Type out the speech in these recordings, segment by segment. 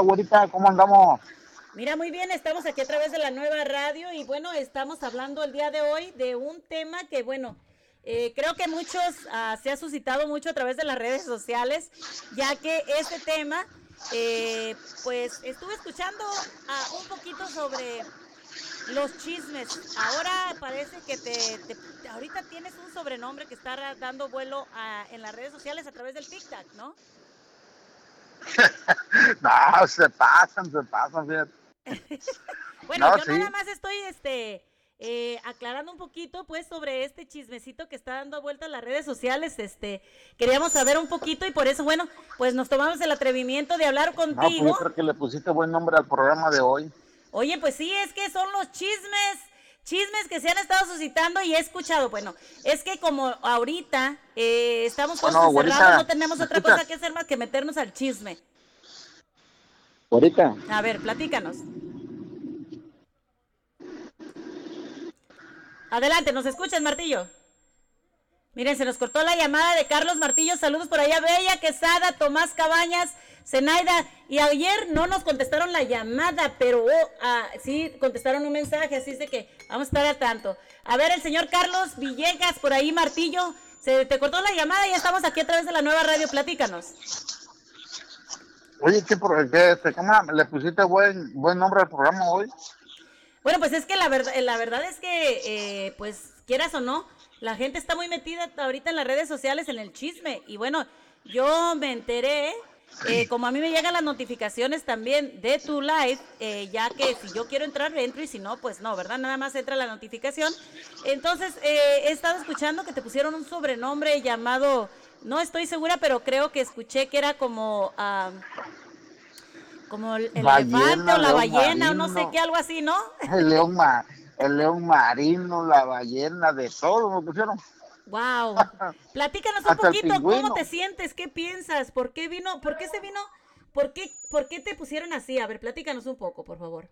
Güerita, ¿cómo andamos? Mira, muy bien, estamos aquí a través de la nueva radio y bueno, estamos hablando el día de hoy de un tema que bueno, eh, creo que muchos ah, se ha suscitado mucho a través de las redes sociales, ya que este tema, eh, pues estuve escuchando ah, un poquito sobre los chismes. Ahora parece que te, ahorita tienes un sobrenombre que está dando vuelo ah, en las redes sociales a través del TikTok, ¿no? No, se pasan, se pasan, fíjate. Bueno, No, yo sí. nada más estoy este eh, aclarando un poquito pues sobre este chismecito que está dando vuelta a las redes sociales. Este, queríamos saber un poquito y por eso, bueno, pues nos tomamos el atrevimiento de hablar No, pues contigo. yo creo que le pusiste buen nombre al programa de hoy. Oye, pues sí, es que son los chismes, chismes que se han estado suscitando y he escuchado. Bueno, es que como ahorita eh, estamos todos Bueno, encerrados, no tenemos ¿me otra cosa que hacer más que meternos al chisme. Ahorita. A ver, platícanos. Adelante, ¿nos escuchas, Martillo? Miren, se nos cortó la llamada de Carlos Martillo. Saludos por allá, Bella Quesada, Tomás Cabañas, Zenaida. Y ayer no nos contestaron la llamada, pero oh, ah, sí contestaron un mensaje, así es de que vamos a estar al tanto. A ver, el señor Carlos Villegas, por ahí, Martillo. Se te cortó la llamada y ya estamos aquí a través de la nueva radio. Platícanos. Oye, ¿qué, qué, este, ¿cómo le pusiste buen, buen nombre al programa hoy? Bueno, pues es que la verdad, la verdad es que, eh, pues quieras o no, la gente está muy metida ahorita en las redes sociales en el chisme. Y bueno, yo me enteré, eh, como a mí me llegan las notificaciones también de tu live, eh, ya que si yo quiero entrar, entro y si no, pues no, ¿verdad? Nada más entra la notificación. Entonces, eh, he estado escuchando que te pusieron un sobrenombre llamado, no estoy segura, pero creo que escuché que era como... ah, como el Ballena, elefante o la ballena o no sé qué, algo así, ¿no? El león, ma- el león marino, la ballena, de todo me pusieron. Wow. Platícanos un poquito, ¿cómo te sientes? ¿Qué piensas? ¿Por qué vino? ¿Por qué se vino? ¿Por qué, ¿Por qué te pusieron así? A ver, platícanos un poco, por favor.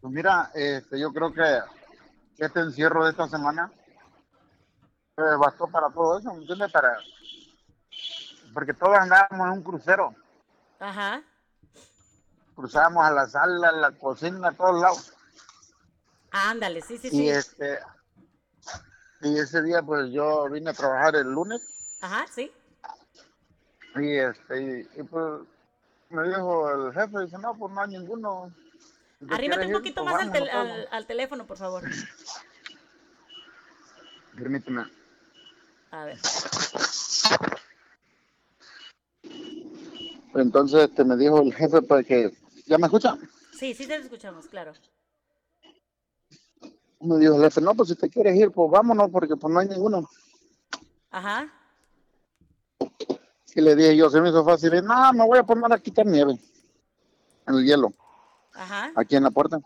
Pues mira, este, yo creo que este encierro de esta semana eh, bastó para todo eso, ¿me entiendes? Para, porque todos andábamos en un crucero. Ajá. Cruzábamos a la sala, a la cocina, a todos lados. Ándale, sí, sí, Y sí. este y ese día pues yo vine a trabajar el lunes Ajá, sí. y este y, y, pues me dijo el jefe dice no pues no hay ninguno Arrímate un ir, poquito pues más al, tel- vámonos al, todos". al teléfono, por favor. permíteme A ver. entonces este me dijo el jefe pues que ya me escucha Sí, sí te escuchamos, claro. Me dijo el jefe no pues si te quieres ir pues vámonos porque pues no hay ninguno Ajá. y le dije yo se me hizo fácil no me voy a poner a quitar nieve en el hielo Ajá. aquí en la puerta.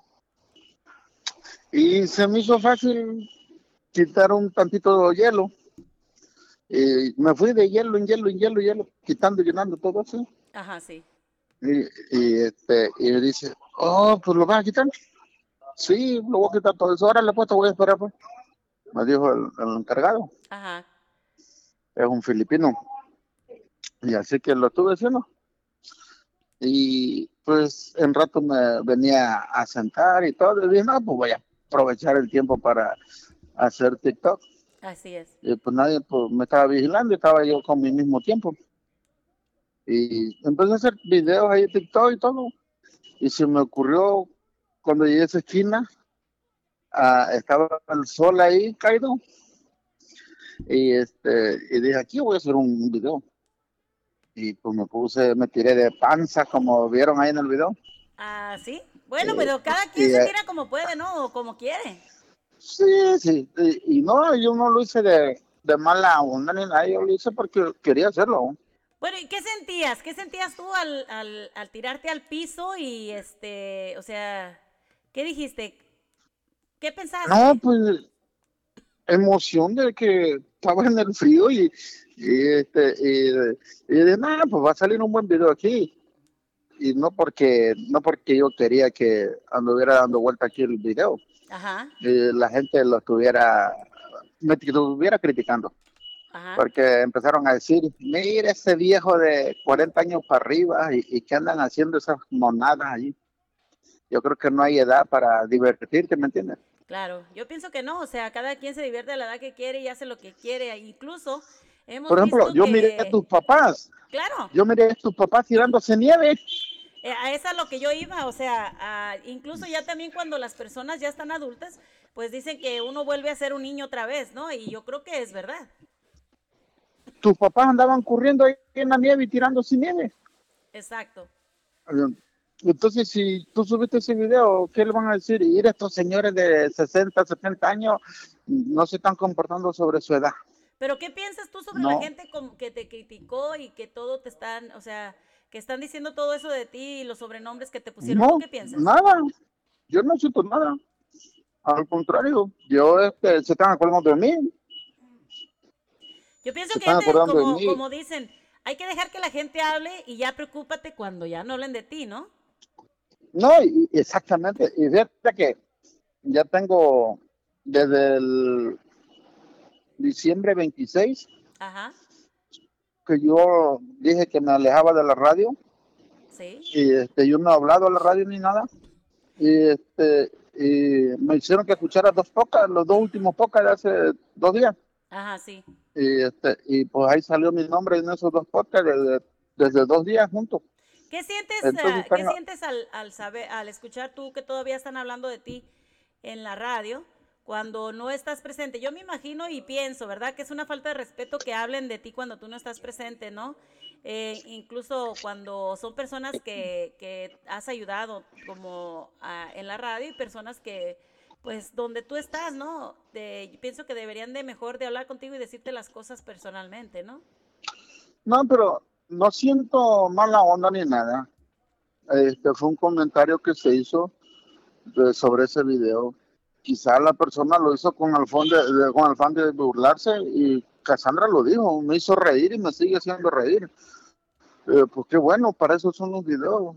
Y se me hizo fácil quitar un tantito de hielo. Y me fui de hielo en hielo en hielo hielo, quitando y llenando todo eso. Ajá, sí. Y, y, este, y me dice, oh, pues lo vas a quitar. Sí, lo voy a quitar todo eso. Ahora le puesto, voy a esperar. Pues. Me dijo el, el encargado, Ajá. es un filipino. Y así que lo estuve haciendo. Y pues en rato me venía a sentar y todo. Y dije, no, pues voy a aprovechar el tiempo para hacer TikTok. Así es. Y pues nadie pues, me estaba vigilando y estaba yo con mi mismo tiempo. Y empecé a hacer videos ahí en TikTok y todo. Y se me ocurrió cuando llegué a esa esquina ah, estaba el sol ahí caído. Y este y dije aquí voy a hacer un video y pues me puse me tiré de panza como vieron ahí en el video. Ah sí bueno pero cada quien se tira como puede no o como quiere. Sí sí y, no yo no lo hice de, de mala onda ni nada yo lo hice porque quería hacerlo. Bueno, ¿y qué sentías? ¿Qué sentías tú al, al, al tirarte al piso y este, o sea, qué dijiste? ¿Qué pensaste? No, pues emoción de que estaba en el frío y, y este y, de nada, pues va a salir un buen video aquí. Y no porque no porque yo quería que anduviera dando vuelta aquí el video. Ajá. Y la gente lo estuviera me estuviera criticando. Ajá. Porque empezaron a decir, mire ese viejo de 40 años para arriba y, y que andan haciendo esas monadas allí. Yo creo que no hay edad para divertirte, ¿me entiendes? Claro, yo pienso que no, o sea, cada quien se divierte a la edad que quiere y hace lo que quiere, incluso hemos Por ejemplo, yo miré a tus papás. Claro. Yo miré a tus papás tirándose nieve. Eh, a esa es lo que yo iba, o sea, incluso ya también cuando las personas ya están adultas, pues dicen que uno vuelve a ser un niño otra vez, ¿no? Y yo creo que es verdad. Tus papás andaban corriendo ahí en la nieve y tirándose nieve. Exacto. Entonces, si tú subiste ese video, ¿qué le van a decir? Ir estos señores de 60, 70 años no se están comportando sobre su edad. Pero ¿qué piensas tú sobre la gente que te criticó y que todo te están, o sea, que están diciendo todo eso de ti y los sobrenombres que te pusieron? No, ¿Qué piensas? Nada, yo no siento nada. Al contrario, yo este, se están acordando de mí. Yo pienso que como, como dicen, hay que dejar que la gente hable y ya preocúpate cuando ya no hablen de ti, ¿no? No, exactamente. Y fíjate que ya tengo desde el diciembre 26 que yo dije que me alejaba de la radio. Sí. Y este, yo no he hablado a la radio ni nada. Y este y me hicieron que escuchara dos pocas, los dos últimos pocas de hace dos días. Ajá, sí. Y este y pues ahí salió mi nombre en esos dos podcasts desde, desde dos días juntos. ¿Qué sientes, eh, ¿qué sientes al, al, saber, al escuchar tú que todavía están hablando de ti en la radio cuando no estás presente? Yo me imagino y pienso, ¿verdad? Que es una falta de respeto que hablen de ti cuando tú no estás presente, ¿no? Eh, incluso cuando son personas que, que has ayudado como en la radio y personas que, pues, donde tú estás, ¿no? De, pienso que deberían de mejor de hablar contigo y decirte las cosas personalmente, ¿no? No, pero no siento mala onda ni nada. Este fue un comentario que se hizo sobre ese video. Quizá la persona lo hizo con el, fondo de, con el fan de burlarse y Cassandra lo dijo, me hizo reír y me sigue haciendo reír. Eh, pues qué bueno, para eso son los videos,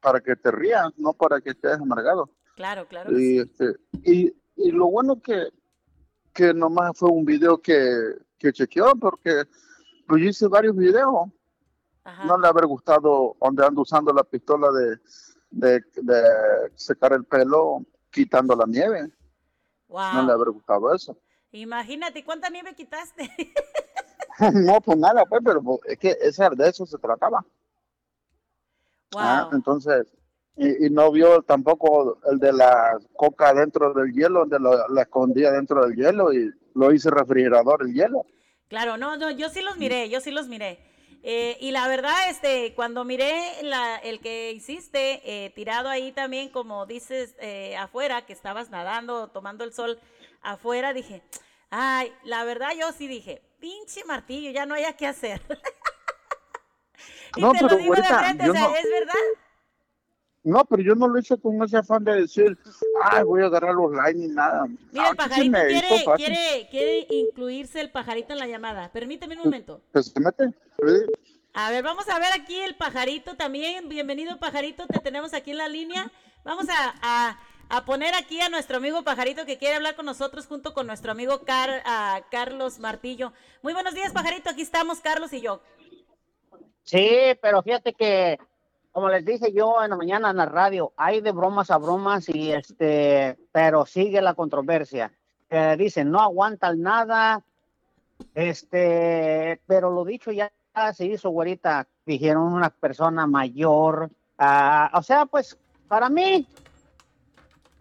para que te rías, no para que estés amargado. Claro, claro. Y, este, y, y, lo bueno que, que nomás fue un video que, que chequeó, porque pues yo hice varios videos no le haber gustado donde ando usando la pistola de, de, secar el pelo quitando la nieve. No le haber gustado eso. Imagínate, ¿cuánta nieve quitaste? no, pues nada, pues, pero pues, es que ese, de eso se trataba. Ah, entonces, y, no vio tampoco el de la coca dentro del hielo, donde la escondía dentro del hielo y lo hice refrigerador el hielo. Claro, no, no, yo sí los miré, yo sí los miré. Eh, y la verdad, este, cuando miré la, el que hiciste, eh, tirado ahí también, como dices, eh, afuera, que estabas nadando, tomando el sol afuera, dije, ay, la verdad yo sí dije, pinche martillo, ya no haya que hacer. y no, te pero lo digo de frente, o sea, ¿es verdad? No, pero yo no lo hice con ese afán de decir, ay, voy a agarrar los likes ni nada. Mira, el pajarito quiere, quiere, quiere, incluirse el pajarito en la llamada. Permíteme un momento. Pues se mete. A ver, vamos a ver aquí el pajarito también. Bienvenido, pajarito. Te tenemos aquí en la línea. Vamos a, a, poner aquí a nuestro amigo pajarito que quiere hablar con nosotros junto con nuestro amigo Car, Carlos Martillo. Muy buenos días, pajarito. Aquí estamos, Carlos y yo. Sí, pero fíjate que como les dije yo en la mañana en la radio, hay de bromas a bromas y este, pero sigue la controversia. Eh, dicen, no aguantan nada, este, pero lo dicho ya se hizo, güerita, dijeron una persona mayor, ah, o sea, pues para mí,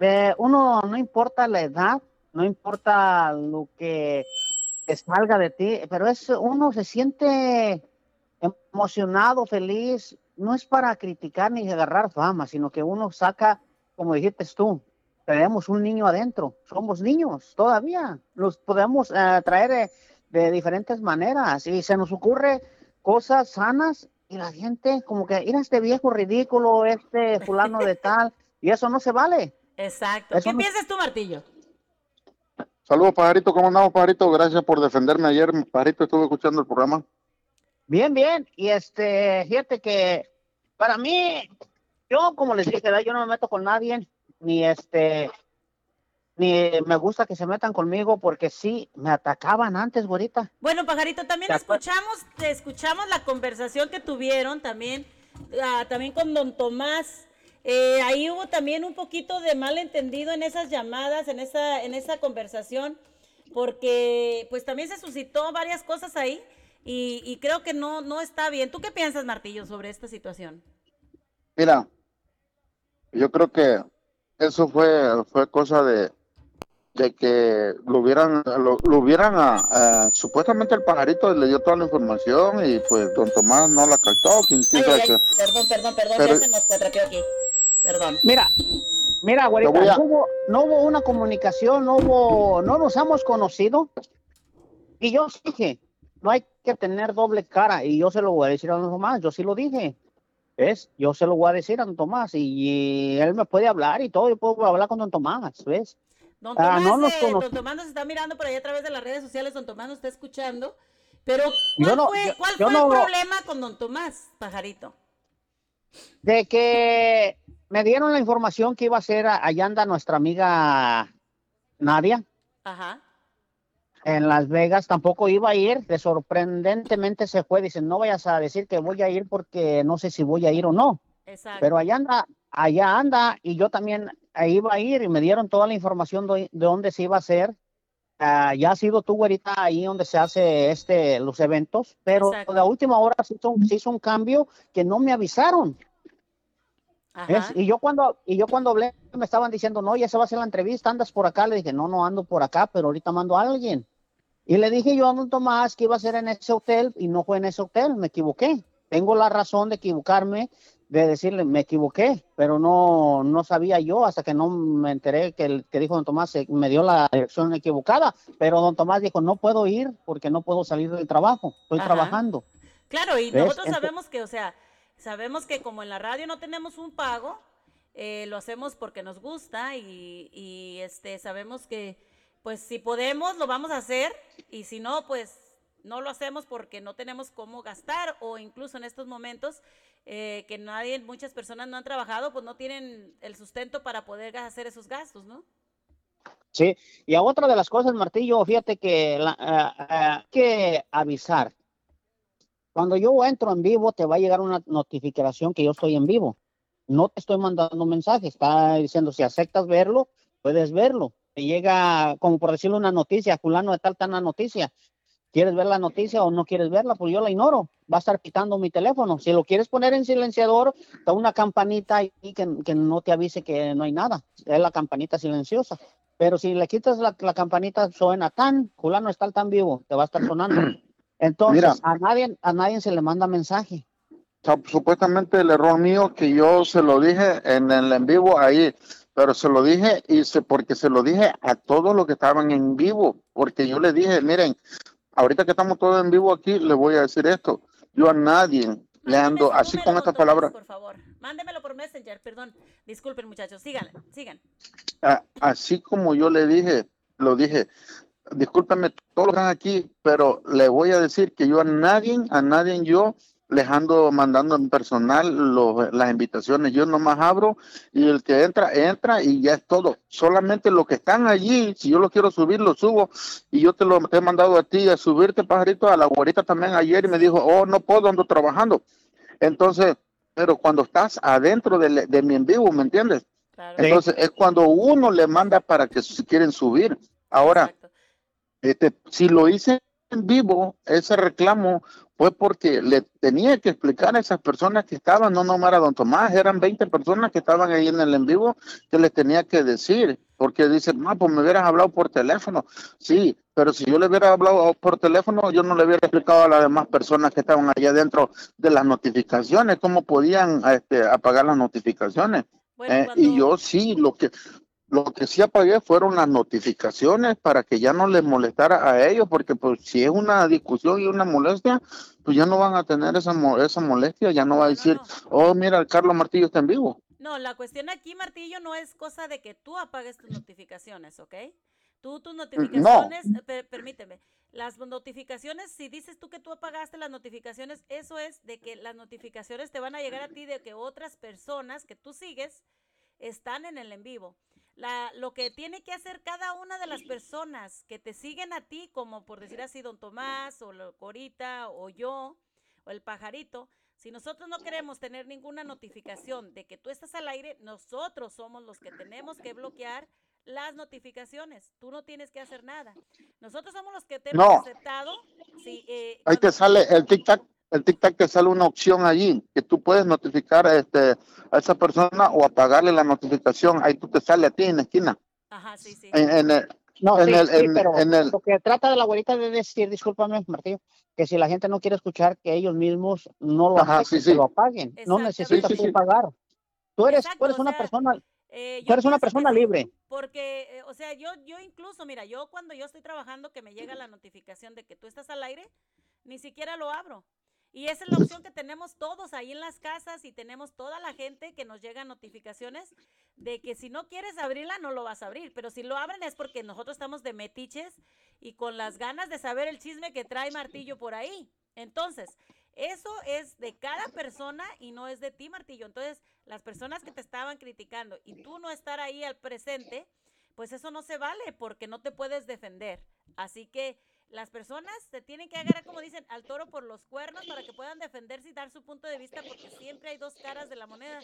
eh, uno no importa la edad, no importa lo que salga de ti, pero es uno se siente emocionado, feliz, no es para criticar ni agarrar fama, sino que uno saca, como dijiste tú, tenemos un niño adentro, somos niños todavía, los podemos eh, traer eh, de diferentes maneras y se nos ocurre cosas sanas y la gente como que, mira este viejo ridículo, este fulano de tal, y eso no se vale. Exacto. ¿Qué piensas tú, Martillo? Saludos, Pajarito. ¿Cómo andamos, Pajarito? Gracias por defenderme ayer. Pajarito, estuve escuchando el programa. Bien, bien. Y este, fíjate que para mí, yo como les dije, yo no me meto con nadie, ni este, ni me gusta que se metan conmigo porque sí, me atacaban antes, güerita. Bueno, Pajarito, también escuchamos, escuchamos la conversación que tuvieron también, ah, también con don Tomás eh, ahí hubo también un poquito de malentendido en esas llamadas, en esa, en esa conversación, porque pues también se suscitó varias cosas ahí y, creo que no, no está bien. ¿Tú qué piensas, Martillo, sobre esta situación? Mira, yo creo que eso fue, fue cosa de, de que lo hubieran, lo, hubieran a, supuestamente el pajarito le dio toda la información y pues don Tomás no la captó. ¿quién, Perdón, perdón, perdón, ya se nos aquí. Perdón. Mira, mira, güerita, no, hubo, una comunicación, no hubo, no nos hemos conocido. Y yo dije, no hay que tener doble cara. Y yo se lo voy a decir a don Tomás, yo sí lo dije. ¿Ves? Yo se lo voy a decir a don Tomás y, él me puede hablar y todo, yo puedo hablar con don Tomás, ¿ves? Don ah, Tomás, eh, don Tomás nos está mirando por ahí a través de las redes sociales, don Tomás nos está escuchando. Pero, ¿cuál fue, ¿cuál fue el problema con don Tomás, pajarito? De que me dieron la información que iba a ser allá anda nuestra amiga Nadia. Ajá. En Las Vegas tampoco iba a ir, de sorprendentemente se fue, dicen, no vayas a decir que voy a ir porque no sé si voy a ir o no. Exacto. Pero allá anda, allá anda, y yo también iba a ir y me dieron toda la información de, dónde se iba a hacer. Ah, ya has sido tú, güerita, ahí donde se hace este, los eventos, pero a la última hora se hizo un cambio que no me avisaron. Y yo cuando y yo cuando hablé me estaban diciendo, no, ya se va a hacer la entrevista, andas por acá. Le dije, no, no ando por acá, pero ahorita mando a alguien. Y le dije yo a don Tomás que iba a ser en ese hotel y no fue en ese hotel, me equivoqué. Tengo la razón de equivocarme, de decirle, me equivoqué, pero no, no sabía yo hasta que no me enteré que el que dijo don Tomás me dio la dirección equivocada. Pero don Tomás dijo, no puedo ir porque no puedo salir del trabajo, estoy trabajando. Claro, y nosotros sabemos que, o sea, Sabemos que como en la radio no tenemos un pago, eh, lo hacemos porque nos gusta y, este, sabemos que pues si podemos lo vamos a hacer y si no, pues no lo hacemos porque no tenemos cómo gastar o incluso en estos momentos eh, que nadie, muchas personas no han trabajado, pues no tienen el sustento para poder hacer esos gastos, ¿no? Sí, y a otra de las cosas, Martillo, fíjate que la, eh, que avisar cuando yo entro en vivo, te va a llegar una notificación que yo estoy en vivo. No te estoy mandando mensajes, está diciendo si aceptas verlo, puedes verlo. Llega, como por decirle una noticia, fulano de tal, tal una noticia. ¿Quieres ver la noticia o no quieres verla? Pues yo la ignoro. Va a estar quitando mi teléfono. Si lo quieres poner en silenciador, está una campanita ahí que, que no te avise que no hay nada. Es la campanita silenciosa. Pero si le quitas la, la campanita, suena tan, fulano está tan vivo, te va a estar sonando. Entonces, a nadie, a nadie se le manda mensaje. Supuestamente el error mío que yo se lo dije en el en vivo ahí, pero se lo dije y se, porque se lo dije a todos los que estaban en vivo, porque yo le dije, miren, ahorita que estamos todos en vivo aquí, le voy a decir esto, yo a nadie le ando así con estas palabras. Por favor, mándemelo por Messenger, perdón, disculpen muchachos, sigan, sigan. así como yo le dije, lo dije, discúlpeme todos los que están aquí, pero le voy a decir que yo a nadie, a nadie yo les ando mandando en personal las invitaciones. Yo nomás abro y el que entra, entra y ya es todo. Solamente los que están allí, si yo lo quiero subir, lo subo. Y yo te lo he mandado a ti a subirte, pajarito, a la guarita también ayer y me dijo, oh, no puedo, ando trabajando. Entonces, pero cuando estás adentro de, de mi en vivo, ¿me entiendes? Entonces es cuando uno le manda para que si quieren subir. Ahora, este, si lo hice en vivo, ese reclamo, fue porque le tenía que explicar a esas personas que estaban, no nomás a don Tomás, eran 20 personas que estaban ahí en el en vivo, que les tenía que decir, porque dicen, no, pues me hubieras hablado por teléfono. Sí, pero si yo le hubiera hablado por teléfono, yo no le hubiera explicado a las demás personas que estaban allá dentro de las notificaciones, cómo podían este, apagar las notificaciones. Eh, y yo sí, lo que, lo que sí apagué fueron las notificaciones para que ya no les molestara a ellos, porque pues si es una discusión y una molestia, pues ya no van a tener esa, esa molestia, ya no va a decir, oh, mira, el Carlos Martillo está en vivo. No, la cuestión aquí, Martillo, no es cosa de que tú apagues tus notificaciones, ¿ok? Tú tus notificaciones, permíteme, las notificaciones, si dices tú que tú apagaste las notificaciones, eso es de que las notificaciones te van a llegar a ti de que otras personas que tú sigues están en el en vivo la, lo que tiene que hacer cada una de las personas que te siguen a ti, como por decir así, don Tomás, o Corita, o yo, o el pajarito, si nosotros no queremos tener ninguna notificación de que tú estás al aire, nosotros somos los que tenemos que bloquear las notificaciones. Tú no tienes que hacer nada. Nosotros somos los que te hemos aceptado. Eh, Ahí te sale el tic-tac el tic-tac te sale una opción allí que tú puedes notificar a, este, a esa persona o apagarle la notificación. Ahí tú te sale a ti en la esquina. Ajá, sí, sí. En, el, no, sí, pero lo que trata de la abuelita de decir, discúlpame, Martillo, que si la gente no quiere escuchar, que ellos mismos no lo, Ajá, lo apaguen. No necesitas pagar. Tú eres, tú eres una persona eh, tú eres una persona libre. Porque, eh, o sea, yo, yo incluso, mira, yo cuando yo estoy trabajando que me llega la notificación de que tú estás al aire, ni siquiera lo abro. Y esa es la opción que tenemos todos ahí en las casas y tenemos toda la gente que nos llega notificaciones de que si no quieres abrirla no lo vas a abrir, pero si lo abren es porque nosotros estamos de metiches y con las ganas de saber el chisme que trae Martillo por ahí. Entonces, eso es de cada persona y no es de ti, Martillo. Entonces, las personas que te estaban criticando y tú no estar ahí al presente, pues eso no se vale porque no te puedes defender. Así que las personas se tienen que agarrar, como dicen, al toro por los cuernos para que puedan defenderse y dar su punto de vista, porque siempre hay dos caras de la moneda.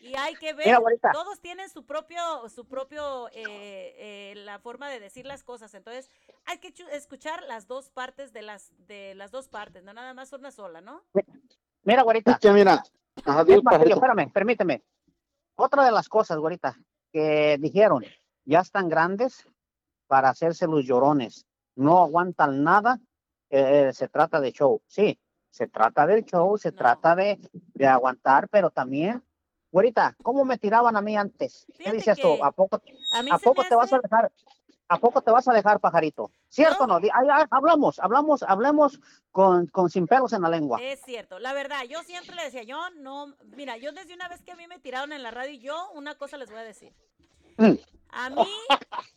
Y hay que ver, todos tienen su propio, su propio, eh, eh, la forma de decir las cosas. Entonces, hay que escuchar las dos partes de las, de las dos partes, no nada más una sola, ¿no? Mira, güerita. mira. espérame, permíteme. Otra de las cosas, güerita, que dijeron, ya están grandes para hacerse los llorones no aguantan nada, eh, se trata de show. Sí, se trata del show, se trata de, de, aguantar, pero también, güerita, ¿cómo me tiraban a mí antes? ¿Qué dices tú? ¿A poco, a, poco te vas a dejar? ¿A poco te vas a dejar, pajarito? ¿Cierto no? no? hablamos, hablamos, hablamos con, con, sin pelos en la lengua. Es cierto, la verdad, yo siempre le decía, yo no, mira, yo desde una vez que a mí me tiraron en la radio, yo una cosa les voy a decir. Mm. A mí,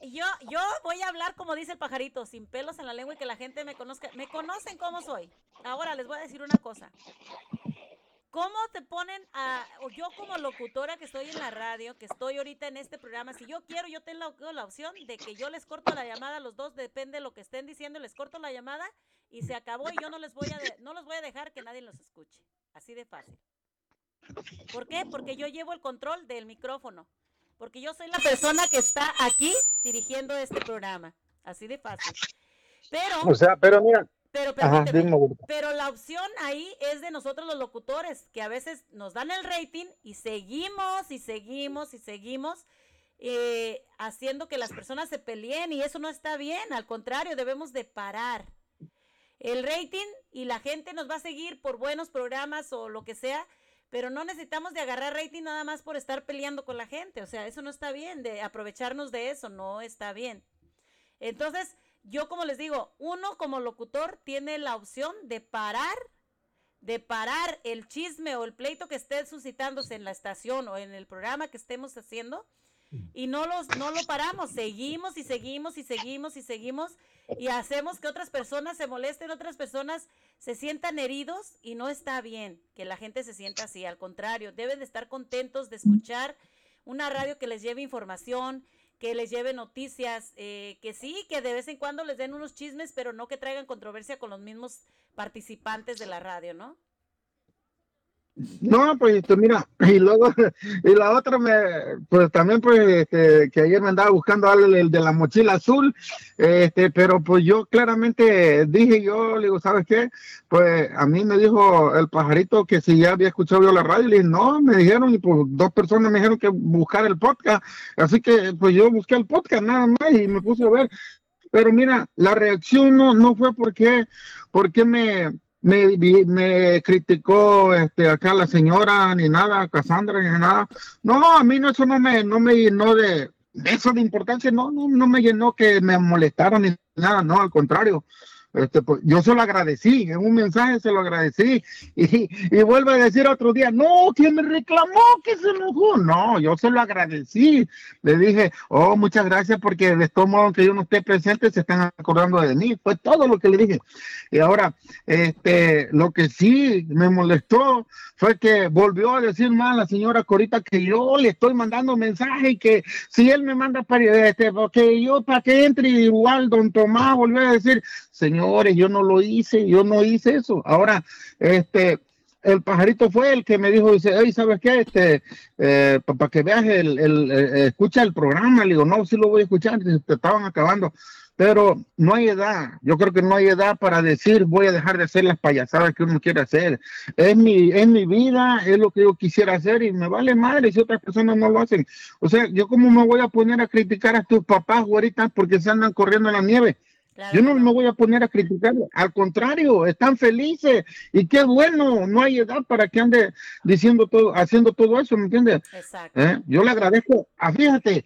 yo, yo voy a hablar como dice el pajarito, sin pelos en la lengua y que la gente me conozca. Me conocen cómo soy. Ahora les voy a decir una cosa. ¿Cómo te ponen a, o yo como locutora que estoy en la radio, que estoy ahorita en este programa, si yo quiero, yo tengo la, opción de que yo les corto la llamada a los dos, depende de lo que estén diciendo, les corto la llamada y se acabó y yo no les voy a, no los voy a dejar que nadie los escuche. Así de fácil. ¿Por qué? Porque yo llevo el control del micrófono porque yo soy la persona que está aquí dirigiendo este programa. Así de fácil. Pero. O sea, pero mira. Pero, pero la opción ahí es de nosotros los locutores, que a veces nos dan el rating y seguimos y seguimos y seguimos eh, haciendo que las personas se peleen y eso no está bien, al contrario, debemos de parar. El rating y la gente nos va a seguir por buenos programas o lo que sea, pero no necesitamos de agarrar rating nada más por estar peleando con la gente, o sea, eso no está bien, de aprovecharnos de eso, no está bien. Entonces, yo como les digo, uno como locutor tiene la opción de parar, de parar el chisme o el pleito que esté suscitándose en la estación o en el programa que estemos haciendo y no los no lo paramos, seguimos y seguimos y seguimos y seguimos y hacemos que otras personas se molesten, otras personas se sientan heridos y no está bien que la gente se sienta así, al contrario, deben de estar contentos de escuchar una radio que les lleve información, que les lleve noticias, eh, que sí, que de vez en cuando les den unos chismes, pero no que traigan controversia con los mismos participantes de la radio, ¿no? No, pues este, mira, y luego, y la otra me, pues también pues este, que ayer me andaba buscando el, de la mochila azul, este, pero pues yo claramente dije yo, le digo, ¿sabes qué? Pues a mí me dijo el pajarito que si ya había escuchado yo la radio, le dije, no, me dijeron, y pues dos personas me dijeron que buscar el podcast, así que pues yo busqué el podcast nada más y me puse a ver, pero mira, la reacción no, no fue porque, porque me, me, me criticó este, acá la señora, ni nada, Cassandra, ni nada. No, a mí no, eso no me, no me llenó de, eso de importancia, no, no, no me llenó que me molestaron ni nada, no, al contrario. Este, pues, yo se lo agradecí, en un mensaje se lo agradecí y, y vuelve a decir otro día, no, ¿quién me reclamó? que se enojó? No, yo se lo agradecí. Le dije, oh, muchas gracias porque de todo modo que yo no esté presente se están acordando de mí. Fue todo lo que le dije. Y ahora, este, lo que sí me molestó fue que volvió a decir más la señora Corita que yo le estoy mandando mensaje y que si él me manda para este, yo para que entre igual, don Tomás volvió a decir, señores, yo no lo hice, yo no hice eso. Ahora, este, el pajarito fue el que me dijo, dice, hey, ¿sabes qué? Este, eh, para que veas el, el, eh, escucha el programa, le digo, no, sí lo voy a escuchar, te estaban acabando, pero no hay edad, yo creo que no hay edad para decir, voy a dejar de hacer las payasadas que uno quiere hacer, es mi, es mi vida, es lo que yo quisiera hacer y me vale madre si otras personas no lo hacen, o sea, yo como me voy a poner a criticar a tus papás ahorita porque se andan corriendo en la nieve, yo no me voy a poner a criticarlo, al contrario, están felices y qué bueno, no hay edad para que ande diciendo todo, haciendo todo eso, ¿me entiendes? Exacto. ¿Eh? Yo le agradezco, ah, fíjate,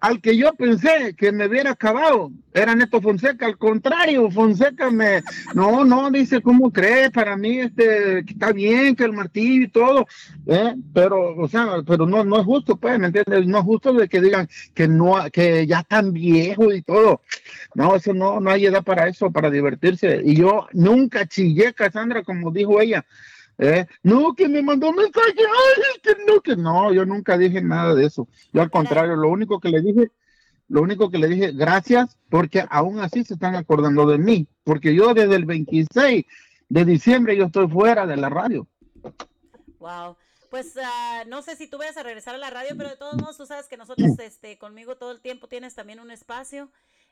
al que yo pensé que me hubiera acabado era Neto Fonseca, al contrario, Fonseca me, no, no, dice, ¿cómo crees? Para mí, este, está bien que el martillo y todo, ¿eh? pero, o sea, pero no, no es justo, pues, ¿me entiendes? No es justo de que digan que no, que ya están viejos y todo, no, eso no, no hay edad para eso, para divertirse, y yo nunca chillé, Cassandra, como dijo ella, ¿Eh? No, que me mandó mensaje, ay, que no, que no, yo nunca dije nada de eso. Yo al contrario, lo único que le dije, lo único que le dije, gracias, porque aún así se están acordando de mí, porque yo desde el 26 de diciembre yo estoy fuera de la radio. Wow. Pues uh, no sé si tú vayas a regresar a la radio, pero de todos modos tú sabes que nosotros, este, conmigo todo el tiempo tienes también un espacio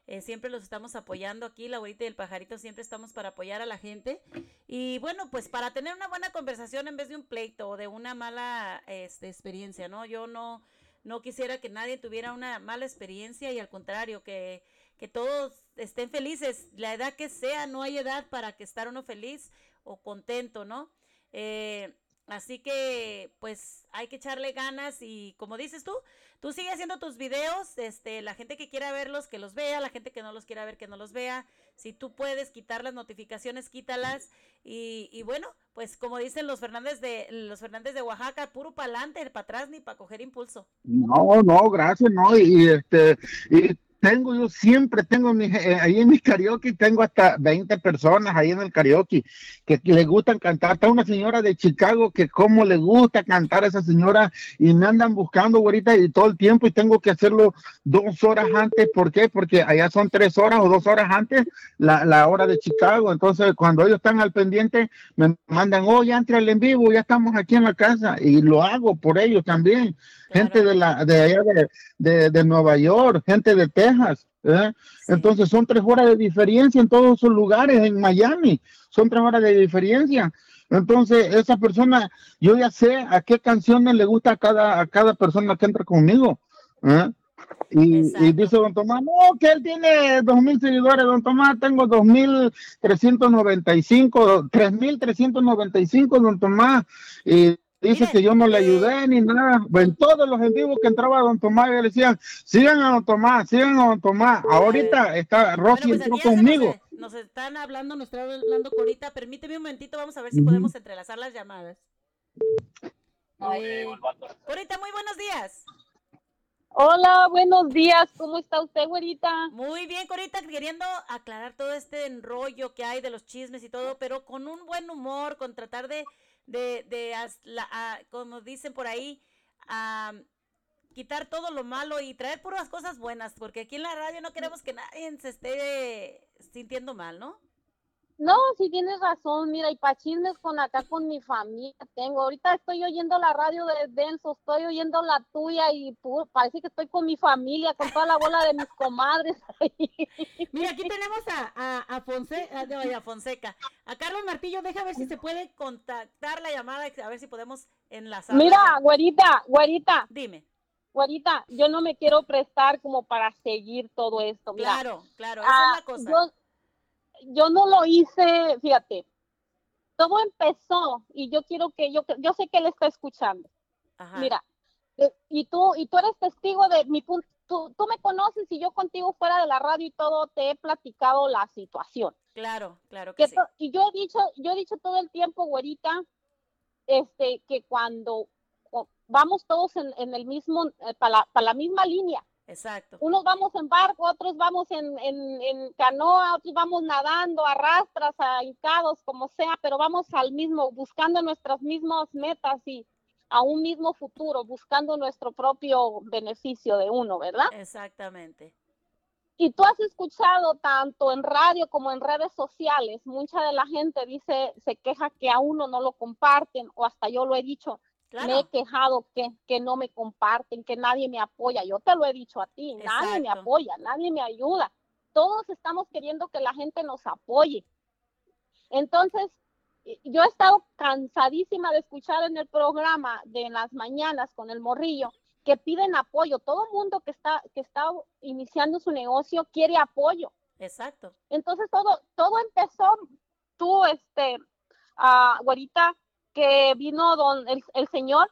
eh, siempre los estamos apoyando aquí, la abuelita y el pajarito, siempre estamos para apoyar a la gente. Y bueno, pues para tener una buena conversación en vez de un pleito o de una mala este, experiencia, ¿no? Yo no, no quisiera que nadie tuviera una mala experiencia y al contrario, que, que todos estén felices, la edad que sea, no hay edad para que estar uno feliz o contento, ¿no? Eh, Así que, pues, hay que echarle ganas y como dices tú, tú sigue haciendo tus videos, este, la gente que quiera verlos, que los vea, la gente que no los quiera ver, que no los vea. Si tú puedes quitar las notificaciones, quítalas. Y, y bueno, pues como dicen los Fernández de los Fernández de Oaxaca, puro para adelante, para atrás ni para coger impulso. No, no, gracias, no, y este, y tengo, yo siempre tengo mi, eh, ahí en mi karaoke, tengo hasta 20 personas ahí en el karaoke que, le gustan cantar. Está una señora de Chicago que como le gusta cantar a esa señora y me andan buscando ahorita y todo el tiempo y tengo que hacerlo dos horas antes. ¿Por qué? Porque allá son tres horas o dos horas antes la, la hora de Chicago. Entonces, cuando ellos están al pendiente, me mandan, oh, ya entra el en vivo, ya estamos aquí en la casa y lo hago por ellos también gente de la de allá de, de, Nueva York, gente de Texas. ¿Eh? Entonces son tres horas de diferencia en todos esos lugares, en Miami, son tres horas de diferencia. Entonces, esa persona, yo ya sé a qué canciones le gusta a cada, a cada persona que entra conmigo. ¿eh? Y, y, dice don Tomás, no, que él tiene dos mil seguidores, don Tomás, tengo dos mil trescientos noventa y cinco, tres mil trescientos noventa y cinco, don Tomás. Y Dice que yo no le ayudé ni nada. En todos los en vivos que entraba Don Tomás, le decían, sigan a Don Tomás, sigan a Don Tomás. Ahorita está Rosy pues, entró conmigo. Nos, están hablando, nos está hablando Corita. Permíteme un momentito, vamos a ver si podemos entrelazar las llamadas. Corita, muy buenos días. Hola, buenos días. ¿Cómo está usted, güerita? Muy bien, Corita, queriendo aclarar todo este enrollo que hay de los chismes y todo, pero con un buen humor, con tratar de de, de la, como dicen por ahí, a quitar todo lo malo y traer puras cosas buenas, porque aquí en la radio no queremos que nadie se esté sintiendo mal, ¿no? No, sí tienes razón, mira, y pa' chismes con acá con mi familia tengo. Ahorita estoy oyendo la radio de Denso, estoy oyendo la tuya y parece que estoy con mi familia, con toda la bola de mis comadres. mira, aquí tenemos a, a, a, Fonseca, a Carlos Martillo, deja ver si se puede contactar la llamada, a ver si podemos enlazar. Mira, güerita, güerita. Dime. Güerita, yo no me quiero prestar como para seguir todo esto. claro, claro, esa es la ah, cosa yo no lo hice, fíjate, todo empezó y yo quiero que yo, yo sé que él está escuchando. Mira, eh, y tú, y tú eres testigo de mi punto, tú, tú, me conoces y yo contigo fuera de la radio y todo te he platicado la situación. Claro, claro que, sí. Y yo he dicho, yo he dicho todo el tiempo, güerita, este, que cuando vamos todos en, en el mismo, eh, para la misma línea, Exacto. Unos vamos en barco, otros vamos en, en, canoa, otros vamos nadando, arrastras, a hincados, como sea, pero vamos al mismo, buscando nuestras mismas metas y a un mismo futuro, buscando nuestro propio beneficio de uno, ¿verdad? Exactamente. Y tú has escuchado tanto en radio como en redes sociales, mucha de la gente dice, se queja que a uno no lo comparten, o hasta yo lo he dicho, me he quejado que, que, no me comparten, que nadie me apoya. Yo te lo he dicho a ti, nadie me apoya, nadie me ayuda. Todos estamos queriendo que la gente nos apoye. Entonces, yo he estado cansadísima de escuchar en el programa de las mañanas con el morrillo que piden apoyo. Todo el mundo que está, que está iniciando su negocio quiere apoyo. Exacto. Entonces todo, todo empezó, tú, este, uh, güerita, que vino don el, el señor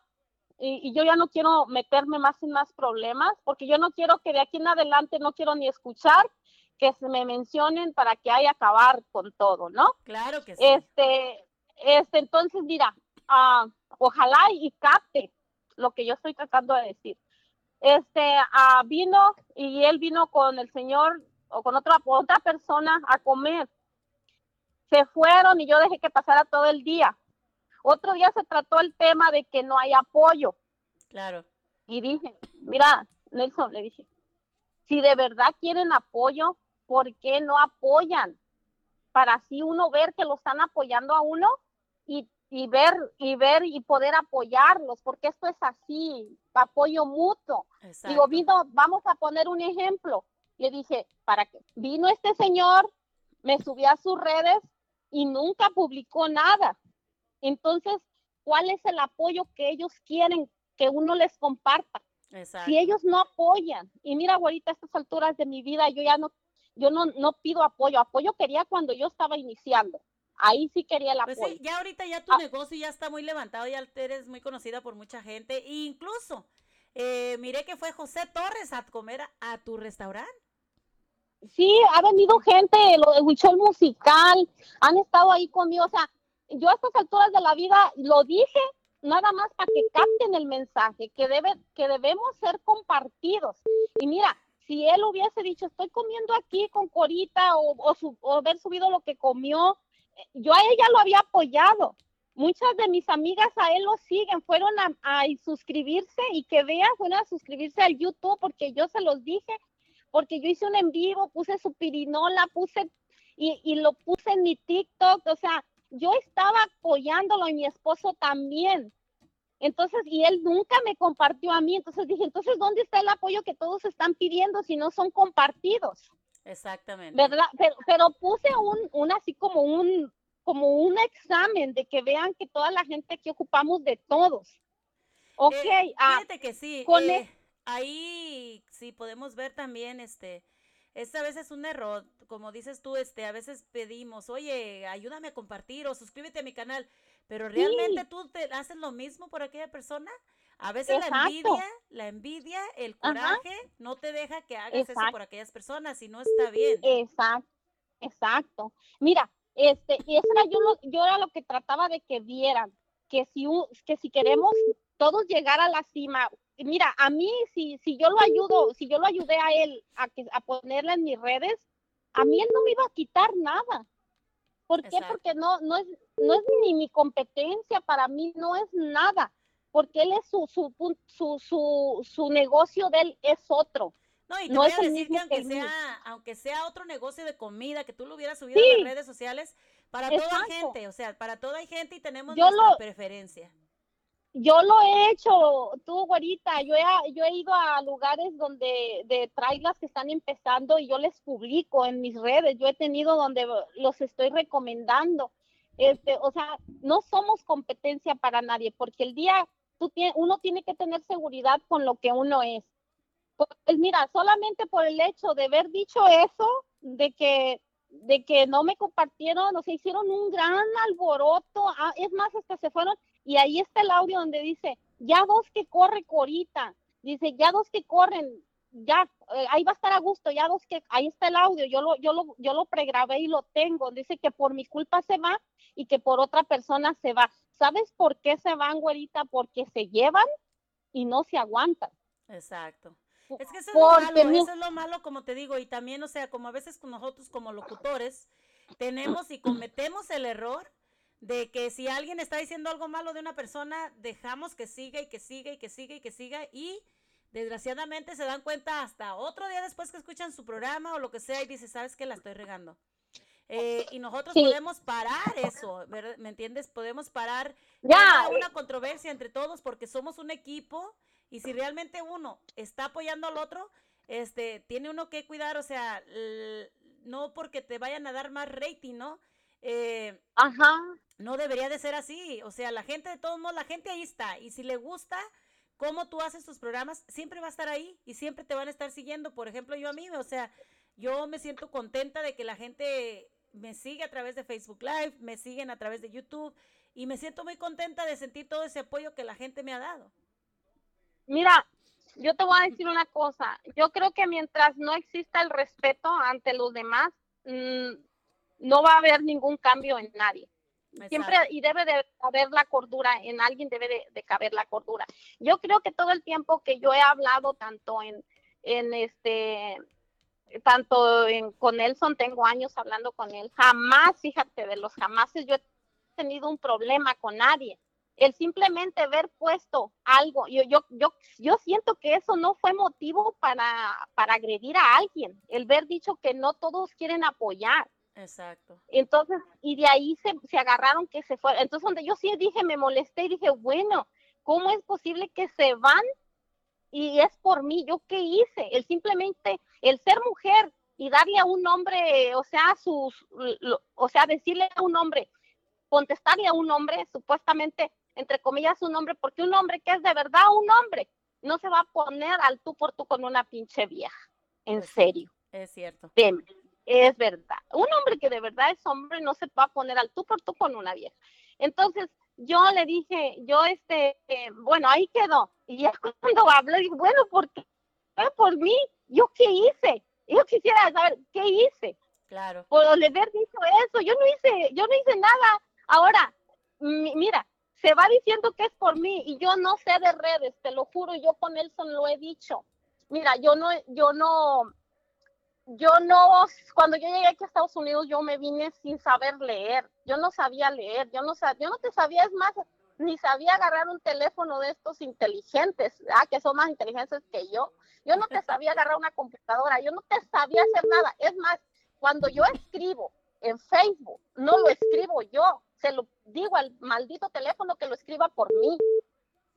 y, yo ya no quiero meterme más en más problemas porque yo no quiero que de aquí en adelante no quiero ni escuchar que se me mencionen para que haya acabar con todo, ¿no? Claro que sí. Este, este, entonces mira, uh, ojalá y capte lo que yo estoy tratando de decir. Este, uh, vino y él vino con el señor o con otra, otra persona a comer. Se fueron y yo dejé que pasara todo el día otro día se trató el tema de que no hay apoyo. Claro. Y dije, mira, Nelson, le dije, si de verdad quieren apoyo, ¿por qué no apoyan? Para así uno ver que lo están apoyando a uno y, y ver y ver y poder apoyarlos, porque esto es así, apoyo mutuo. Digo, vino, vamos a poner un ejemplo. Le dije, para que vino este señor, me subí a sus redes y nunca publicó nada. Entonces, ¿cuál es el apoyo que ellos quieren que uno les comparta? Si ellos no apoyan, y mira, ahorita a estas alturas de mi vida, yo ya no, yo no, no pido apoyo, apoyo quería cuando yo estaba iniciando. Ahí sí quería el apoyo. Pues sí, ya ahorita ya tu ah. negocio ya está muy levantado, ya eres muy conocida por mucha gente, e incluso eh, miré que fue José Torres a comer a, tu restaurante. Sí, ha venido gente, lo de Huichol Musical, han estado ahí conmigo, o sea, yo a estas alturas de la vida lo dije nada más para que capten el mensaje, que, debe, que debemos ser compartidos. Y mira, si él hubiese dicho, estoy comiendo aquí con Corita o, o, haber subido lo que comió, yo a ella lo había apoyado. Muchas de mis amigas a él lo siguen, fueron a, suscribirse y que vean, fueron a suscribirse al YouTube porque yo se los dije, porque yo hice un en vivo, puse su pirinola, puse y, y lo puse en mi TikTok, o sea, yo estaba apoyándolo y mi esposo también. Entonces, y él nunca me compartió a mí. Entonces dije, entonces, ¿dónde está el apoyo que todos están pidiendo si no son compartidos? Exactamente. ¿Verdad? Pero, puse un, un, así como un, como un examen de que vean que toda la gente que ocupamos de todos. Ok. Eh, ah, fíjate que sí. Eh, e ahí sí podemos ver también este es a veces un error, como dices tú, este, a veces pedimos, oye, ayúdame a compartir o suscríbete a mi canal, pero realmente tú te haces lo mismo por aquella persona. A veces la envidia, la envidia, el coraje no te deja que hagas eso por aquellas personas y no está bien. Exacto, exacto. Mira, este, y eso era yo, lo, yo era lo que trataba de que vieran, que si, que si queremos todos llegar a la cima, mira, a mí si, si yo lo ayudo, si yo lo ayudé a él a, que, a ponerla en mis redes, a mí él no me iba a quitar nada. ¿Por qué? Porque no, no, es, no es ni mi competencia, para mí no es nada, porque él es su, su, su, su, su negocio de él es otro. No, y te No voy a decir que aunque que sea, aunque sea otro negocio de comida, que tú lo hubieras subido Sí. a las redes sociales, para toda gente, o sea, para toda hay gente y tenemos Yo nuestra lo- preferencia. Yo lo he hecho, tú, güerita, yo he, yo he ido a lugares donde de trailers que están empezando y yo les publico en mis redes, yo he tenido donde los estoy recomendando. Este, o sea, no somos competencia para nadie, porque el día tú tie- uno tiene que tener seguridad con lo que uno es. Pues mira, solamente por el hecho de haber dicho eso, de que de que no me compartieron, o sea, hicieron un gran alboroto, ah, es más, hasta se fueron, y ahí está el audio donde dice, ya dos que corre Corita, dice, ya dos que corren, ya, eh, ahí va a estar a gusto, ya dos que, ahí está el audio, yo lo, yo lo, yo lo pregrabé y lo tengo, dice que por mi culpa se va y que por otra persona se va. ¿Sabes por qué se van, güerita? Porque se llevan y no se aguantan. Exacto. Es que eso es lo malo, eso es lo malo, como te digo, y también, o sea, como a veces nosotros como locutores tenemos y cometemos el error de que si alguien está diciendo algo malo de una persona, dejamos que siga y que siga y que siga y que siga y desgraciadamente se dan cuenta hasta otro día después que escuchan su programa o lo que sea y dice, ¿sabes qué? La estoy regando. Eh, y nosotros Sí. podemos parar eso, ¿verdad? ¿me entiendes? Podemos parar Ya, una controversia entre todos porque somos un equipo y si realmente uno está apoyando al otro, este, tiene uno que cuidar, o sea, no porque te vayan a dar más rating, ¿no? Eh, ajá, no debería de ser así, o sea, la gente de todos modos, la gente ahí está y si le gusta cómo tú haces tus programas, siempre va a estar ahí y siempre te van a estar siguiendo. Por ejemplo, yo a mí, o sea, yo me siento contenta de que la gente me sigue a través de Facebook Live, me siguen a través de YouTube y me siento muy contenta de sentir todo ese apoyo que la gente me ha dado. Mira, yo te voy a decir una cosa. Yo creo que mientras no exista el respeto ante los demás, mm, no va a haber ningún cambio en nadie. Siempre y debe de haber la cordura, en alguien debe de, de caber la cordura. Yo creo que todo el tiempo que yo he hablado tanto en, en este, tanto en, con Nelson, tengo años hablando con él, jamás, fíjate, de los jamases yo he tenido un problema con nadie. El simplemente haber puesto algo, yo, yo, yo, yo siento que eso no fue motivo para, para agredir a alguien, el ver dicho que no todos quieren apoyar. Exacto. Entonces, y de ahí se, se agarraron que se fue. Entonces, donde yo sí dije, me molesté y dije, bueno, ¿cómo es posible que se van? Y es por mí, ¿yo qué hice? El simplemente, el ser mujer y darle a un hombre, o sea, sus, lo- o sea, decirle a un hombre, contestarle a un hombre, supuestamente, entre comillas, un hombre, porque un hombre que es de verdad un hombre, no se va a poner al tú por tú con una pinche vieja. En Pues serio. Es cierto. Deme, es verdad. Un hombre que de verdad es hombre no se va a poner al tú por tú con una vieja. Entonces, yo le dije, yo este, eh, bueno, ahí quedó. Y ya cuando habló, dije, bueno, ¿por qué? Fue por mí. ¿Yo qué hice? Yo quisiera saber, ¿qué hice? Claro. Por haber dicho eso, yo no hice, yo no hice nada. Ahora, mi- mira, se va diciendo que es por mí y yo no sé de redes, te lo juro, yo con Nelson lo he dicho. Mira, yo no, yo no, yo no, cuando yo llegué aquí a Estados Unidos, yo me vine sin saber leer. Yo no sabía leer, yo no sabía, yo no te sabía, es más, ni sabía agarrar un teléfono de estos inteligentes, ah, que son más inteligentes que yo. Yo no te sabía agarrar una computadora, yo no te sabía hacer nada. Es más, cuando yo escribo en Facebook, no lo escribo yo, se lo digo al maldito teléfono que lo escriba por mí.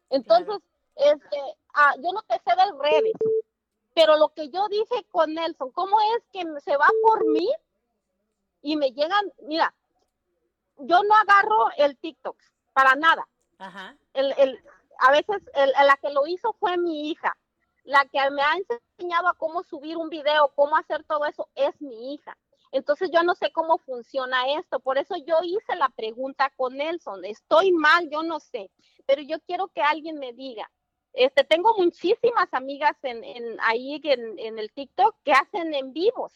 Entonces, este, ah, yo no te sé de redes, pero lo que yo dije con Nelson, ¿cómo es que se va por mí y me llegan, mira, yo no agarro el TikTok para nada. Ajá. El, el, a veces el- la que lo hizo fue mi hija. La que me ha enseñado a cómo subir un video, cómo hacer todo eso, es mi hija. Entonces yo no sé cómo funciona esto. Por eso yo hice la pregunta con Nelson. Estoy mal, yo no sé. Pero yo quiero que alguien me diga. Este, tengo muchísimas amigas en, en ahí en, en el TikTok que hacen en vivos.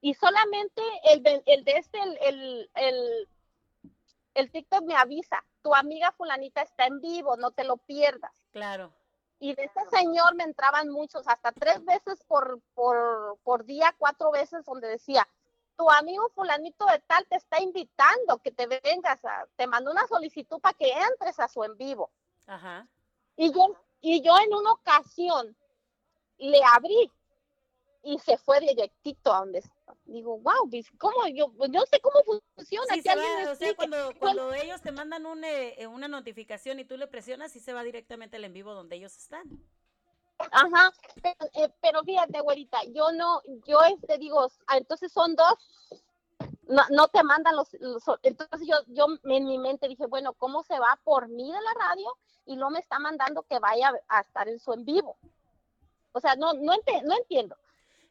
Y solamente el, de- el de este, el, el, el, el TikTok me avisa, tu amiga fulanita está en vivo, no te lo pierdas. Claro. Y de este señor me entraban muchos, hasta tres veces por, por, por día, cuatro veces, donde decía, tu amigo fulanito de tal te está invitando que te vengas, a, te mandó una solicitud para que entres a su en vivo. Ajá. Y yo, y yo en una ocasión le abrí y se fue directito a donde está. Digo, wow, pues, ¿cómo? Yo pues, no sé cómo funciona. Sí, se va, o sea, cuando, cuando ellos te mandan un, eh, una notificación y tú le presionas y se va directamente al en vivo donde ellos están. Ajá, pero, eh, pero fíjate, güerita, yo no, yo este digo, ah, entonces son dos, no, no te mandan los, los- entonces yo, yo en mi mente dije, bueno, ¿cómo se va por mí de la radio y no me está mandando que vaya a estar en su en vivo? O sea, no, no, ente- no entiendo.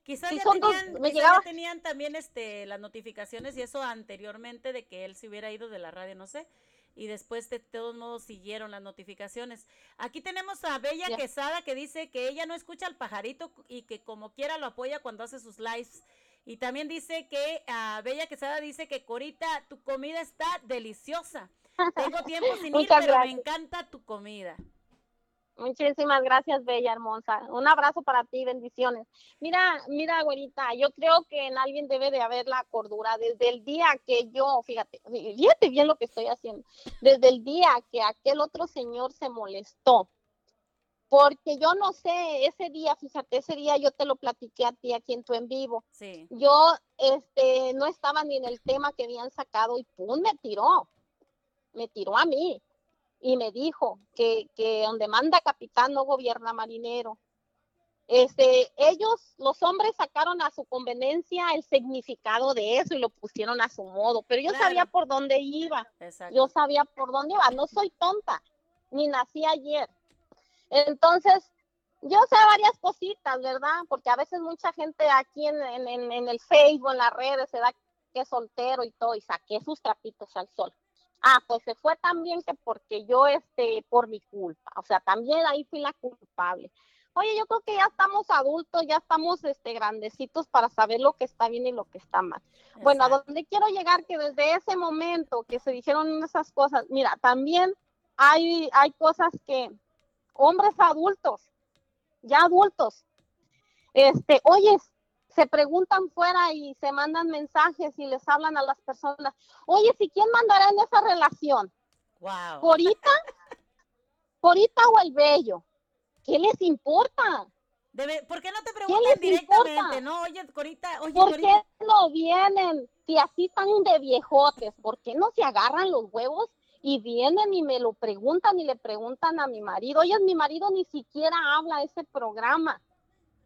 Quizás Sí, ya, dos, tenían, me quizás llegaba- ya tenían también este, las notificaciones y eso anteriormente de que él se hubiera ido de la radio, no sé. Y después de todos modos siguieron las notificaciones. Aquí tenemos a Bella. Quesada que dice que ella no escucha al pajarito y que como quiera lo apoya cuando hace sus lives. Y también dice que a Bella Quesada dice que Corita, tu comida está deliciosa. Tengo tiempo sin ir, pero me encanta tu comida. Muchísimas gracias, Bella Hermosa. Un abrazo para ti, bendiciones. Mira, mira, güerita, yo creo que en alguien debe de haber la cordura. Desde el día que yo, fíjate, fíjate bien lo que estoy haciendo. Desde el día que aquel otro señor se molestó, porque yo no sé, ese día, fíjate, ese día yo te lo platiqué a ti aquí en tu en vivo. Sí. Yo, este, no estaba ni en el tema que habían sacado y pum, me tiró, me tiró a mí y me dijo que, que donde manda capitán no gobierna marinero. Este, ellos, los hombres, sacaron a su conveniencia el significado de eso y lo pusieron a su modo, pero yo Claro. sabía por dónde iba, Exacto. yo sabía por dónde iba, no soy tonta, ni nací ayer. Entonces, yo sé varias cositas, ¿verdad? Porque a veces mucha gente aquí en, en, en- el Facebook, en las redes, se da que es soltero y todo, y saqué sus trapitos al sol. Ah, pues se fue también que porque yo, este, por mi culpa, o sea, también ahí fui la culpable. Oye, yo creo que ya estamos adultos, ya estamos, este, grandecitos para saber lo que está bien y lo que está mal. Bueno, a donde quiero llegar, que desde ese momento que se dijeron esas cosas, mira, también hay, hay cosas que hombres adultos, ya adultos, este, oye, se preguntan fuera y se mandan mensajes y les hablan a las personas, oye, si quién mandará en esa relación, Wow. Corita, Corita o el bello, ¿qué les importa? Debe- ¿Por qué no te preguntan directamente? importa? No, oye, Corita, oye, ¿Por Corita. qué no vienen? Si así están de viejotes, ¿por qué no se agarran los huevos y vienen y me lo preguntan y le preguntan a mi marido? Oye, mi marido ni siquiera habla ese programa.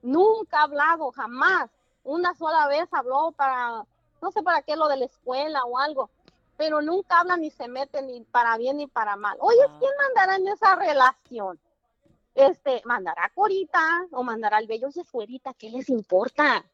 Nunca ha hablado, jamás. Una sola vez habló para, no sé para qué, lo de la escuela o algo, pero nunca habla ni se mete ni para bien ni para mal. Oye. ¿quién mandará en esa relación? Este, mandará a Corita o mandará al bello, oye, Corita, ¿qué les importa?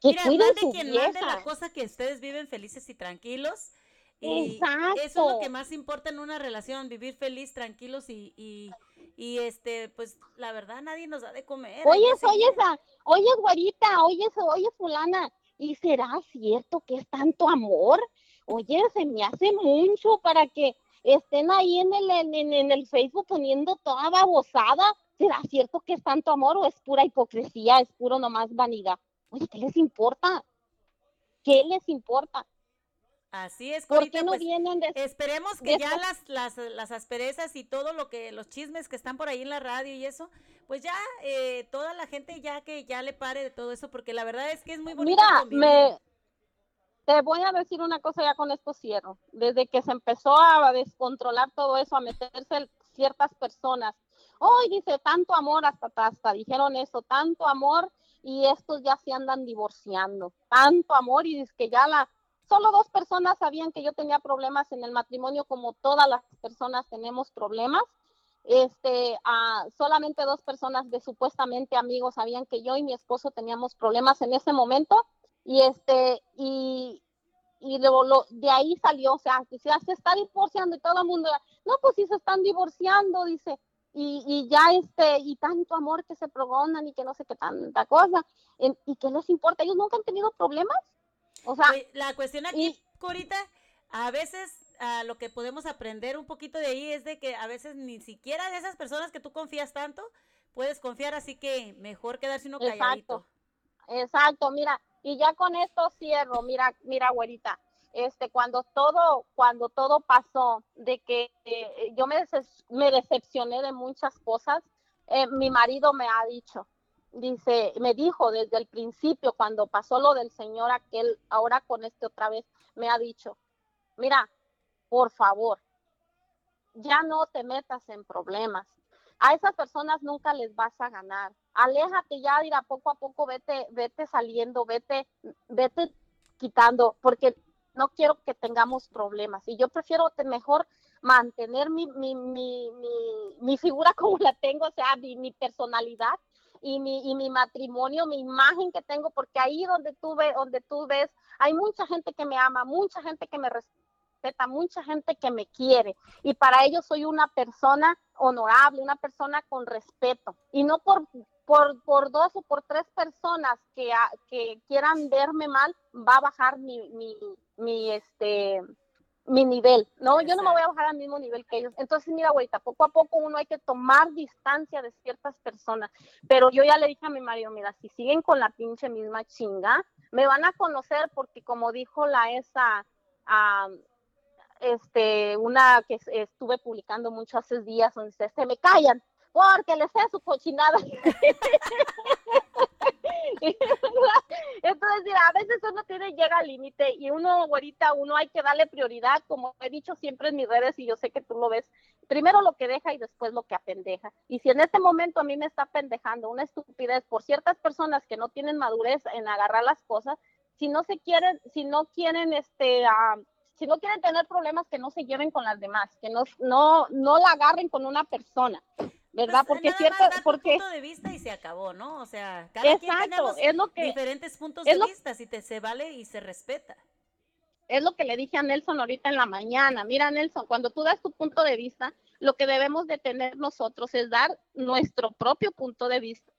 Que Mira, cuiden su quien mande vieja. la cosa que ustedes viven felices y tranquilos. Y Exacto. eso es lo que más importa en una relación, vivir feliz, tranquilos y, y, y, este, pues la verdad nadie nos da de comer. hay que Oyes, seguir. oyes, a- oyes, güerita, oyes, oyes, fulana, ¿y será cierto que es tanto amor? Oye, se me hace mucho para que estén ahí en el, en el Facebook poniendo toda babosada. ¿Será cierto que es tanto amor o es pura hipocresía, es puro nomás vanidad? Oye, ¿qué les importa? ¿Qué les importa? Así es, ¿Por Corita, qué no pues, vienen de Esperemos que de ya las, las, las asperezas y todo lo que, los chismes que están por ahí en la radio y eso, pues ya eh, toda la gente ya que ya le pare de todo eso, porque la verdad es que es muy bonito. Mira, convivir. me te voy a decir una cosa ya con esto cierro. Desde que se empezó a descontrolar todo eso, a meterse ciertas personas, hoy dice tanto amor hasta hasta dijeron eso, tanto amor y estos ya se andan divorciando, tanto amor y es que ya la solo dos personas sabían que yo tenía problemas en el matrimonio como todas las personas tenemos problemas. Este, ah, solamente dos personas de supuestamente amigos sabían que yo y mi esposo teníamos problemas en ese momento. Y este y y de ahí salió, o sea, que se, está divorciando y todo el mundo, no, pues si se están divorciando, dice, y, y ya este, y tanto amor que se progonan y que no sé qué tanta cosa, en- y qué les importa, ellos nunca han tenido problemas, o sea, La cuestión aquí, y- Corita, a veces ah, lo que podemos aprender un poquito de ahí es de que a veces ni siquiera de esas personas que tú confías tanto, puedes confiar, así que mejor quedarse uno calladito. Exacto. Exacto, mira, y ya con esto cierro, mira, mira, güerita, este, cuando todo, cuando todo pasó, de que eh, yo me, me decepcioné de muchas cosas, eh, mi marido me ha dicho, dice, me dijo desde el principio, cuando pasó lo del señor aquel, ahora con este otra vez, me ha dicho, mira, por favor, ya no te metas en problemas. A esas personas nunca les vas a ganar. Aléjate ya, dirá, poco a poco vete, vete saliendo, vete, vete quitando, porque no quiero que tengamos problemas. Y yo prefiero mejor mantener mi, mi, mi, mi, figura como la tengo, o sea, mi, personalidad y mi, y mi matrimonio, mi imagen que tengo, porque ahí donde tú, ves, donde tú ves, hay mucha gente que me ama, mucha gente que me respeta, mucha gente que me quiere. Y para ellos soy una persona honorable, una persona con respeto. Y no por, por, por dos o por tres personas que, que quieran verme mal, va a bajar mi, mi, mi este mi nivel, ¿no? Yo no me voy a bajar al mismo nivel que ellos. Entonces, mira, güeyita, poco a poco uno hay que tomar distancia de ciertas personas. Pero yo ya le dije a mi marido, mira, si siguen con la pinche misma chinga, me van a conocer porque como dijo la esa, este, una que estuve publicando muchos hace días, donde se, se me callan, porque les sé su cochinada. Entonces, mira, a veces uno tiene, llega al límite y uno, ahorita, uno hay que darle prioridad, como he dicho siempre en mis redes y yo sé que tú lo ves, primero lo que deja y después lo que apendeja. Y si en este momento a mí me está pendejando una estupidez por ciertas personas que no tienen madurez en agarrar las cosas, si no se quieren, si no quieren, este, si no quieren tener problemas, que no se lleven con las demás, que no, no, no la agarren con una persona. ¿Verdad? Pues, porque cierto, porque punto de vista y se acabó, ¿no? O sea, cada quien tenemos es lo que, diferentes puntos de vista, si te se vale y se respeta. Es lo que le dije a Nelson ahorita en la mañana. Mira, Nelson, cuando tú das tu punto de vista, lo que debemos de tener nosotros es dar nuestro propio punto de vista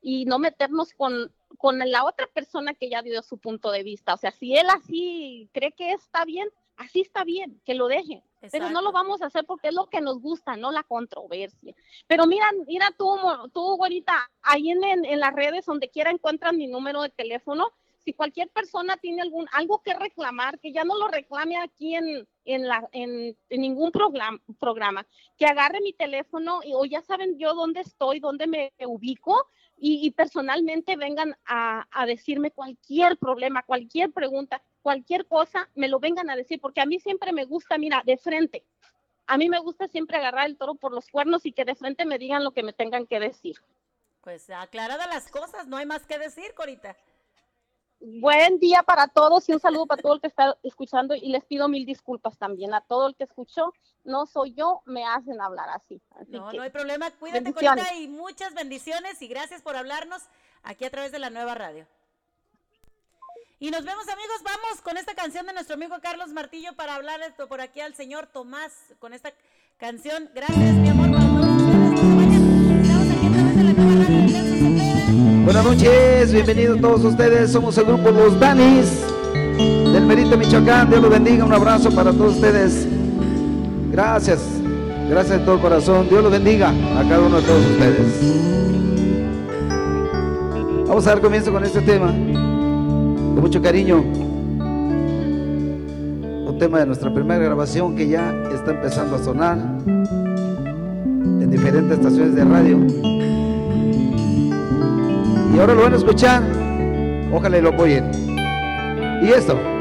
y no meternos con, con la otra persona que ya dio su punto de vista. O sea, si él así cree que está bien, así está bien, que lo deje. Pero no lo vamos a hacer porque es lo que nos gusta, no la controversia. Pero mira, mira tú, tú ahorita, ahí en, en, las redes, donde quiera encuentran mi número de teléfono. Si cualquier persona tiene algún algo que reclamar, que ya no lo reclame aquí en, en, la, en, ningún programa, programa, que agarre mi teléfono y, o ya saben yo dónde estoy, dónde me ubico y, y personalmente vengan a, a decirme cualquier problema, cualquier pregunta cualquier cosa, me lo vengan a decir, porque a mí siempre me gusta, mira, de frente. A mí me gusta siempre agarrar el toro por los cuernos y que de frente me digan lo que me tengan que decir. Pues aclarada las cosas, no hay más que decir, Corita. Buen día para todos y un saludo para todo el que está escuchando y les pido mil disculpas también a todo el que escuchó. No soy yo, me hacen hablar así. no, no hay problema. Cuídate, Corita, y muchas bendiciones y gracias por hablarnos aquí a través de la nueva radio. Y nos vemos amigos, vamos con esta canción de nuestro amigo Carlos Martillo para hablar por aquí al señor Tomás con esta canción. Gracias mi amor Buenas noches, bienvenidos todos ustedes. Somos el grupo Los Danis del Merito Michoacán. Dios los bendiga. Un abrazo para todos ustedes. Gracias, gracias de todo corazón. Dios los bendiga a cada uno de todos ustedes. Vamos a dar comienzo con este tema mucho cariño. Un tema de nuestra primera grabación que ya está empezando a sonar en diferentes estaciones de radio. Y ahora lo van a escuchar. Ojalá y lo apoyen. Y esto.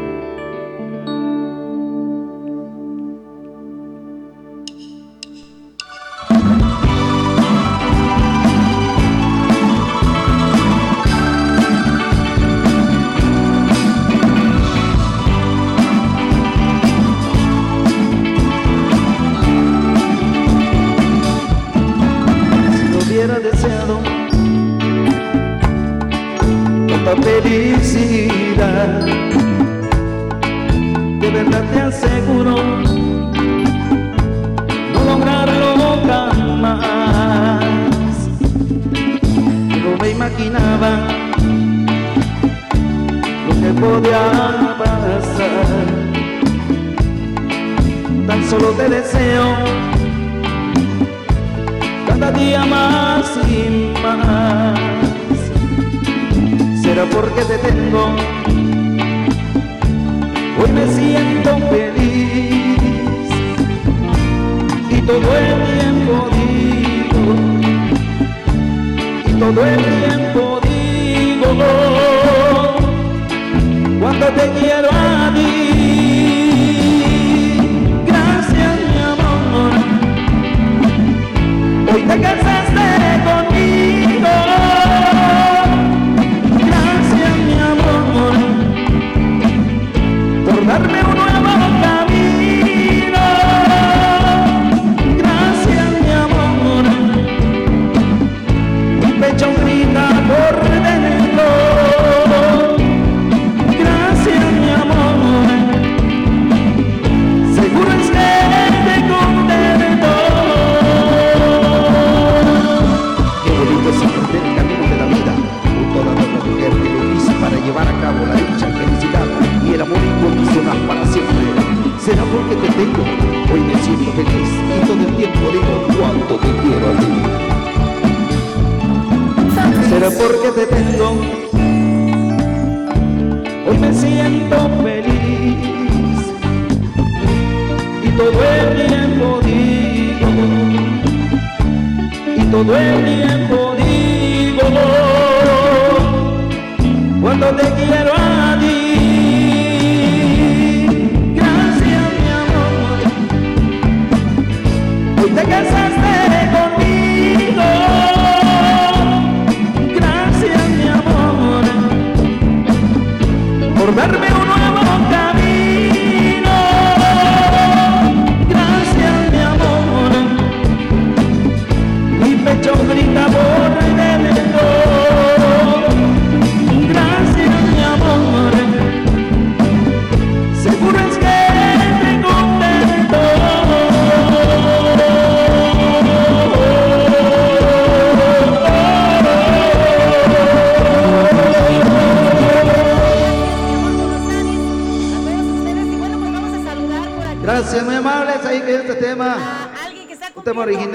todo el tiempo.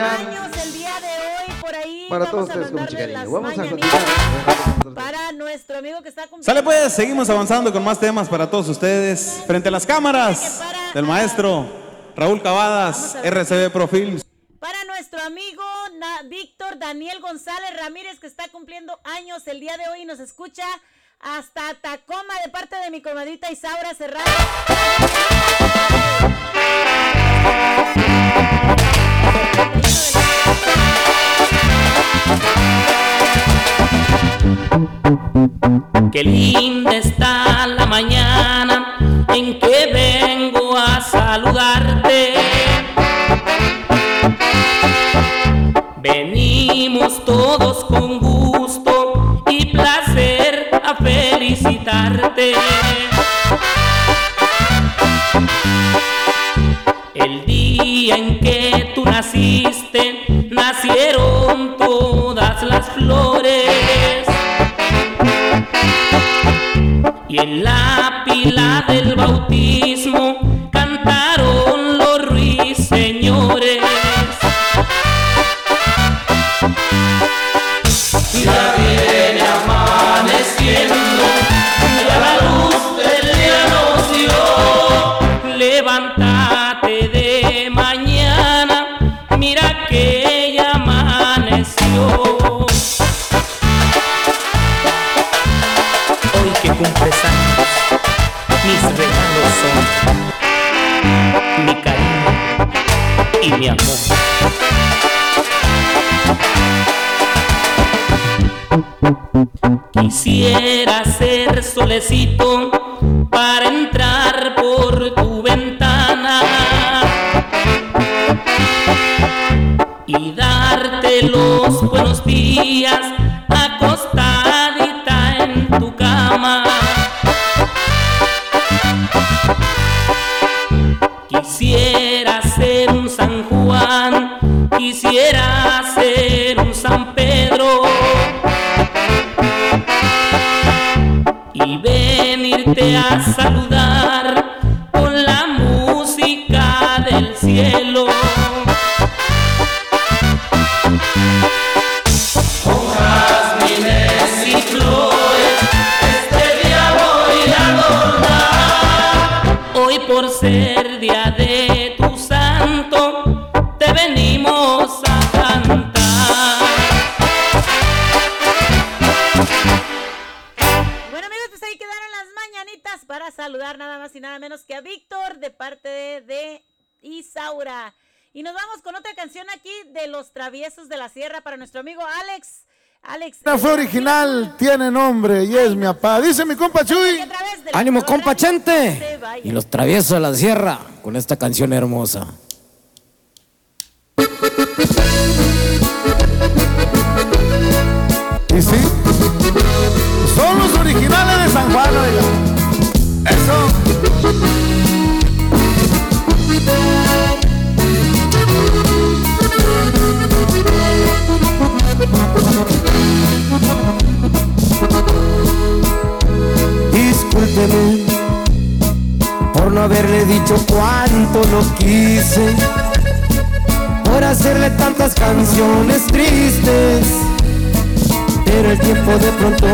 felicitar. el día de hoy por ahí. Para todos ustedes con mucho Para nuestro amigo que está cumpliendo. Sale pues, seguimos avanzando con más temas para todos ustedes. Frente a las cámaras del maestro Raúl Cavadas, RCB Profilms. Para nuestro amigo Víctor Daniel González Ramírez, que está cumpliendo años el día de hoy y nos escucha hasta Tacoma de parte de mi comadrita Isaura Serrano. Qué linda está la mañana en que vengo a saludarte. Venimos todos con gusto y placer a felicitarte. El día en que tú naciste, nacieron en la pila del bautismo. quisiera ser solecito. Traviesos de la Sierra para nuestro amigo Alex. Alex. Esta fue original, tiene nombre y es mi papá. Dice mi compa Chuy. Ánimo, compa Chente. Y los traviesos de la sierra con esta canción hermosa. Y sí, son los originales de San Juan, oiga. Haberle dicho cuánto lo quise, por hacerle tantas canciones tristes, pero el tiempo de pronto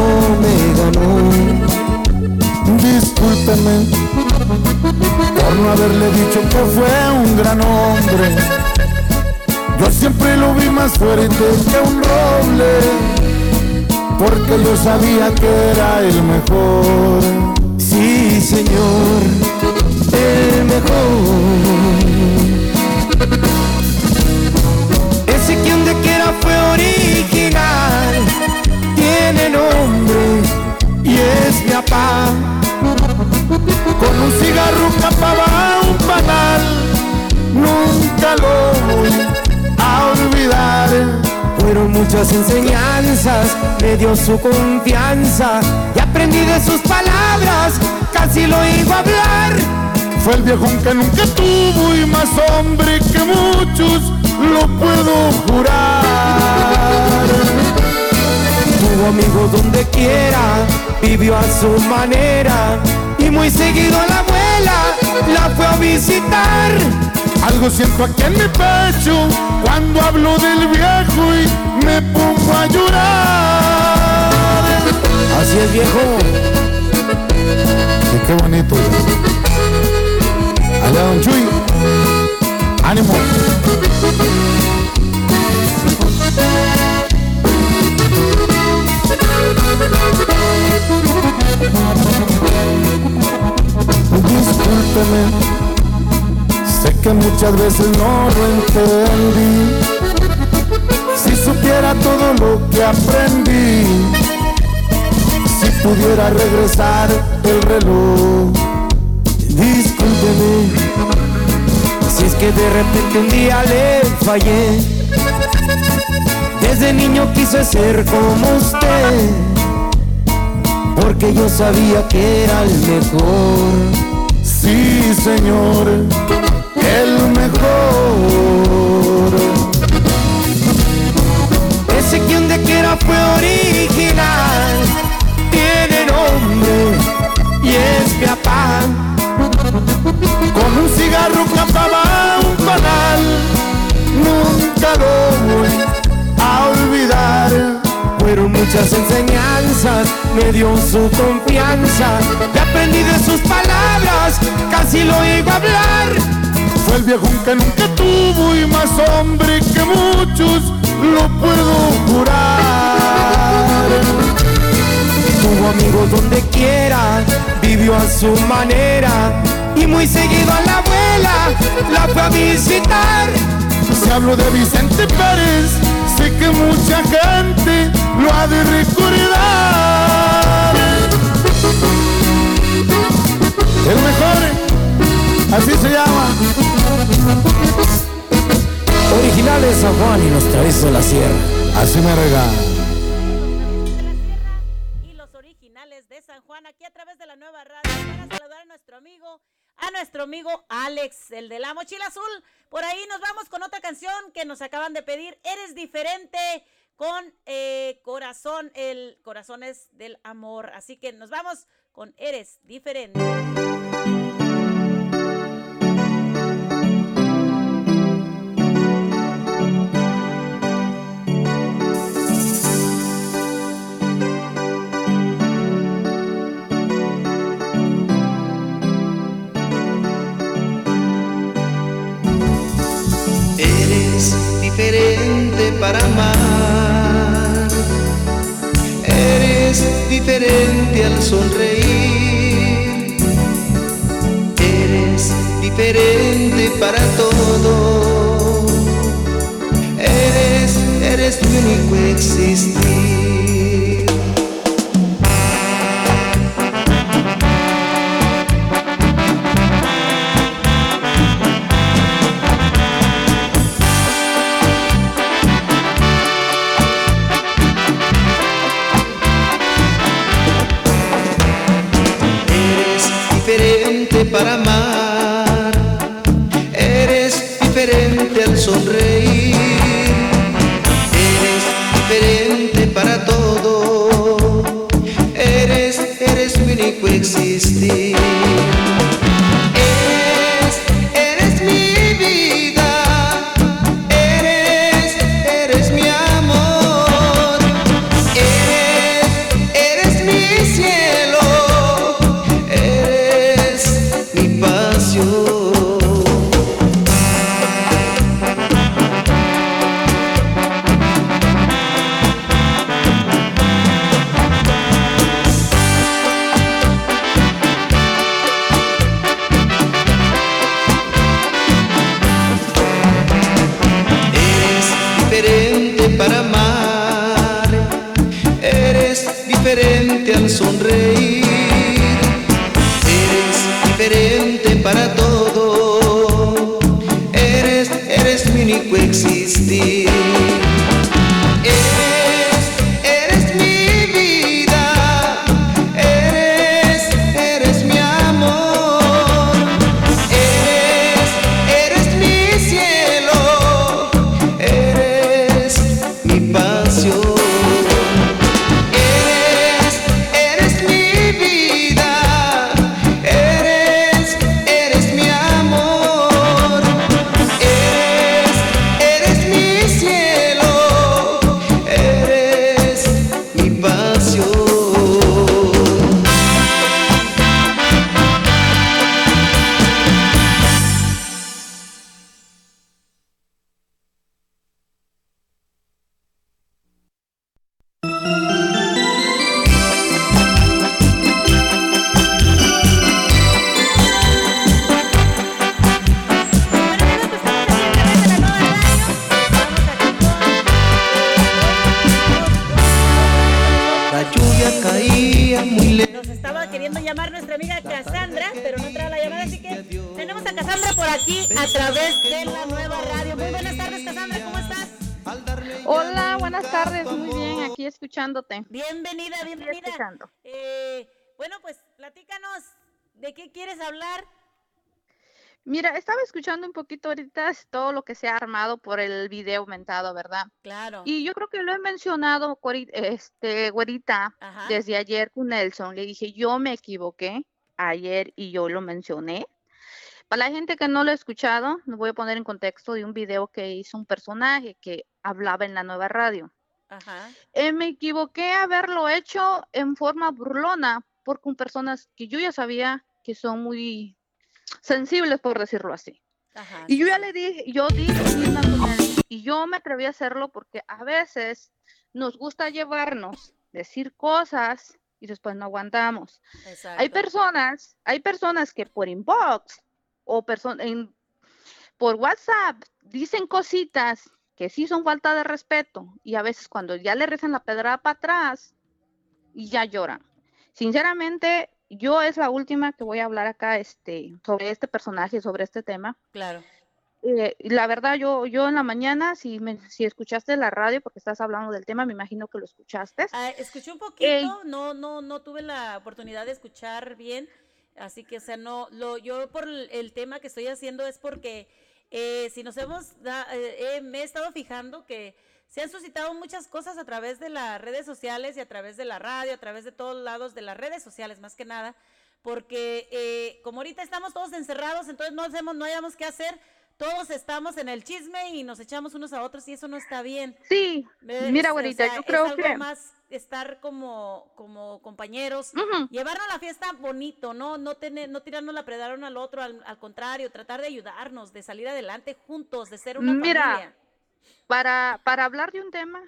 me ganó. Discúlpeme por no haberle dicho que fue un gran hombre. Yo siempre lo vi más fuerte que un roble, porque yo sabía que era el mejor. Sí, señor, Ese que donde quiera fue original, tiene nombre y es mi papá. Con un cigarro capaba un panal, nunca lo voy a olvidar. Fueron muchas enseñanzas, me dio su confianza y aprendí de sus palabras, casi lo iba a hablar. Fue el viejo que nunca tuvo y más hombre que muchos, lo puedo jurar. Tuvo amigos donde quiera, vivió a su manera y muy seguido a la abuela la fue a visitar. Algo siento aquí en mi pecho cuando hablo del viejo y me pongo a llorar. Así es viejo. Y qué bonito. Allá don Chuy. Ánimo. Discúlpeme, sé que muchas veces no lo entendí. Si supiera todo lo que aprendí, si pudiera regresar el reloj. Discúlpeme, si es que de repente un día le fallé. Desde niño quise ser como usted, porque yo sabía que era el mejor. Sí, señor, el mejor. Ese que donde quiera fue original, tiene nombre y es mi papá. Cigarro capaba un panal, nunca lo voy a olvidar. Fueron muchas enseñanzas, me dio su confianza y aprendí de sus palabras, casi lo a hablar. Fue el viejo que nunca tuvo y más hombre que muchos, lo puedo jurar. Tuvo amigos donde quiera, vivió a su manera y muy seguido a la abuela la fue a visitar. Si hablo de Vicente Pérez, sé que mucha gente lo ha de recordar. El mejor, así se llama. Originales San Juan y los traviesos de la sierra. Así me regala. y los originales de San Juan aquí a través de la nueva radio para saludar a nuestro amigo a nuestro amigo Alex el de la mochila azul. Por ahí nos vamos con otra canción que nos acaban de pedir eres diferente con eh, corazón el corazón es del amor. Así que nos vamos con eres diferente para amar. Eres diferente al sonreír. diferente para todo. Eres, eres mi único existir. Que se ha armado por el video aumentado, ¿verdad? Claro. Y yo creo que lo he mencionado, este, güerita, Ajá. desde ayer con Nelson. Le dije, yo me equivoqué ayer y yo lo mencioné. Para la gente que no lo ha escuchado, me voy a poner en contexto de un video que hizo un personaje que hablaba en la nueva radio. Ajá. Eh, me equivoqué haberlo hecho en forma burlona, porque con personas que yo ya sabía que son muy sensibles, por decirlo así. Ajá. Y yo ya le dije, yo dije misma con él, y yo me atreví a hacerlo porque a veces nos gusta llevarnos, decir cosas y después no aguantamos. Hay personas, hay personas que por inbox o person- en, por WhatsApp dicen cositas que sí son falta de respeto y a veces cuando ya le rezan la pedrada para atrás y ya lloran. Sinceramente, yo es la última que voy a hablar acá este, sobre este personaje, sobre este tema. Claro. Eh, la verdad, yo, yo en la mañana, si, me, si escuchaste la radio, porque estás hablando del tema, me imagino que lo escuchaste. Ah, escuché un Eh, poquito, no, no, no tuve la oportunidad de escuchar bien, así que, o sea, no, lo, yo por el, el tema que estoy haciendo es porque eh, si nos hemos, da- eh, eh, me he estado fijando que se han suscitado muchas cosas a través de las redes sociales y a través de la radio, a través de todos lados de las redes sociales, más que nada, porque eh, como ahorita estamos todos encerrados, entonces no hacemos, no hayamos qué hacer, todos estamos en el chisme y nos echamos unos a otros y eso no está bien. Sí, mira, es- o sea, yo es creo algo que... más estar como, como compañeros, llevarnos la fiesta bonito, ¿no? No tener, no tirarnos la predar uno al otro, al, al contrario, tratar de ayudarnos, de salir adelante juntos, de ser una Mira, familia. Para, para hablar de un tema,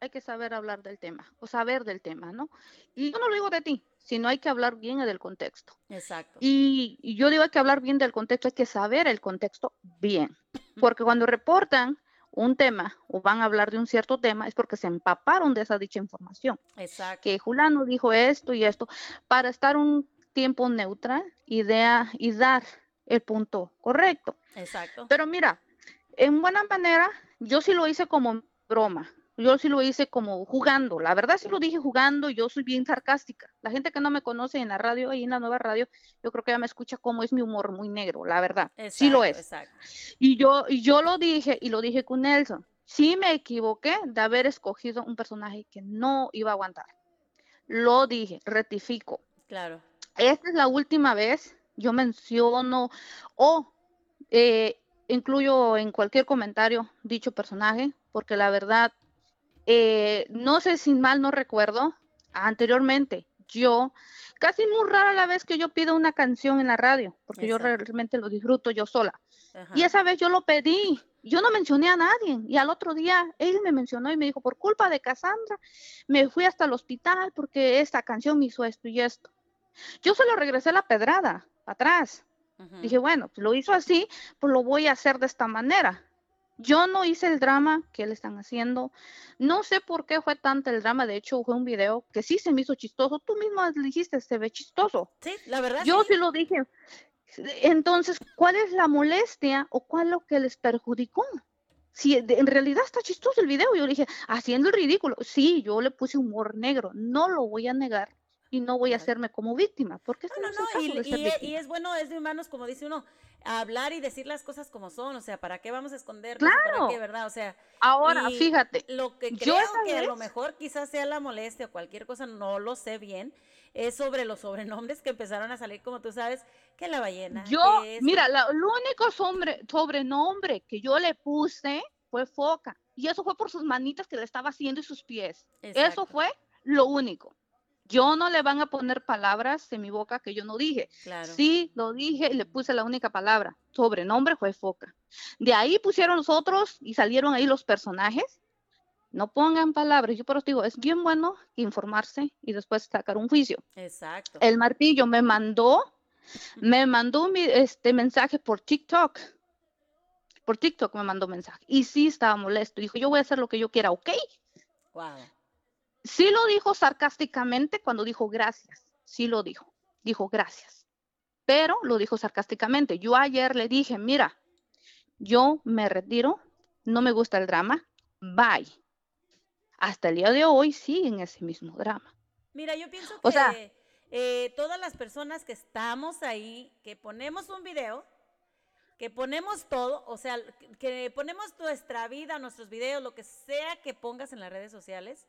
hay que saber hablar del tema o saber del tema, ¿no? Y yo no lo digo de ti, sino hay que hablar bien del contexto. Exacto. Y, y yo digo hay que hablar bien del contexto, hay que saber el contexto bien. Porque cuando reportan un tema o van a hablar de un cierto tema es porque se empaparon de esa dicha información. Exacto. Que Julano dijo esto y esto para estar un tiempo neutral y, de- y dar el punto correcto. Exacto. Pero mira, en buena manera, yo sí lo hice como broma. Yo sí lo hice como jugando. La verdad sí lo dije jugando. Yo soy bien sarcástica. La gente que no me conoce en la radio y en la nueva radio, yo creo que ya me escucha como es mi humor muy negro, la verdad. sí lo es. Exacto. Y yo, y yo lo dije y lo dije con Nelson. Sí me equivoqué de haber escogido un personaje que no iba a aguantar. Lo dije, rectifico. Claro. Esta es la última vez yo menciono o eh, incluyo en cualquier comentario dicho personaje, porque la verdad, eh, no sé si mal no recuerdo, anteriormente yo, casi muy rara la vez que yo pido una canción en la radio, porque yo realmente lo disfruto yo sola. Ajá. Y esa vez yo lo pedí. Yo no mencioné a nadie. Y al otro día él me mencionó y me dijo, por culpa de Cassandra, me fui hasta el hospital porque esta canción me hizo esto y esto. Yo se lo regresé la pedrada, para Dije, bueno, pues lo hizo así, pues lo voy a hacer de esta manera. Yo no hice el drama que le están haciendo. No sé por qué fue tanto el drama. De hecho, fue un video que sí se me hizo chistoso. Tú mismo le dijiste, se ve chistoso. Sí, la verdad. Yo sí. sí lo dije. Entonces, ¿cuál es la molestia o cuál lo que les perjudicó? Si en realidad está chistoso el video, yo le dije, haciendo el ridículo. Sí, yo le puse humor negro, no lo voy a negar y no voy a hacerme como víctima, porque este no, es el caso y, de ser y- y es bueno, es de humanos, como dice uno, hablar y decir las cosas como son, o sea, ¿para qué vamos a escondernos? ¿Para Claro. qué, verdad? O sea, Ahora, fíjate, lo que creo que a lo vez- mejor quizás sea la molestia o cualquier cosa, no lo sé bien, es sobre los sobrenombres que empezaron a salir, como tú sabes, que la ballena, Yo, esto. mira, la- el único sobrenombre que yo le puse fue foca. Y eso fue por sus manitas que le estaba haciendo y sus pies. Eso Exacto. fue lo único. Yo no le van a poner palabras en mi boca que yo no dije. Claro. Sí, lo dije y le puse la única palabra. Sobrenombre fue foca. De ahí pusieron los otros y salieron ahí los personajes. No pongan palabras. Yo por eso digo, es bien bueno informarse y después sacar un juicio. Exacto. El martillo me mandó, me mandó mi este mensaje por TikTok. Por TikTok me mandó mensaje. Y sí estaba molesto. Dijo, yo voy a hacer lo que yo quiera, ¿ok? Wow. Sí lo dijo sarcásticamente cuando dijo gracias. Sí lo dijo. Dijo gracias. Pero lo dijo sarcásticamente. Yo ayer le dije, mira, yo me retiro, no me gusta el drama, bye. Hasta el día de hoy siguen ese mismo drama. Mira, yo pienso que O sea- eh, todas las personas que estamos ahí, que ponemos un video, que ponemos todo, o sea, que- que ponemos nuestra vida, nuestros videos, lo que sea que pongas en las redes sociales,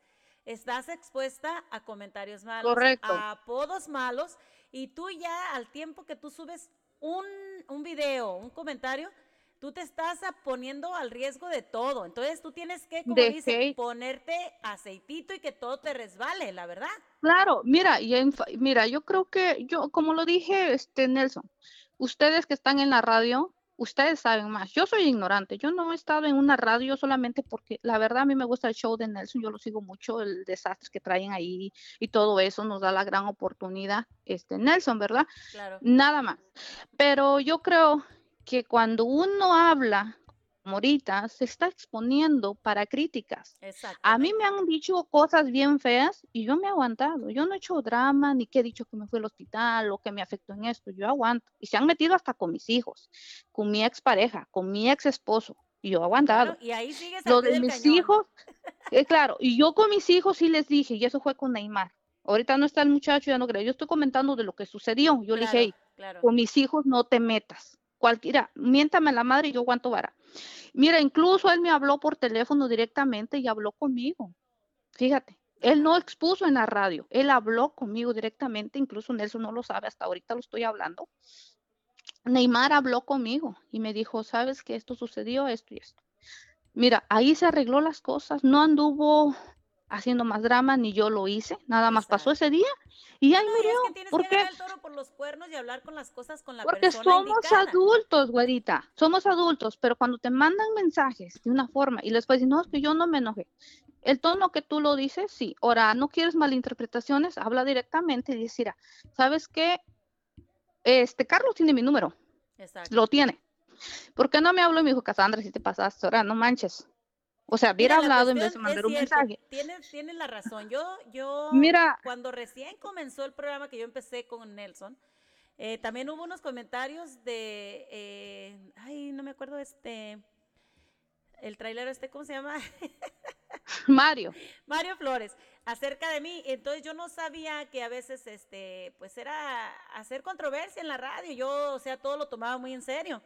estás expuesta a comentarios malos, Correcto. a apodos malos, y tú ya al tiempo que tú subes un, un video, un comentario, tú te estás poniendo al riesgo de todo. Entonces tú tienes que, como dice, ponerte aceitito y que todo te resbale, la verdad. Claro, mira, y en mira, yo creo que yo, como lo dije, este Nelson, ustedes que están en la radio, ustedes saben más. Yo soy ignorante, yo no he estado en una radio solamente porque la verdad a mí me gusta el show de Nelson, yo lo sigo mucho, el desastre que traen ahí y todo eso nos da la gran oportunidad, este Nelson, ¿verdad? Claro. Nada más. Pero yo creo que cuando uno habla, como ahorita, se está exponiendo para críticas. A mí me han dicho cosas bien feas y yo me he aguantado. Yo no he hecho drama ni que he dicho que me fui al hospital o que me afectó en esto. Yo aguanto. Y se han metido hasta con mis hijos, con mi expareja, con mi ex esposo. Y yo he aguantado. Claro, y ahí sigues Lo de mis cañón. hijos, eh, claro. Y yo con mis hijos sí les dije, y eso fue con Neymar. Ahorita no está el muchacho, ya no creo. Yo estoy comentando de lo que sucedió. Yo le dije, Claro, "Ey, claro. con mis hijos no te metas. Cualquiera, miéntame la madre y yo aguanto vara. Mira, incluso él me habló por teléfono directamente y habló conmigo. Fíjate, él no expuso en la radio, él habló conmigo directamente, incluso Nelson no lo sabe, hasta ahorita lo estoy hablando. Neymar habló conmigo y me dijo, sabes que esto sucedió, esto y esto. Mira, ahí se arregló las cosas, no anduvo haciendo más drama, ni yo lo hice, nada más pasó ese día y ahí No, murió. es que tienes ¿Por que qué? el toro por los cuernos y hablar con las cosas con la Porque persona somos indicada. adultos, güerita, somos adultos, pero cuando te mandan mensajes de una forma y después dicen, no, es que yo no me enojé. el tono que tú lo dices, sí. Ahora, no quieres malinterpretaciones, habla directamente y decir, ¿sabes qué? Este, Carlos tiene mi número. Exacto. Lo tiene. ¿Por qué no me habló y me dijo, Cassandra, si te pasaste ahora, no manches? O sea, hubiera Mira, hablado en vez de mandar un cierto, mensaje. Tienes, tienes la razón. Yo, yo, Mira. cuando recién comenzó el programa que yo empecé con Nelson, eh, también hubo unos comentarios de, eh, ay, no me acuerdo, este, el trailero este, ¿cómo se llama? Mario. Mario Flores, acerca de mí. Entonces yo no sabía que a veces, este, pues era hacer controversia en la radio. Yo, o sea, todo lo tomaba muy en serio.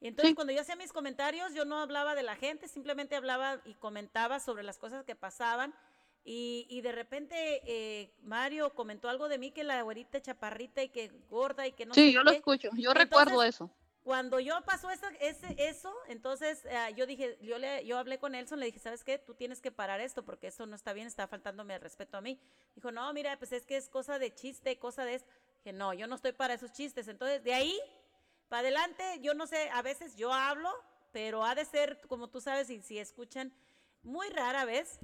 Entonces cuando yo hacía mis comentarios, yo no hablaba de la gente, simplemente hablaba y comentaba sobre las cosas que pasaban. Y, y de repente eh, Mario comentó algo de mí que la güerita chaparrita y que gorda y que no Sí, sé yo lo qué. escucho, yo recuerdo Entonces, eso. Cuando yo pasó esa- ese, eso, entonces eh, yo dije, yo, le, yo hablé con Nelson, le dije, ¿sabes qué? Tú tienes que parar esto porque eso no está bien, está faltándome el respeto a mí. Dijo, no, mira, pues es que es cosa de chiste, cosa de esto. Dije, no, yo no estoy para esos chistes. Entonces, de ahí para adelante, yo no sé, a veces yo hablo, pero ha de ser, como tú sabes, y si escuchan, muy rara vez,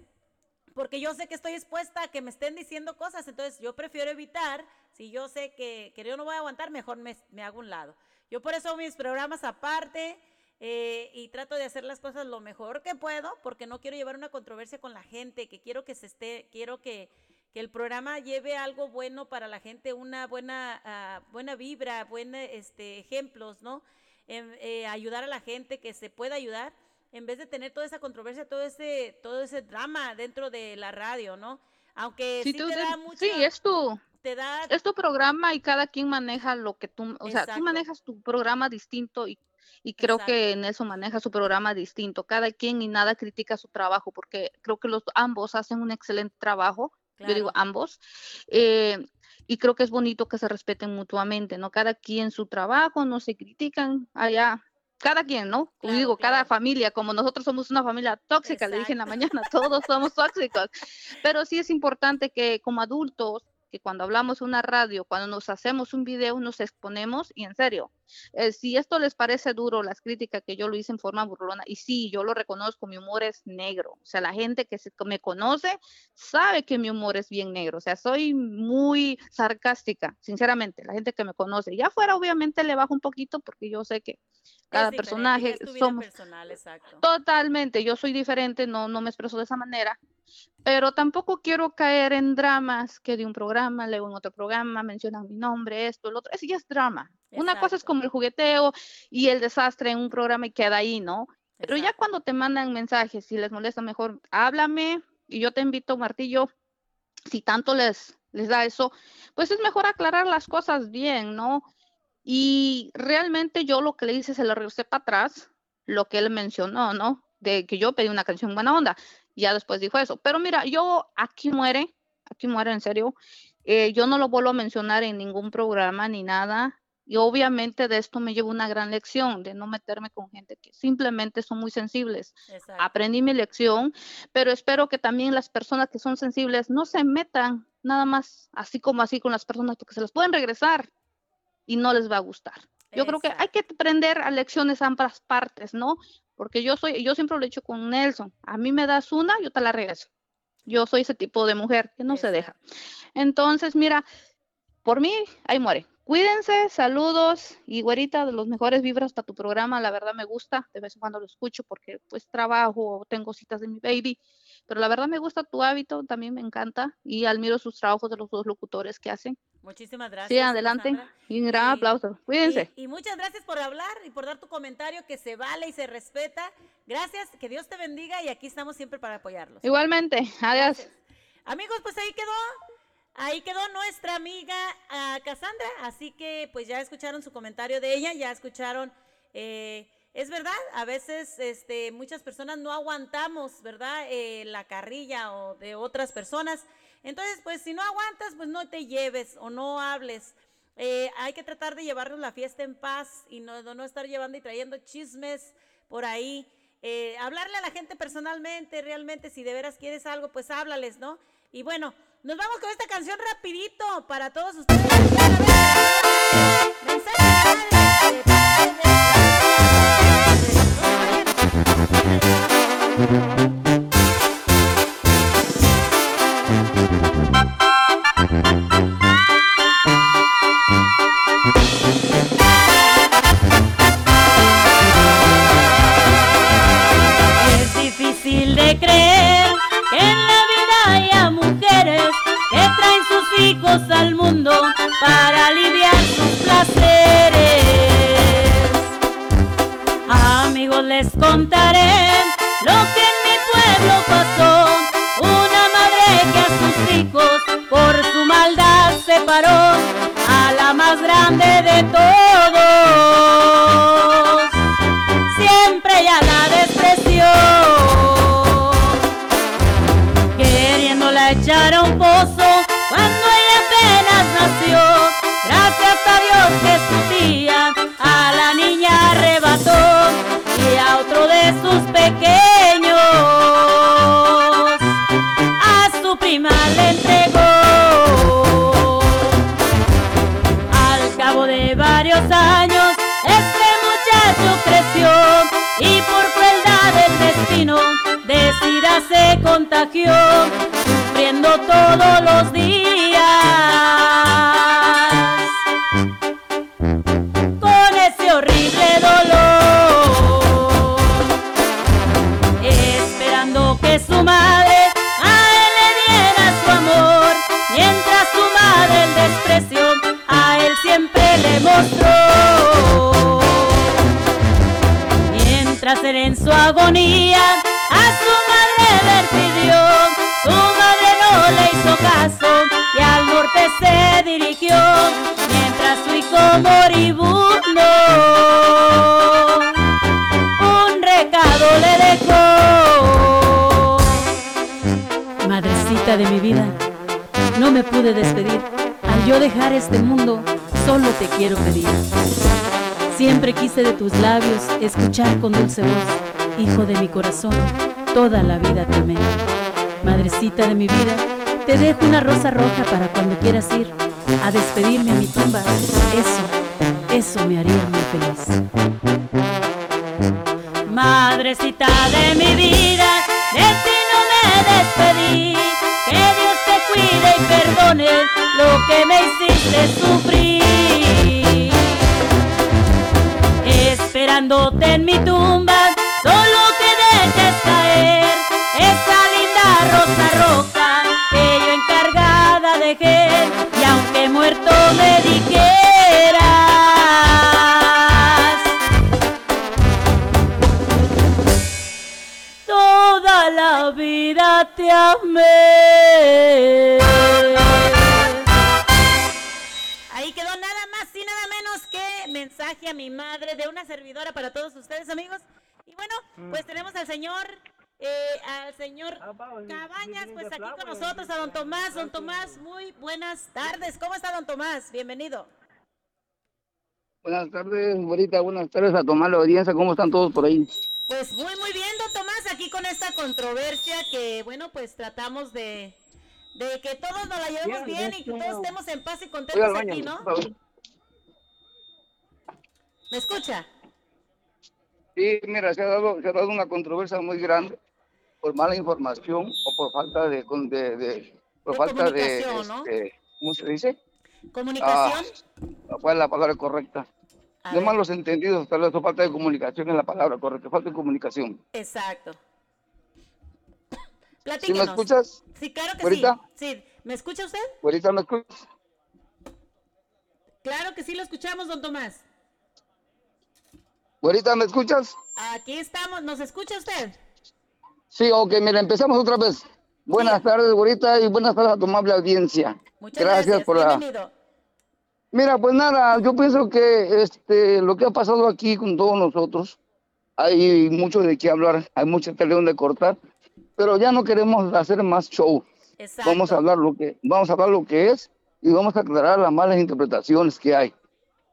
porque yo sé que estoy expuesta a que me estén diciendo cosas, entonces yo prefiero evitar, si yo sé que, que yo no voy a aguantar, mejor me, me hago un lado. Yo por eso mis programas aparte eh, y trato de hacer las cosas lo mejor que puedo, porque no quiero llevar una controversia con la gente, que quiero que se esté, quiero que, que el programa lleve algo bueno para la gente, una buena, ah, buena vibra, buenos este, ejemplos, ¿no? Eh, ayudar a la gente que se pueda ayudar, en vez de tener toda esa controversia, todo ese, todo ese drama dentro de la radio, ¿no? Aunque sí, Sí, tú te da mucha, sí, es tu, te da, es tu programa y cada quien maneja lo que tú, o sea, Exacto. tú manejas tu programa distinto y, y creo que Nelson maneja su programa distinto. Cada quien y nada critica su trabajo porque creo que los ambos hacen un excelente trabajo. Yo digo Claro. ambos. eh, y creo que es bonito que se respeten mutuamente, ¿no? Cada quien su trabajo, no se critican allá. Cada quien, ¿no? Como Claro, digo, cada claro. familia, como nosotros somos una familia tóxica, le dije en la mañana, todos somos tóxicos. Pero sí es importante que como adultos, que cuando hablamos una radio, cuando nos hacemos un video, nos exponemos y en serio, eh, si esto les parece duro, las críticas que yo lo hice en forma burlona, y sí, yo lo reconozco, mi humor es negro. O sea, la gente que se- que me conoce sabe que mi humor es bien negro. O sea, soy muy sarcástica, sinceramente, la gente que me conoce. Ya fuera, obviamente, le bajo un poquito porque yo sé que cada personaje somos personal, exacto. totalmente, yo soy diferente, no, no me expreso de esa manera, pero tampoco quiero caer en dramas que de un programa, luego en otro programa mencionan mi nombre, esto, el otro, eso ya es drama. Una cosa es como el jugueteo y el desastre en un programa y queda ahí, ¿no? Pero ya cuando te mandan mensajes, si les molesta mejor, háblame y yo te invito, Martillo, si tanto les, les da eso, pues es mejor aclarar las cosas bien, ¿no? Y realmente yo lo que le hice, se lo regresé para atrás, lo que él mencionó, ¿no? De que yo pedí una canción buena onda. Ya después dijo eso. Pero mira, yo aquí muere, aquí muere en serio. eh, yo no lo vuelvo a mencionar en ningún programa ni nada. Y obviamente de esto me llevo una gran lección, de no meterme con gente que simplemente son muy sensibles. Aprendí mi lección, pero espero que también las personas que son sensibles no se metan nada más así como así con las personas porque se las pueden regresar y no les va a gustar. Yo creo que hay que aprender a lecciones ambas partes, ¿no? Porque yo soy, yo siempre lo he dicho con Nelson, a mí me das una, yo te la regreso. Yo soy ese tipo de mujer que no se deja. Entonces, mira, por mí, ahí muere. Cuídense, saludos y güerita, de los mejores vibras para tu programa, la verdad me gusta, de vez en cuando lo escucho porque pues trabajo, tengo citas de mi baby, pero la verdad me gusta tu hábito, también me encanta y admiro sus trabajos de los dos locutores que hacen. Muchísimas gracias. Sí, adelante Cassandra. y un gran aplauso. Cuídense. Y, y muchas gracias por hablar y por dar tu comentario que se vale y se respeta. Gracias, que Dios te bendiga y aquí estamos siempre para apoyarlos. Igualmente, adiós. Amigos, pues ahí quedó, ahí quedó nuestra amiga ah, Cassandra, así que pues ya escucharon su comentario de ella, ya escucharon, eh, es verdad, a veces este, muchas personas no aguantamos, ¿verdad? Eh, la carrilla o de otras personas, entonces pues si no aguantas, pues no te lleves o no hables. Eh, hay que tratar de llevarnos la fiesta en paz y no, no, estar llevando y trayendo chismes por ahí. Eh, hablarle a la gente personalmente, realmente, si de veras quieres algo, pues háblales, ¿no? Y bueno, nos vamos con esta canción rapidito para todos ustedes. Para aliviar sus placeres. Amigos, les contaré lo que en mi pueblo pasó. Una madre que a sus hijos por su maldad separó a la más grande de todos. Contagió, sufriendo todos los días. Madrecita de mi vida, no me pude despedir. Al yo dejar este mundo, solo te quiero pedir. Siempre quise de tus labios escuchar con dulce voz, hijo de mi corazón, toda la vida te amé. Madrecita de mi vida, te dejo una rosa roja para cuando quieras ir a despedirme a mi tumba. Eso, eso me haría muy feliz. Madrecita de mi vida, de ti no me despedí. Que Dios te cuide y perdone lo que me hiciste sufrir. Esperándote en mi tumba, solo que dejes caer esa linda rosa roja que yo encargada dejé. Y aunque muerto me dijeras. Te amé. Ahí quedó nada más y nada menos que mensaje a mi madre de una servidora para todos ustedes, amigos. Y bueno, pues tenemos al señor, eh, al señor Cabañas, pues aquí con nosotros, a don Tomás. Don Tomás, muy buenas tardes. ¿Cómo está don Tomás? Bienvenido. Buenas tardes, bonita. Buenas tardes a tomar la audiencia. ¿Cómo están todos por ahí? Pues muy, muy bien, don Tomás, aquí con esta controversia que, bueno, pues tratamos de, de que todos nos la llevemos bien y que todos estemos en paz y contentos baño, aquí, ¿no? ¿Me escucha? Sí, mira, se ha, dado, se ha dado una controversia muy grande por mala información o por falta de... con- de, de- por De falta de... ¿no? este, ¿Cómo se dice? ¿Comunicación? Ah, ¿Cuál es la palabra correcta? A De ver. malos entendidos, tal vez falta de comunicación es la palabra correcta, falta de comunicación. Exacto. ¿Sí Platíquenos. me escuchas? Sí, claro que sí. Sí, ¿me escucha usted? ¿Ahorita me escuchas? Claro que sí lo escuchamos, don Tomás. ¿Ahorita me escuchas? Aquí estamos, ¿nos escucha usted? Sí, ok, mira, empezamos otra vez. Buenas tardes, Gorita, y buenas tardes a tu amable audiencia. Muchas gracias, por la... Mira, pues nada, yo pienso que este, lo que ha pasado aquí con todos nosotros, hay mucho de qué hablar, hay mucho tele donde cortar, pero ya no queremos hacer más show. Exacto. Vamos a hablar lo que, vamos a hablar lo que es y vamos a aclarar las malas interpretaciones que hay.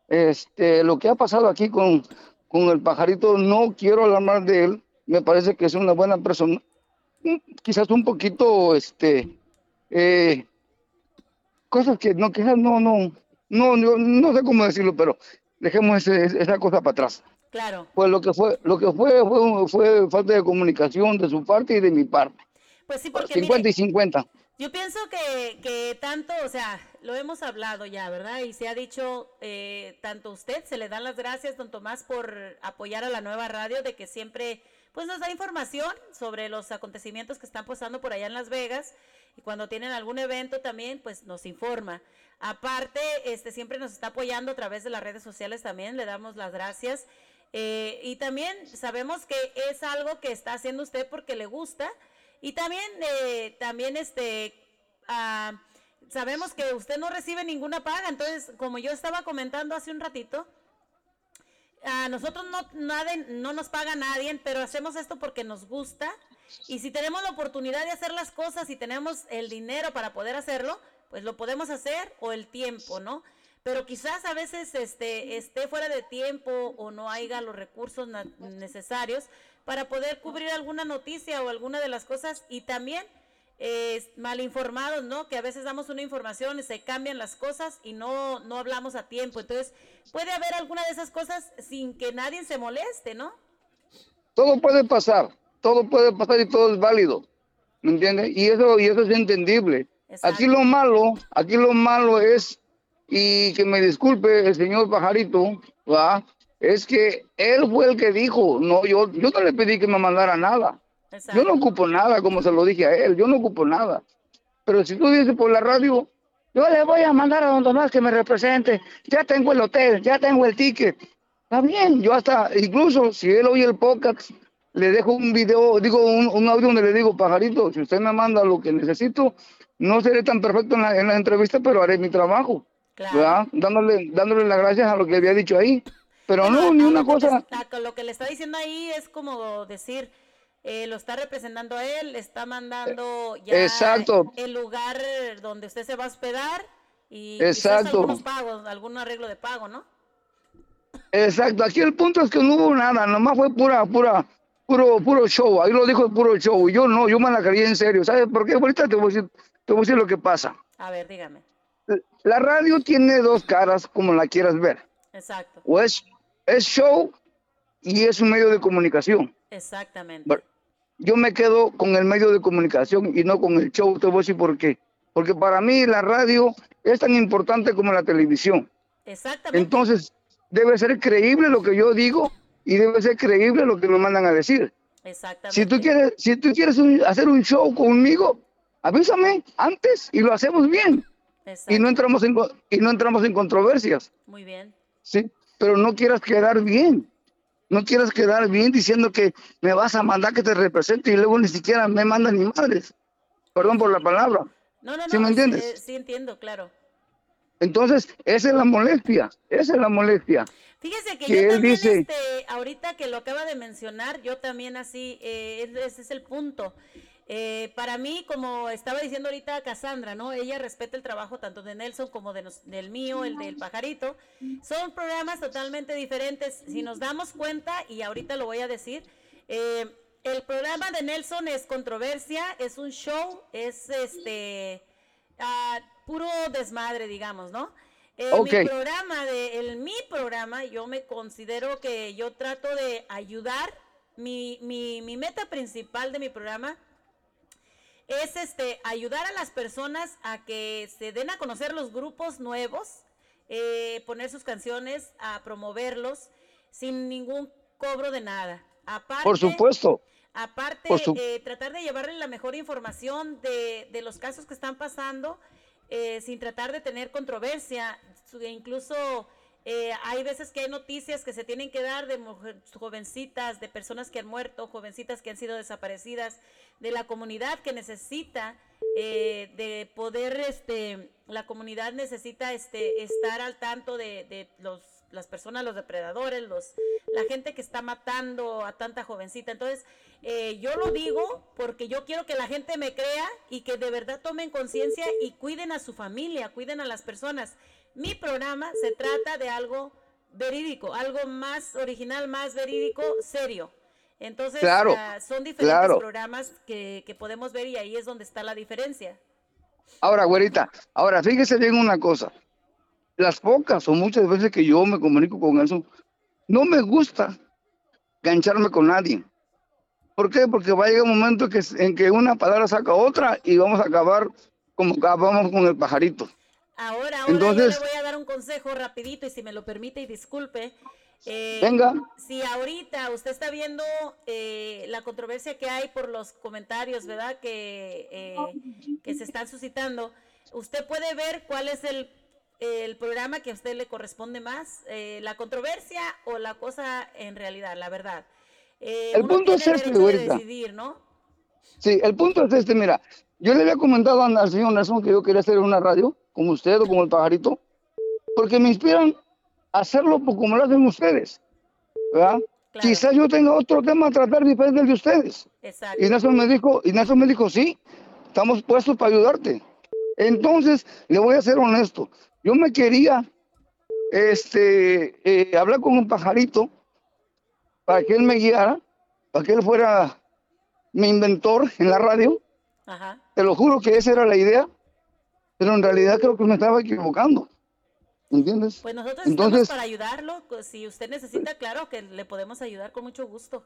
Este, lo que ha pasado aquí con, con el pajarito, no quiero hablar mal de él, me parece que es una buena persona, quizás un poquito, este, eh, cosas que no, quizás no, no, no, no, no sé cómo decirlo, pero dejemos ese- esa cosa para atrás. Claro. Pues lo que fue, lo que fue, fue, fue falta de comunicación de su parte y de mi parte. Pues sí, porque 50 mire, y 50. Yo pienso que, que tanto, o sea, lo hemos hablado ya, ¿verdad? Y se ha dicho, eh, tanto usted, se le dan las gracias, don Tomás, por apoyar a la nueva radio, de que siempre, pues nos da información sobre los acontecimientos que están pasando por allá en Las Vegas. Y cuando tienen algún evento también, pues nos informa. Aparte, este siempre nos está apoyando a través de las redes sociales también, le damos las gracias. Eh, y también sabemos que es algo que está haciendo usted porque le gusta. Y también, eh, también este, ah, sabemos que usted no recibe ninguna paga. Entonces, como yo estaba comentando hace un ratito, a nosotros no, no nos paga nadie, pero hacemos esto porque nos gusta. Y si tenemos la oportunidad de hacer las cosas y tenemos el dinero para poder hacerlo, pues lo podemos hacer o el tiempo, ¿no? Pero quizás a veces este, esté fuera de tiempo o no haya los recursos necesarios para poder cubrir alguna noticia o alguna de las cosas y también eh, mal informados, ¿no? Que a veces damos una información y se cambian las cosas y no, no hablamos a tiempo. Entonces, puede haber alguna de esas cosas sin que nadie se moleste, ¿no? Todo puede pasar, todo puede pasar y todo es válido, ¿me entiendes? Y eso, y eso es entendible. Aquí lo malo, aquí lo malo es, y que me disculpe el señor Pajarito, ¿va? es que él fue el que dijo, no, yo, yo no le pedí que me mandara nada. Yo no ocupo nada, como se lo dije a él, yo no ocupo nada. Pero si tú dices por la radio, yo le voy a mandar a don Tomás que me represente, ya tengo el hotel, ya tengo el ticket. Está bien, yo hasta, incluso si él oye el podcast, le dejo un video, digo un, un audio donde le digo, pajarito, si usted me manda lo que necesito, no seré tan perfecto en la, en la entrevista, pero haré mi trabajo. ¿verdad? Dándole, dándole las gracias a lo que había dicho ahí. Pero no, ni una cosa. Está- lo que le está diciendo ahí es como decir, eh, lo está representando a él, le está mandando ya Exacto. el lugar donde usted se va a hospedar y Exacto. algunos pagos, algún arreglo de pago, ¿no? Exacto, aquí el punto es que no hubo nada, nomás fue pura, pura, puro, puro show, ahí lo dijo puro show, yo no, yo me la creí en serio, ¿sabes por qué? Ahorita te voy a decir, te voy a decir lo que pasa. A ver, dígame. La radio tiene dos caras, como la quieras ver, Exacto, o es, es show y es un medio de comunicación. exactamente. Bueno, Yo me quedo con el medio de comunicación y no con el show, te voy a decir por qué. Porque para mí la radio es tan importante como la televisión. Exactamente. Entonces, debe ser creíble lo que yo digo y debe ser creíble lo que me mandan a decir. Exactamente. Si tú quieres, si tú quieres un- hacer un show conmigo, avísame antes y lo hacemos bien. Y no entramos en y no entramos en controversias, Muy bien. ¿sí? Pero no quieras quedar bien. No quieras quedar bien diciendo que me vas a mandar que te represente y luego ni siquiera me mandan ni madres. Perdón por la palabra. No, no, no. ¿Sí me entiendes? eh, sí entiendo, claro. Entonces, esa es la molestia, esa es la molestia. Fíjese que, Que yo él también, dice- este, ahorita que lo acaba de mencionar, yo también así, eh, es- ese es el punto. Eh, para mí, como estaba diciendo ahorita Cassandra, ¿no? Ella respeta el trabajo tanto de Nelson como de nos- del mío, el del pajarito. Son programas totalmente diferentes. Si nos damos cuenta, y ahorita lo voy a decir, eh, el programa de Nelson es controversia, es un show, es este ah, puro desmadre, digamos, ¿no? Eh. Mi programa, de, el, mi programa, yo me considero que yo trato de ayudar. Mi, mi, mi meta principal de mi programa es este ayudar a las personas a que se den a conocer los grupos nuevos, eh, poner sus canciones, a promoverlos sin ningún cobro de nada. Aparte, Por supuesto. Aparte, Por su- eh, tratar de llevarle la mejor información de, de los casos que están pasando, eh, sin tratar de tener controversia. Incluso eh, hay veces que hay noticias que se tienen que dar de jovencitas, de personas que han muerto, jovencitas que han sido desaparecidas, de la comunidad que necesita eh, de poder, este, la comunidad necesita este, estar al tanto de, de los, las personas, los depredadores, los, la gente que está matando a tanta jovencita. Entonces, eh, yo lo digo porque yo quiero que la gente me crea y que de verdad tomen conciencia y cuiden a su familia, cuiden a las personas. Mi programa se trata de algo verídico, algo más original, más verídico, serio. Entonces, Claro, ah, son diferentes claro. programas que, que podemos ver y ahí es donde está la diferencia. Ahora, güerita, ahora fíjese bien una cosa. Las pocas o muchas veces que yo me comunico con eso, no me gusta gancharme con nadie. ¿Por qué? Porque va a llegar un momento que, en que una palabra saca otra y vamos a acabar como acabamos con el pajarito. Ahora, ahora Entonces- yo le voy a dar un consejo rapidito y si me lo permite y disculpe. eh, Venga. Si ahorita usted está viendo eh, la controversia que hay por los comentarios, ¿verdad? Que, eh, que se están suscitando, usted puede ver cuál es el, el programa que a usted le corresponde más, eh, la controversia o la cosa en realidad, la verdad. Eh, El punto es este, de decidir, ¿no? Sí, el punto es este, mira, yo le había comentado al señor Nelson que yo quería hacer una radio, como usted o como el pajarito, porque me inspiran a hacerlo como lo hacen ustedes, ¿verdad? Quizás yo tenga otro tema a tratar diferente de ustedes. Exacto. Y Nelson me dijo, y Nelson me dijo, sí, estamos puestos para ayudarte. Entonces, le voy a ser honesto, yo me quería este, eh, hablar con un pajarito para que él me guiara, para que él fuera mi inventor en la radio. Ajá. Te lo juro que esa era la idea, pero en realidad creo que me estaba equivocando. ¿Entiendes? Pues nosotros Entonces, estamos para ayudarlo. Si usted necesita, claro que le podemos ayudar con mucho gusto.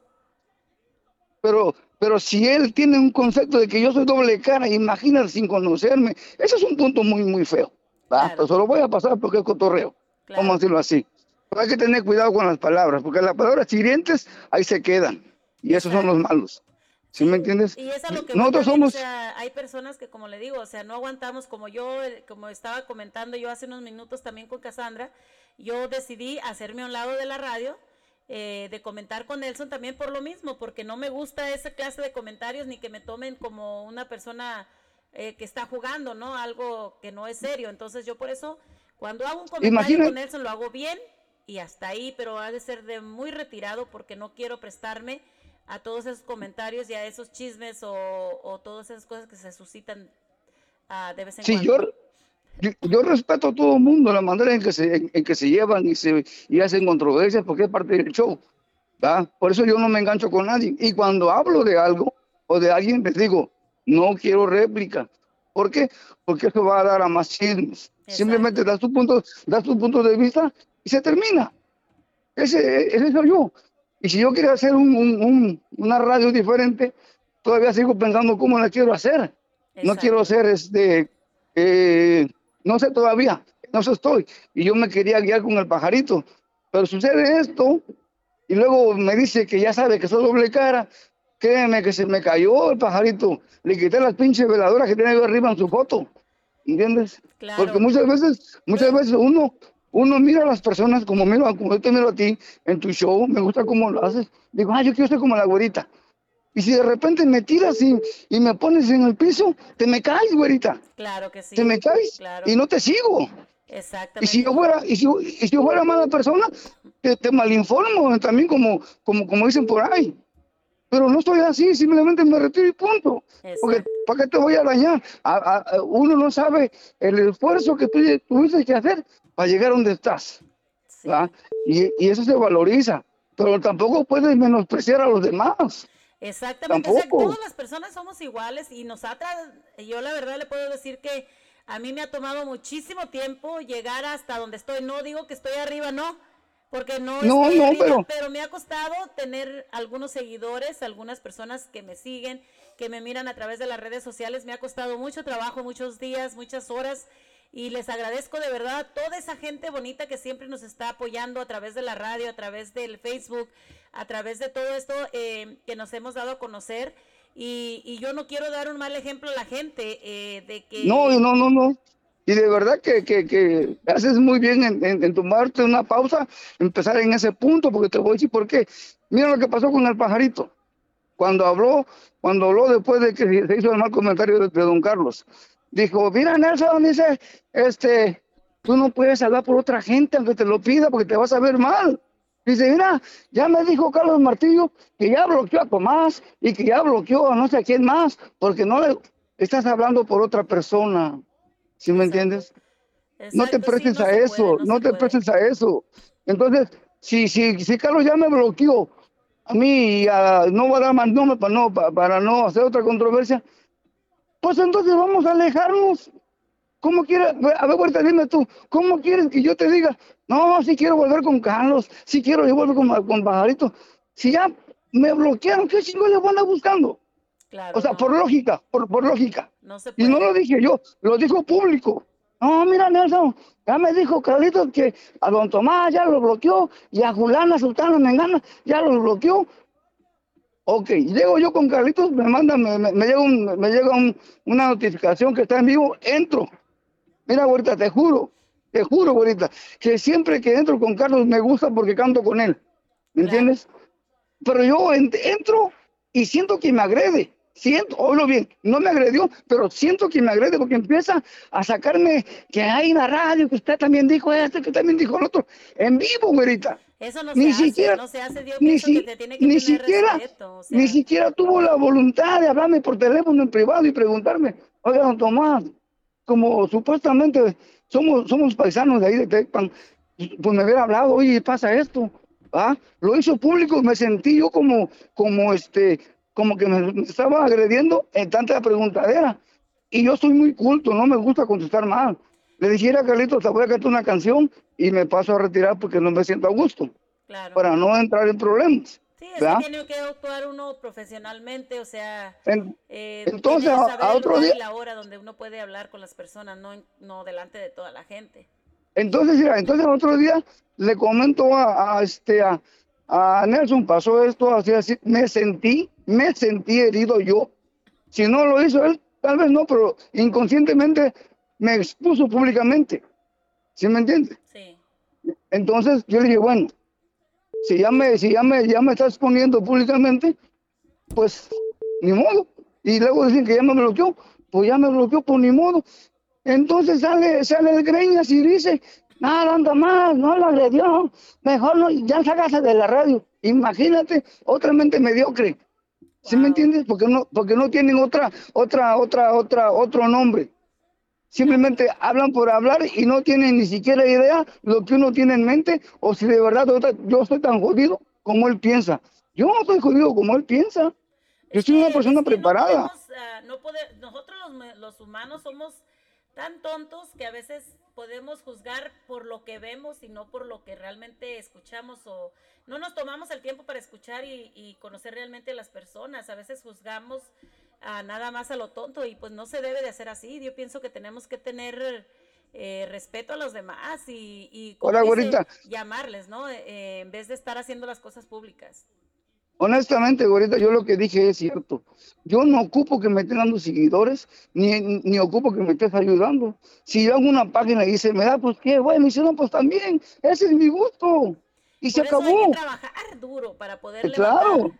pero, pero si él tiene un concepto de que yo soy doble cara, imagínate sin conocerme, ese es un punto muy, muy feo. ¿va? Pero se lo voy a pasar porque es cotorreo. Vamos a decirlo así. Pero hay que tener cuidado con las palabras, porque las palabras hirientes ahí se quedan. Y esos son los malos. ¿Sí me entiendes? Y es a lo que Nosotros somos... o sea, hay personas que como le digo, o sea, no aguantamos como yo, eh, como estaba comentando yo hace unos minutos también con Cassandra, yo decidí hacerme a un lado de la radio, eh, de comentar con Nelson también por lo mismo, porque no me gusta esa clase de comentarios ni que me tomen como una persona eh, que está jugando, ¿no? Algo que no es serio. Entonces yo por eso, cuando hago un comentario Imagina- con Nelson, lo hago bien y hasta ahí, pero ha de ser de muy retirado porque no quiero prestarme a todos esos comentarios y a esos chismes o, o todas esas cosas que se suscitan ah, de vez en Sí, cuando. yo, yo, yo respeto a todo el mundo, la manera en que se, en, en que se llevan y, se, y hacen controversias porque es parte del show. ¿va? Por eso yo no me engancho con nadie. Y cuando hablo de algo o de alguien, les digo, no quiero réplica. ¿Por qué? Porque eso va a dar a más chismes. Simplemente das tu, punto, das tu punto de vista y se termina. Ese, ese soy yo. Y si yo quiero hacer un- un- un- una radio diferente, todavía sigo pensando cómo la quiero hacer. No quiero hacer este, eh, no sé todavía, no sé estoy. Y yo me quería guiar con el pajarito. Pero sucede esto, y luego me dice que ya sabe que soy doble cara. Créeme que se me cayó el pajarito. Le quité las pinches veladoras que tiene arriba en su foto. ¿Entiendes? Porque muchas veces, muchas veces uno, uno mira a las personas como miro, como yo te miro a ti en tu show, me gusta cómo lo haces. Digo, ah, yo quiero ser como la güerita. Y si de repente me tiras y, y me pones en el piso, te me caes, güerita. Claro que sí. Te me caes claro. y no te sigo. Exactamente. Y si yo fuera, y si, y si yo fuera mala persona, te, te malinformo también como, como, como dicen por ahí. Pero no estoy así, simplemente me retiro y punto. Porque ¿para qué te voy a dañar? A- a- a- uno no sabe el esfuerzo que tú tuviste que hacer para llegar a donde estás. ¿va? Y, y eso se valoriza. Pero tampoco puedes menospreciar a los demás. Exactamente, o sea, todas las personas somos iguales y nosotras, yo la verdad le puedo decir que a mí me ha tomado muchísimo tiempo llegar hasta donde estoy. No digo que estoy arriba, no, porque no, No, estoy no, arriba, pero- me ha costado tener algunos seguidores, algunas personas que me siguen, que me miran a través de las redes sociales. Me ha costado mucho trabajo, muchos días, muchas horas. Y les agradezco de verdad a toda esa gente bonita que siempre nos está apoyando a través de la radio, a través del Facebook, a través de todo esto eh, que nos hemos dado a conocer. Y, y yo no quiero dar un mal ejemplo a la gente eh, de que... No, no, no, no. Y de verdad que, que, que haces muy bien en, tomarte una pausa, empezar en ese punto, porque te voy a decir por qué. Mira lo que pasó con el pajarito. Cuando habló, cuando habló después de que se hizo el mal comentario de don Carlos, dijo, mira Nelson, dice, este, tú no puedes hablar por otra gente aunque te lo pida porque te vas a ver mal. Dice, mira, ya me dijo Carlos Martillo que ya bloqueó a Tomás y que ya bloqueó a no sé quién más, porque no le estás hablando por otra persona. ¿Sí me entiendes? No te prestes a eso, no, te prestes a eso. Entonces, si, si, si Carlos ya me bloqueó a mí y a- no va a dar más nombre para no, pa- para no hacer otra controversia, pues entonces vamos a alejarnos. ¿Cómo quieres? A ver, ahorita dime tú, ¿cómo quieres que yo te diga? No, si quiero volver con Carlos, si quiero yo volver con, con Pajarito. Si ya me bloquearon, ¿qué chingo les van a buscando? Claro, o sea, no. por lógica, por, por lógica. No se Y no puede. lo dije yo, lo dijo público. No, mira, Nelson, ya me dijo Carlitos que a don Tomás ya lo bloqueó y a Julana, Sultana, Mengana ya lo bloqueó. Ok, llego yo con Carlitos, me manda, me, me- me llega, un- me llega un- una notificación que está en vivo, entro. Mira, ahorita te juro, te juro, ahorita, que siempre que entro con Carlos me gusta porque canto con él. ¿Me entiendes? Pero yo en- entro y siento que me agrede. Siento, oílo bien, no me agredió, pero siento que me agrede porque empieza a sacarme que hay en la radio, que usted también dijo esto, que también dijo el otro, en vivo, güerita. Eso no Ni se siquiera- hace, no se hace. Yo Ni, si- que te tiene que ni siquiera, respeto. o sea, ni siquiera tuvo la voluntad de hablarme por teléfono en privado y preguntarme, oiga, don Tomás, como supuestamente somos, somos paisanos de ahí de Tecpan, pues me hubiera hablado, oye, pasa esto, ¿ah? Lo hizo público, me sentí yo como, como este, como que me, me estaba agrediendo en tanta preguntadera. Y yo soy muy culto, no me gusta contestar mal. Le dijera Carlitos, te voy a cantar una canción y me paso a retirar porque no me siento a gusto. Para no entrar en problemas. Sí, es ¿verdad? que tiene que actuar uno profesionalmente, o sea, En- eh, entonces, saber a otro día- la hora donde uno puede hablar con las personas, no, no delante de toda la gente. Entonces, mira, entonces otro día le comento a, a, este a, a Nelson, pasó esto, así, así, me sentí, me sentí herido yo. Si no lo hizo él, tal vez no, pero inconscientemente me expuso públicamente. ¿Sí me entiende? Sí. Entonces yo le dije, bueno, si ya me, si ya me, ya me está exponiendo públicamente, pues ni modo. Y luego dicen que ya me bloqueó, pues ya me bloqueó, pues ni modo. Entonces sale, sale el Greñas y dice, nada, anda más, no lo agredió, mejor no, ya sácase de la radio. Imagínate, otra mente mediocre. ¿Sí me entiendes? Porque no, porque no tienen otra, otra, otra, otra, otro nombre. Simplemente hablan por hablar y no tienen ni siquiera idea lo que uno tiene en mente o si de verdad yo estoy tan jodido como él piensa. Yo no estoy jodido como él piensa. Yo soy una persona preparada. podemos, ah, no pode- nosotros los humanos somos tan tontos que a veces podemos juzgar por lo que vemos y no por lo que realmente escuchamos o no nos tomamos el tiempo para escuchar y, y conocer realmente a las personas. A veces juzgamos a nada más a lo tonto y pues no se debe de hacer así. Yo pienso que tenemos que tener eh, respeto a los demás y, y Hola, dice, llamarles, ¿no? Eh, en vez de estar haciendo las cosas públicas. Honestamente, ahorita yo lo que dije es cierto. Yo no ocupo que me estén dando seguidores, ni, ni ocupo que me estés ayudando. Si yo hago una página y se me da, pues qué bueno, si no, pues también, ese es mi gusto. Y se eso hay acabó. que trabajar duro para poder Claro. levantar.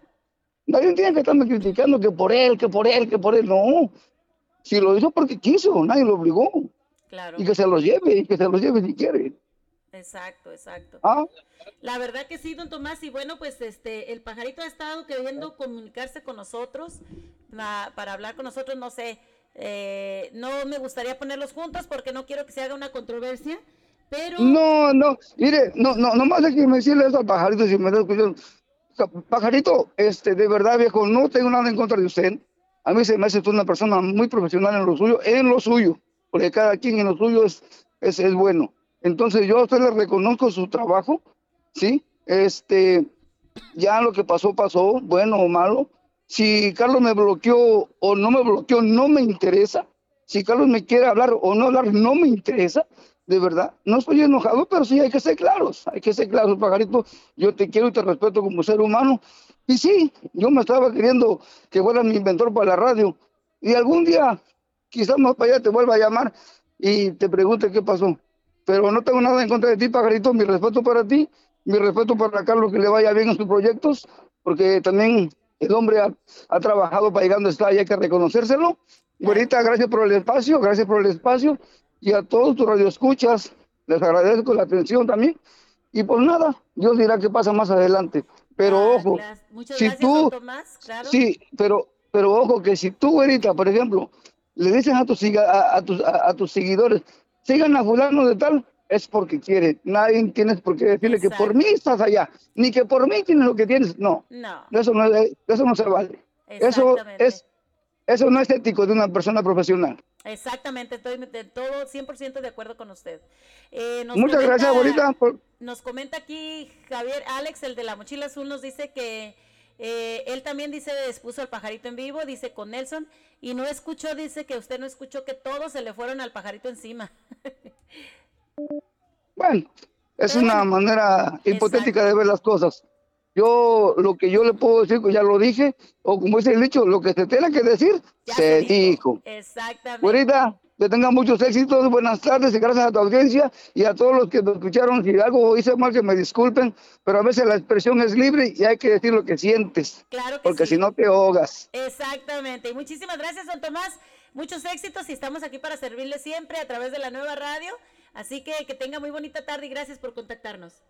Nadie tiene que estarme criticando que por él, que por él, que por él. No. Si lo hizo porque quiso, nadie lo obligó. Claro. Y que se los lleve, y que se los lleve si quiere. Exacto, exacto. Ah. La verdad que sí, don Tomás, y bueno, pues este, el pajarito ha estado queriendo comunicarse con nosotros na- para hablar con nosotros, no sé, eh, no me gustaría ponerlos juntos porque no quiero que se haga una controversia, pero No, no, mire, no, no, nomás déjeme decirle eso al pajarito si me está escuchando. Pajarito, este, de verdad, viejo, no tengo nada en contra de usted. A mí se me hace usted una persona muy profesional en lo suyo, en lo suyo, porque cada quien en lo suyo es, es, es bueno. Entonces yo a usted le reconozco su trabajo, ¿sí? Este, ya lo que pasó, pasó, bueno o malo. Si Carlos me bloqueó o no me bloqueó, no me interesa. Si Carlos me quiere hablar o no hablar, no me interesa. De verdad, no estoy enojado, pero sí hay que ser claros. Hay que ser claros, pajarito. Yo te quiero y te respeto como ser humano. Y sí, yo me estaba queriendo que fuera mi inventor para la radio. Y algún día, quizás más para allá, te vuelva a llamar y te pregunte qué pasó. Pero no tengo nada en contra de ti, pajarito. Mi respeto para ti, mi respeto para Carlos, que le vaya bien en sus proyectos, porque también el hombre ha, ha trabajado para llegar donde está y hay que reconocérselo. Güerita, gracias por el espacio, gracias por el espacio. Y a todos tus radioescuchas, les agradezco la atención también. Y pues nada, Dios dirá qué pasa más adelante. Pero ojo, muchas si gracias, tú, don Tomás, claro. sí, pero, pero ojo que si tú, güerita, por ejemplo, le dices a tus, a, a tus, a, a tus seguidores, sigan a fulano de tal, es porque quiere. Nadie tienes por qué decirle que por mí estás allá, ni que por mí tienes lo que tienes. No, No, eso no, es- eso no se vale. Eso es, eso no es ético de una persona profesional. Exactamente, estoy de todo 100% de acuerdo con usted. Eh, nos Muchas gracias, comenta- abuelita. por- Nos comenta aquí Javier Alex, el de la mochila azul, nos dice que Eh, él también dice, expuso al pajarito en vivo, dice con Nelson, y no escuchó, dice que usted no escuchó que todos se le fueron al pajarito encima. Bueno, es una manera hipotética de ver las cosas. Yo, lo que yo le puedo decir, ya lo dije, o como dice el dicho, lo que se tenga que decir, se, dijo. Exactamente. Güerita, que tengan muchos éxitos, buenas tardes y gracias a tu audiencia y a todos los que me escucharon. Si algo hice mal, que me disculpen, pero a veces la expresión es libre y hay que decir lo que sientes. Claro que Porque sí. si no te ahogas. Exactamente. Y muchísimas gracias, don Tomás. Muchos éxitos y estamos aquí para servirle siempre a través de la nueva radio. Así que que tenga muy bonita tarde y gracias por contactarnos.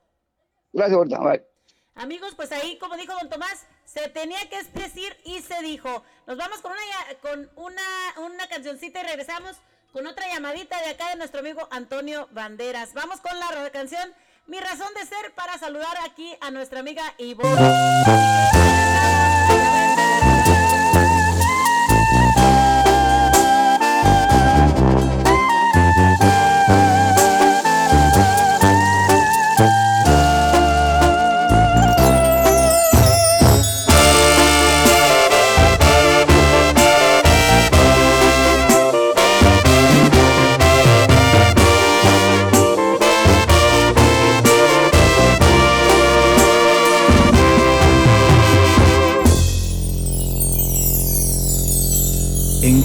Gracias. Bye. Amigos, pues ahí, como dijo don Tomás, se tenía que decir y se dijo. Nos vamos con una, con una, una cancioncita y regresamos con otra llamadita de acá de nuestro amigo Antonio Banderas. Vamos con la canción Mi razón de ser para saludar aquí a nuestra amiga Ivonne.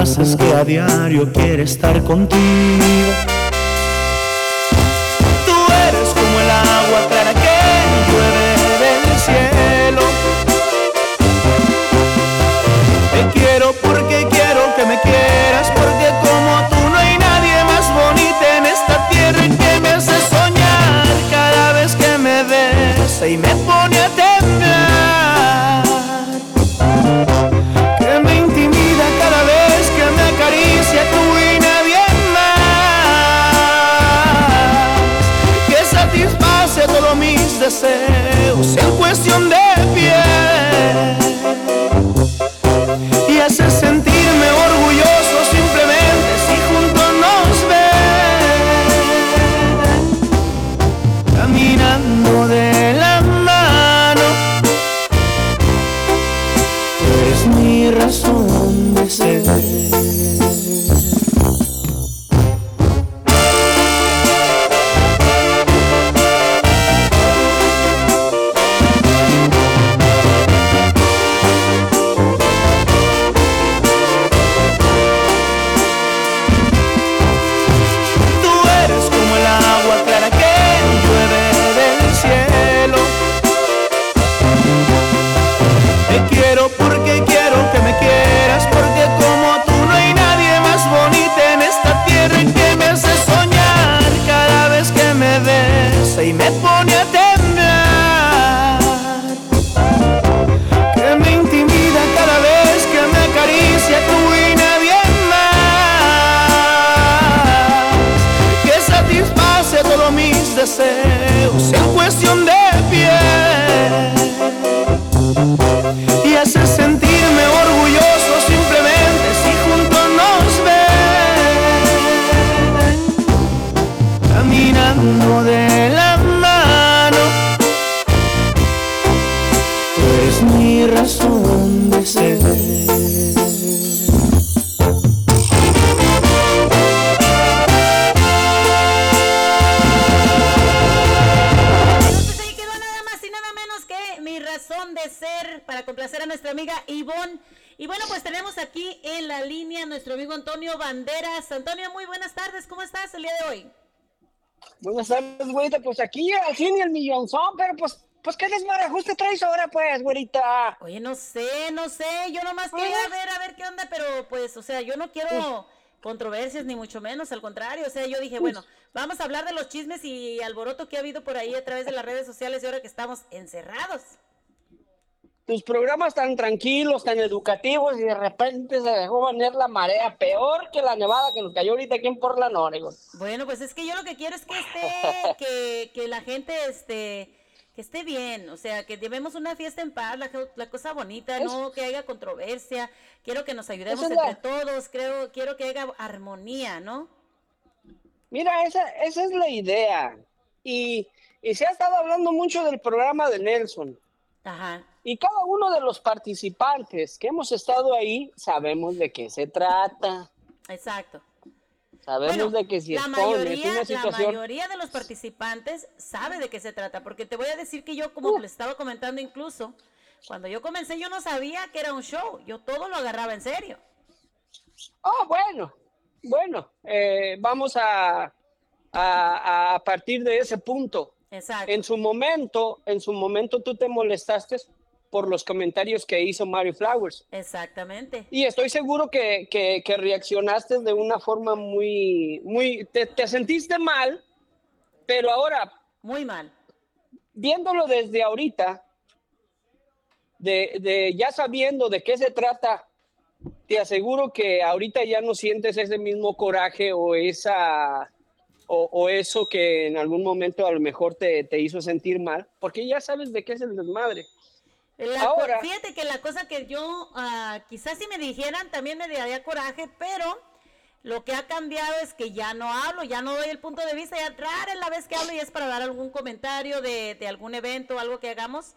Haces que a diario quiera estar contigo. Tú eres como el agua clara que llueve del cielo. Te quiero porque quiero que me quieras, porque como tú no hay nadie más bonita en esta tierra y que me hace soñar cada vez que me besa y me Buenas tardes, güerita. Pues aquí al fin y el millonzón, pero pues, pues qué desmarajuste traes ahora, pues, güerita. Oye, no sé, no sé, yo nomás quería ver a ver qué onda, pero pues, o sea, yo no quiero controversias ni mucho menos, al contrario, o sea, yo dije, bueno, vamos a hablar de los chismes y alboroto que ha habido por ahí a través de las redes sociales y ahora que estamos encerrados. Tus programas tan tranquilos, tan educativos, y de repente se dejó venir la marea, peor que la nevada que nos cayó ahorita aquí en Portland, Oregon. Bueno, pues es que yo lo que quiero es que esté, que, que la gente este, que esté bien, o sea, que llevemos una fiesta en paz, la, la cosa bonita, no que haya controversia, quiero que nos ayudemos entre la- todos, creo, quiero que haya armonía, ¿no? Mira, esa, esa es la idea. Y, y se ha estado hablando mucho del programa de Nelson. Ajá. Y cada uno de los participantes que hemos estado ahí sabemos de qué se trata. Exacto. Sabemos Bueno, de que si la mayoría, una la situación... mayoría de los participantes sabe de qué se trata, porque te voy a decir que yo, como les estaba comentando incluso, cuando yo comencé yo no sabía que era un show, yo todo lo agarraba en serio. Oh, bueno, bueno, eh, vamos a, a, a partir de ese punto. Exacto. En su momento, en su momento tú te molestaste por los comentarios que hizo Mario Flowers. Exactamente. Y estoy seguro que, que, que reaccionaste de una forma muy, muy, te, te sentiste mal, pero ahora... Muy mal. Viéndolo desde ahorita, de, de ya sabiendo de qué se trata, te aseguro que ahorita ya no sientes ese mismo coraje o esa... O, o eso que en algún momento a lo mejor te, te hizo sentir mal, porque ya sabes de qué es el desmadre. La Ahora- fíjate que la cosa que yo, ah, quizás si me dijeran, también me daría coraje, pero lo que ha cambiado es que ya no hablo, ya no doy el punto de vista, ya rara es la vez que hablo y es para dar algún comentario de, de algún evento, algo que hagamos,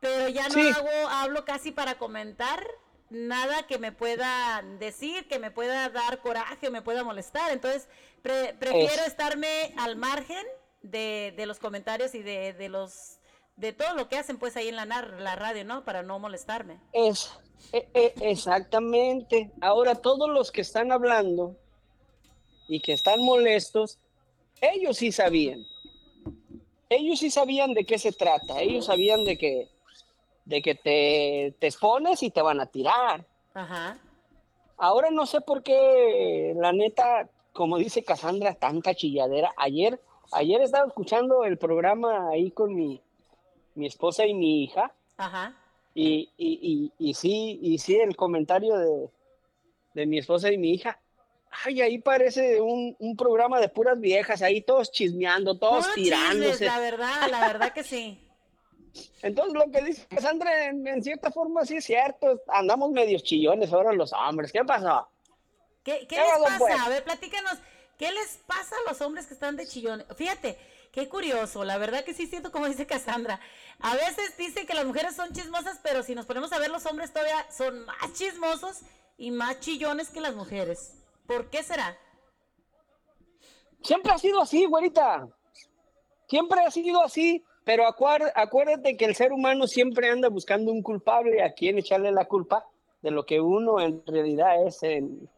pero ya no Sí. hago, hablo casi para comentar nada que me pueda decir, que me pueda dar coraje, me pueda molestar, entonces pre- prefiero Es- estarme al margen de, de los comentarios y de, de los de todo lo que hacen pues ahí en la, nar- la radio, ¿no? Para no molestarme. Es, e- e- exactamente. Ahora todos los que están hablando y que están molestos, ellos sí sabían. Ellos sí sabían de qué se trata. Ellos sabían de que, de que te, te expones y te van a tirar. Ajá. Ahora no sé por qué, la neta, como dice Cassandra, tanta chilladera. Ayer, ayer estaba escuchando el programa ahí con mi, mi esposa y mi hija. Ajá. Y, y, y, y sí, y sí, el comentario de, de mi esposa y mi hija. Ay, ahí parece un, un programa de puras viejas, ahí todos chismeando, todos chismes, tirándose. la verdad, la verdad que sí. Entonces, lo que dice Cassandra, en, en cierta forma sí es cierto. Andamos medios chillones ahora los hombres. ¿Qué pasó? ¿Qué, qué ¿Qué les pasó, pasa? pues? A ver, platícanos, ¿qué les pasa a los hombres que están de chillones? Fíjate, qué curioso, la verdad que sí siento como dice Cassandra. A veces dicen que las mujeres son chismosas, pero si nos ponemos a ver, los hombres todavía son más chismosos y más chillones que las mujeres. ¿Por qué será? Siempre ha sido así, güerita. Siempre ha sido así. Pero acuérdate que el ser humano siempre anda buscando un culpable a quien echarle la culpa de lo que uno en realidad es en-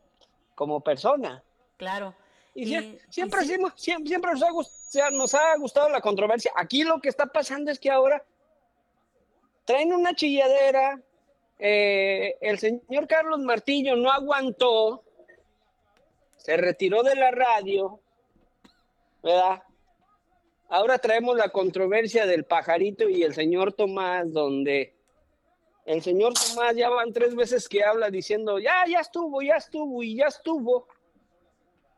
como persona. Claro. Y, sie- siempre, hacemos- siempre, siempre nos, ha, gust- o sea, nos ha gustado la controversia. Aquí lo que está pasando es que ahora traen una chilladera. eh, el señor Carlos Martillo no aguantó, se retiró de la radio, ¿verdad? Ahora traemos la controversia del pajarito y el señor Tomás, donde el señor Tomás ya van tres veces que habla diciendo, ya, ya estuvo, ya estuvo y ya estuvo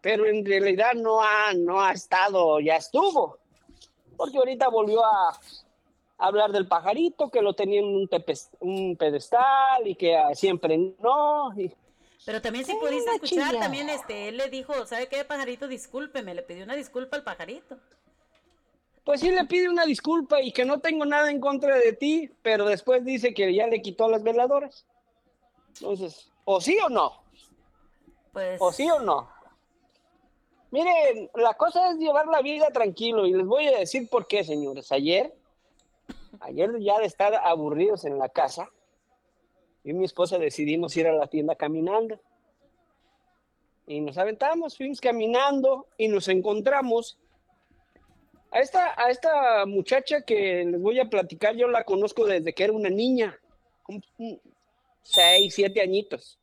pero en realidad no ha, no ha estado, ya estuvo. Porque ahorita volvió a hablar del pajarito, que lo tenía en un, tepes- un pedestal y que ah, siempre no. y- Pero también si Ay, pudiste escuchar, chilla. también este, él le dijo, ¿sabe qué, pajarito? Discúlpeme, le pidió una disculpa al pajarito. Pues sí le pide una disculpa y que no tengo nada en contra de ti, pero después dice que ya le quitó las veladoras. Entonces, o sí o no. Pues... O sí o no. Miren, la cosa es llevar la vida tranquilo y les voy a decir por qué, señores. Ayer, ayer ya de estar aburridos en la casa, yo y mi esposa decidimos ir a la tienda caminando. Y nos aventamos, fuimos caminando y nos encontramos a esta, a esta muchacha que les voy a platicar, yo la conozco desde que era una niña, seis, siete añitos.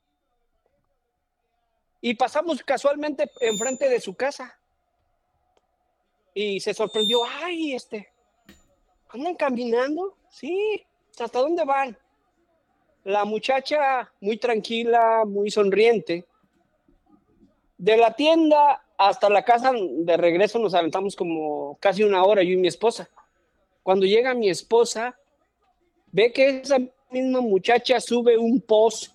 Y pasamos casualmente enfrente de su casa. Y se sorprendió, ay, este, ¿andan caminando? Sí, ¿hasta dónde van? la muchacha muy tranquila, muy sonriente. De la tienda hasta la casa de regreso nos aventamos como casi una hora, yo y mi esposa. Cuando llega mi esposa, ve que esa misma muchacha sube un post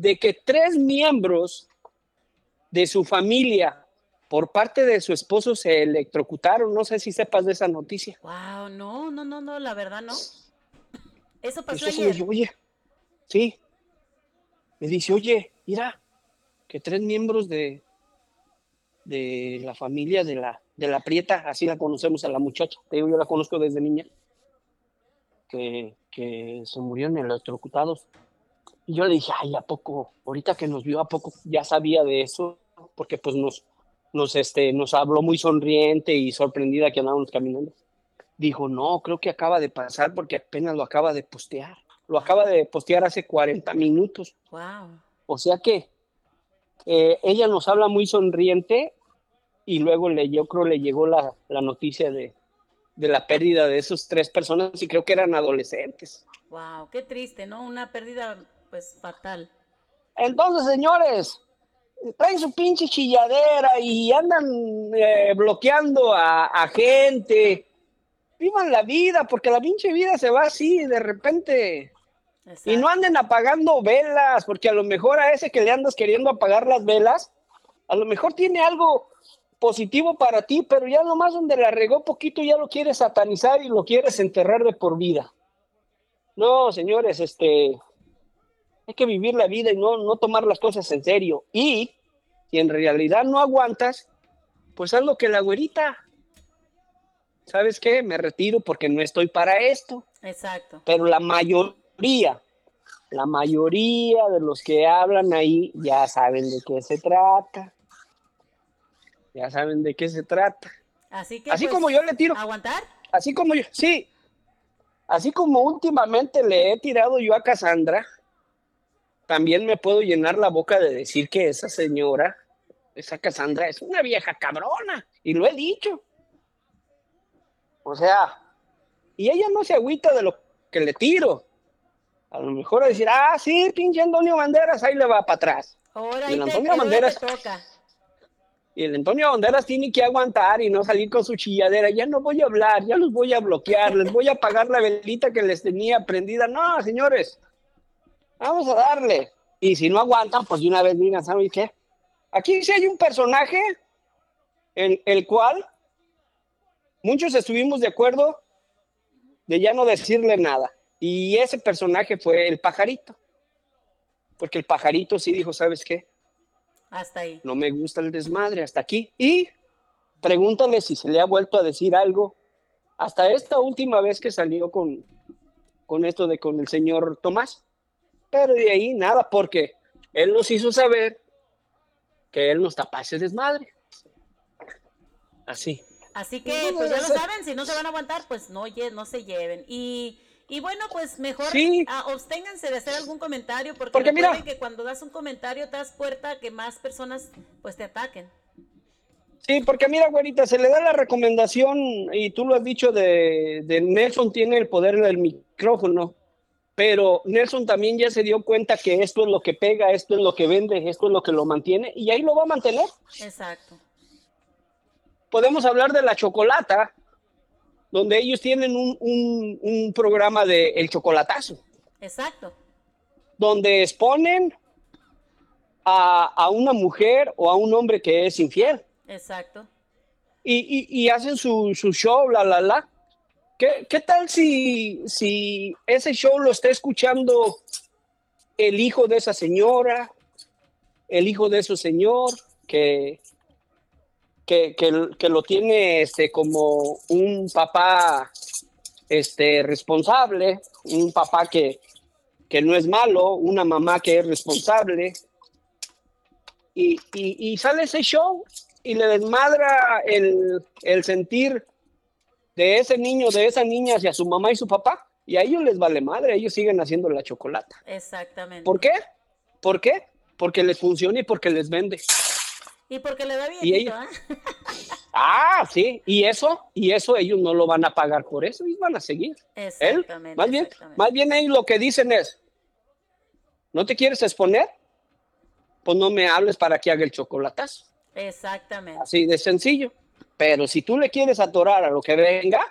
de que tres miembros de su familia por parte de su esposo se electrocutaron. No sé si sepas de esa noticia. Wow, no, no, no, no, la verdad no. Eso pasó Entonces me ayer. dice, oye, sí. Me dice, oye, mira, que tres miembros de, de la familia de la, de la Prieta, así la conocemos a la muchacha, te digo, yo la conozco desde niña, que, que se murieron electrocutados. Y yo le dije, ay, ¿a poco? Ahorita que nos vio, ¿a poco ya sabía de eso? Porque pues nos, nos, este, nos habló muy sonriente y sorprendida que andábamos caminando. Dijo, no, creo que acaba de pasar porque apenas lo acaba de postear. Lo acaba de postear hace 40 minutos. Wow. O sea que eh, ella nos habla muy sonriente y luego le, yo creo le llegó la, la noticia de, de la pérdida de esas tres personas y creo que eran adolescentes. Wow, qué triste, ¿no? Una pérdida, pues, fatal. Entonces, señores, traen su pinche chilladera y andan eh, bloqueando a, a gente. Vivan la vida, porque la pinche vida se va así de repente. Y no anden apagando velas, porque a lo mejor a ese que le andas queriendo apagar las velas, a lo mejor tiene algo positivo para ti, pero ya nomás donde la regó poquito ya lo quieres satanizar y lo quieres enterrar de por vida. No, señores, este, hay que vivir la vida y no, no tomar las cosas en serio. Y si en realidad no aguantas, pues haz lo que la güerita. ¿Sabes qué? Me retiro porque no estoy para esto. Exacto. Pero la mayoría, la mayoría de los que hablan ahí ya saben de qué se trata. Ya saben de qué se trata. Así que. Así pues, como yo le tiro. ¿Aguantar? Así como yo, sí. Así como últimamente le he tirado yo a Cassandra, también me puedo llenar la boca de decir que esa señora, esa Cassandra, es una vieja cabrona. Y lo he dicho. O sea, y ella no se agüita de lo que le tiro. A lo mejor a decir, ah, sí, pinche Antonio Banderas, ahí le va para atrás. Ahora Y el Antonio Banderas- toca. Y el Antonio Banderas tiene que aguantar y no salir con su chilladera. Ya no voy a hablar, ya los voy a bloquear, les voy a apagar la velita que les tenía prendida. No, señores, vamos a darle. Y si no aguantan, pues de una vez digan, ¿saben qué? Aquí sí hay un personaje en el cual muchos estuvimos de acuerdo de ya no decirle nada. Y ese personaje fue el pajarito. Porque el pajarito sí dijo, ¿sabes qué? Hasta ahí. no me gusta el desmadre hasta aquí. Y pregúntale si se le ha vuelto a decir algo hasta esta última vez que salió con, con esto de con el señor Tomás. Pero de ahí nada, porque él nos hizo saber que él nos tapa ese desmadre. Así. Así que, pues ya lo saben, si no se van a aguantar, pues no, no se lleven. Y, y bueno, pues mejor Sí. ah, absténganse de hacer algún comentario, porque, Porque mira- que cuando das un comentario te das puerta a que más personas pues te ataquen. Sí, porque mira, güerita, se le da la recomendación, y tú lo has dicho, de, de Nelson tiene el poder del micrófono, pero Nelson también ya se dio cuenta que esto es lo que pega, esto es lo que vende, esto es lo que lo mantiene, y ahí lo va a mantener. Exacto. Podemos hablar de la chocolata, donde ellos tienen un, un- un programa de El Chocolatazo, Exacto. donde exponen a, a una mujer o a un hombre que es infiel. Exacto. y, y- y hacen su, su show, la, la, la. ¿Qué, qué tal si, si ese show lo está escuchando el hijo de esa señora, el hijo de ese señor, que, que, que, lo tiene este, como un papá este, responsable, un papá que, que no es malo, una mamá que es responsable, y, y- y sale ese show y le desmadra el, el sentir de ese niño, de esa niña hacia su mamá y su papá. Y a ellos les vale madre, ellos siguen haciendo la chocolata. Exactamente. ¿Por qué? ¿Por qué? Porque les funciona y porque les vende. Y porque le da bien. Y ella- Ah, sí, y eso, y eso ellos no lo van a pagar por eso, ellos van a seguir. Él, Exactamente. más bien, más bien ellos lo que dicen es, ¿No te quieres exponer? Pues no me hables para que haga el chocolatazo. Exactamente. Así de sencillo. Pero si tú le quieres atorar a lo que venga,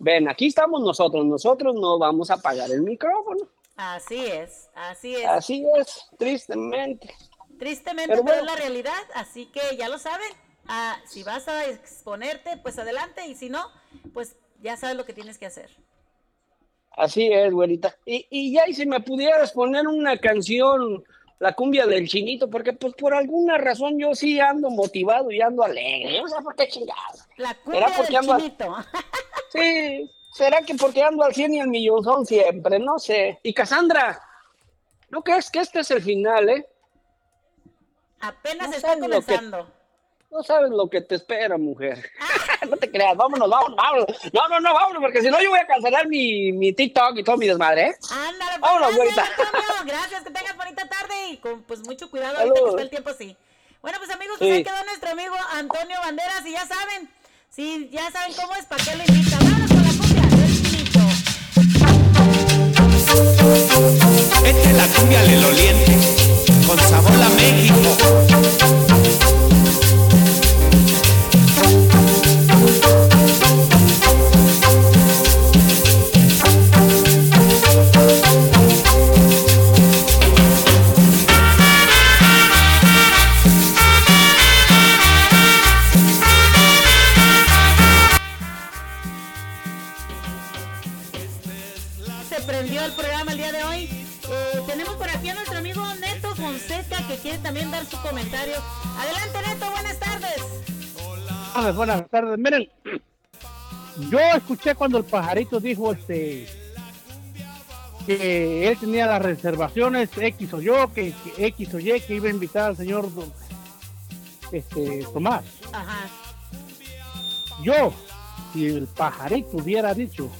ven, aquí estamos nosotros.Nosotros no vamos a apagar el micrófono. Así es, así es. Así es, tristemente. Tristemente, Pero es la realidad, así que ya lo saben. Ah, si vas a exponerte, pues adelante, y si no, pues ya sabes lo que tienes que hacer. Así es, güerita. Y, y ya, y si me pudieras poner una canción, la cumbia del chinito, porque pues por alguna razón yo sí ando motivado y ando alegre. No sé por qué chingada. La ¿Será cumbia del ando chinito. Sí, será que porque ando al 100 y al millonzón siempre, no sé. Y Cassandra, ¿no crees que este es el final, eh? Apenas No está que- comenzando. No sabes lo que te espera, mujer. no te creas, vámonos, vámonos, vámonos. No, no, no, vámonos, porque si no yo voy a cancelar mi, mi TikTok y todo mi desmadre, ¿eh? Ándale, pues, Vámonos, gracias, güerita. Gracias, que tengas bonita tarde y con pues mucho cuidado ahorita que está el tiempo así. Bueno, pues amigos, pues Sí. ahí quedó nuestro amigo Antonio Banderas y ya saben, si ya saben cómo es, ¿para qué lo invitan? Vámonos con la cumbia del chinito. Esta es la cumbia leloliente, con sabor a México. Yo escuché cuando el pajarito dijo este que él tenía las reservaciones X o yo, que, que X o Y, que iba a invitar al señor este, Tomás. Ajá. Yo, si el pajarito hubiera dicho,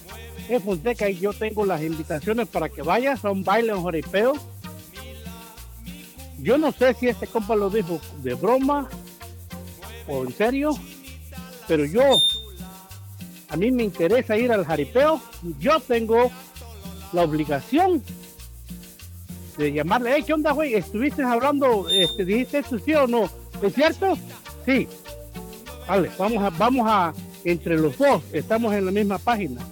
es Fonseca y yo tengo las invitaciones para que vayas a un baile en Joripeo, yo no sé si este compa lo dijo de broma o en serio, pero yo, a mí me interesa ir al jaripeo, yo tengo la obligación de llamarle, hey, ¿qué onda, güey? ¿Estuviste hablando, este, dijiste esto sí o no? ¿Es cierto? Sí. Vale, vamos a, vamos a, entre los dos, estamos en la misma página.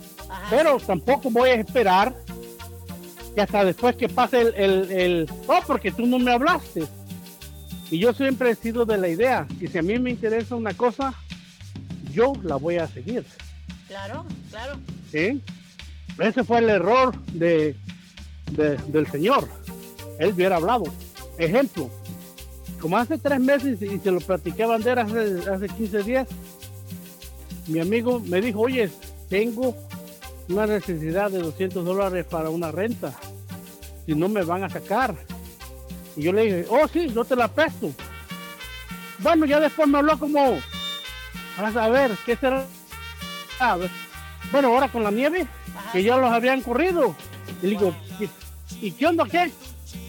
Pero tampoco voy a esperar que hasta después que pase el, el, el, oh, porque tú no me hablaste. Y yo siempre he sido de la idea que si a mí me interesa una cosa, yo la voy a seguir. Claro, claro. ¿sí? Ese fue el error de, de- del señor. Él hubiera hablado. Ejemplo, como hace tres meses y se lo platiqué a Bandera hace, hace 15 días, mi amigo me dijo, oye, tengo una necesidad de 200 dólares para una renta. Si no me van a sacar. Y yo le dije, oh sí, yo te la presto. Bueno, ya después me habló como, vas a ver, ¿qué será? A ver. Bueno, ahora con la nieve, que ya los habían corrido. Y le digo, ¿y, qué onda qué?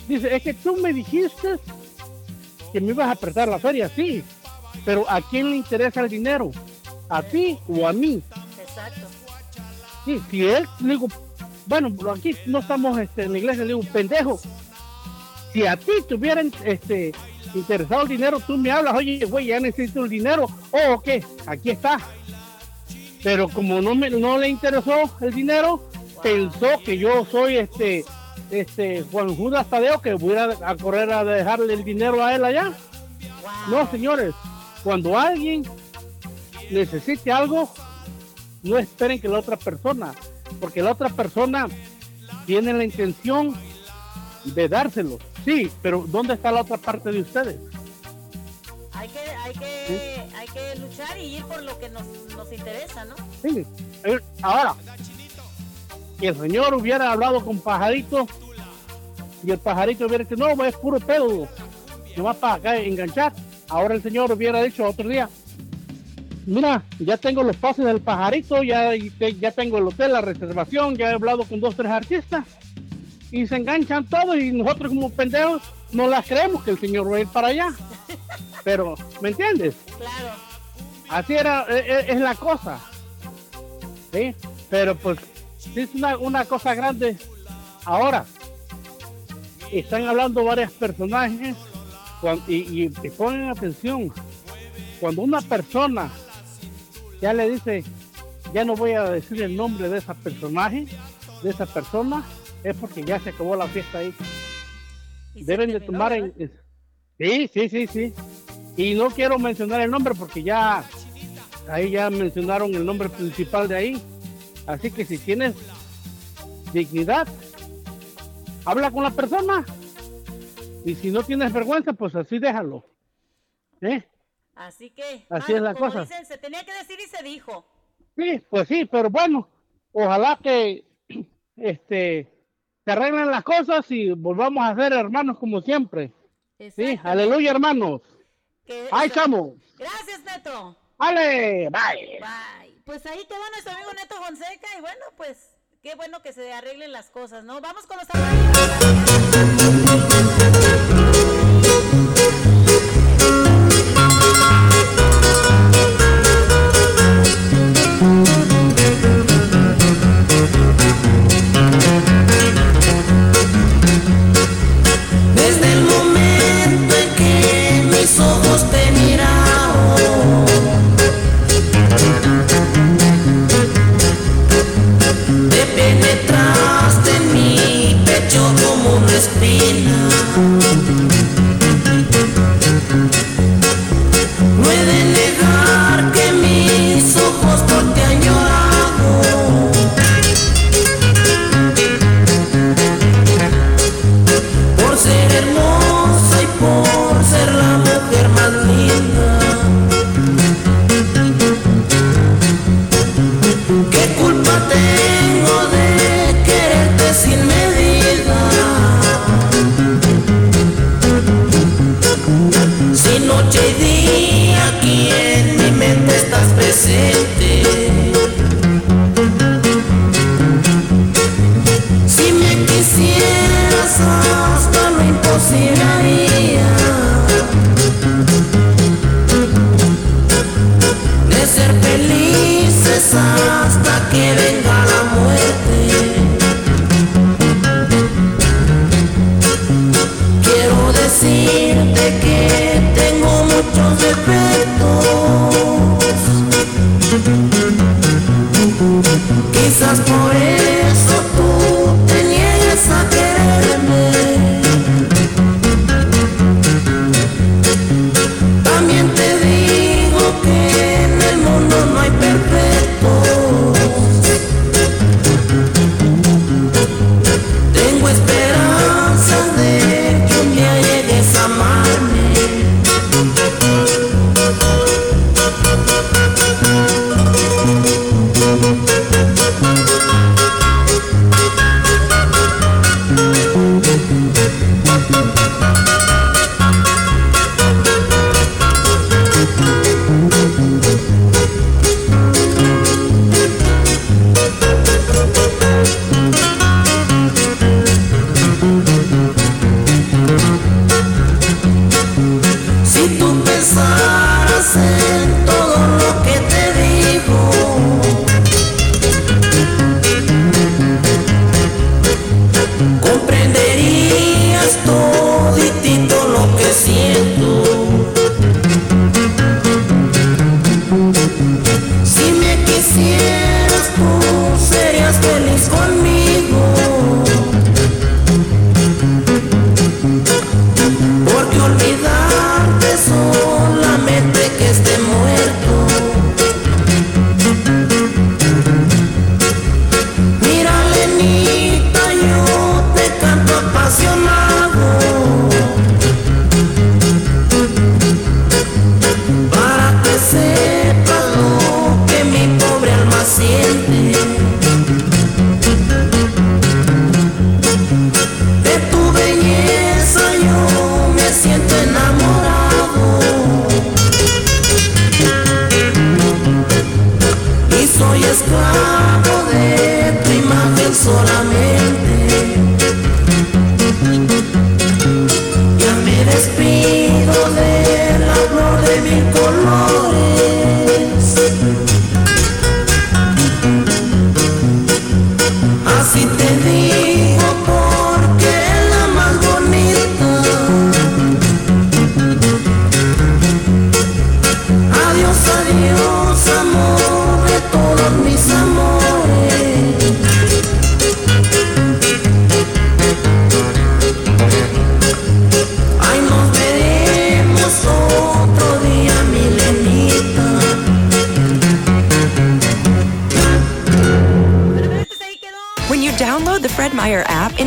Dice, es que tú me dijiste que me ibas a prestar la feria, sí. Pero ¿a quién le interesa el dinero? ¿A ti o a mí? Exacto. Sí, si él, le digo, bueno, aquí no estamos este, en la iglesia, le digo, pendejo, si a ti te hubieran este, interesado el dinero, tú me hablas, oye, güey, ya necesito el dinero, oh, ok, aquí está. Pero como no, me, no le interesó el dinero, pensó que yo soy este, este Juan Judas Tadeo, que voy a, a correr a dejarle el dinero a él allá. No, señores, cuando alguien necesite algo, no esperen que la otra persona, porque la otra persona tiene la intención de dárselo. Sí, pero ¿dónde está la otra parte de ustedes? Hay que, hay que, hay que luchar y ir por lo que nos, nos interesa, ¿no? Sí. Eh, Ahora, si el señor hubiera hablado con Pajarito y el Pajarito hubiera dicho, no, es puro pedo, nomás para acá enganchar. Ahora el señor hubiera dicho otro día, mira, ya tengo los pases del Pajarito, ya, ya tengo el hotel, la reservación, ya he hablado con dos, tres artistas y se enganchan todos y nosotros como pendejos no las creemos que el señor va a ir para allá. Pero, ¿me entiendes? Claro. Así era, e- e- es, la cosa. ¿Sí? Pero pues, es una, una cosa grande. Ahora, están hablando varios personajes y, y- y ponen atención. Cuando una persona ya le dice, ya no voy a decir el nombre de ese personaje, de esa persona, es porque ya se acabó la fiesta ahí. Deben de tomar en... Sí, sí, sí, sí. Y no quiero mencionar el nombre porque ya ahí ya mencionaron el nombre principal de ahí. Así que si tienes dignidad, habla con la persona. Y si no tienes vergüenza, pues así déjalo. ¿Eh? Así que, Así es la como cosa. dicen, se tenía que decir y se dijo. Sí, pues sí, pero bueno, ojalá que este se arreglen las cosas y volvamos a ser hermanos como siempre. Sí, aleluya, hermanos. Ahí estamos. Gracias, Neto. Ale, bye. Bye. Pues ahí quedó nuestro amigo Neto Fonseca y bueno, pues qué bueno que se arreglen las cosas, ¿no? Vamos con los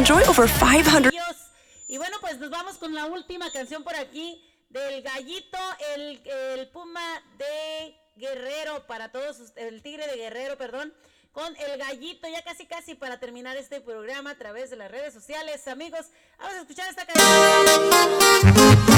enjoy over 500. Y bueno, pues nos vamos con la última canción por aquí del gallito, el, el puma de Guerrero, para todos, el tigre de Guerrero, perdón, con el gallito, ya casi casi para terminar este programa a través de las redes sociales, amigos. Vamos a escuchar esta Con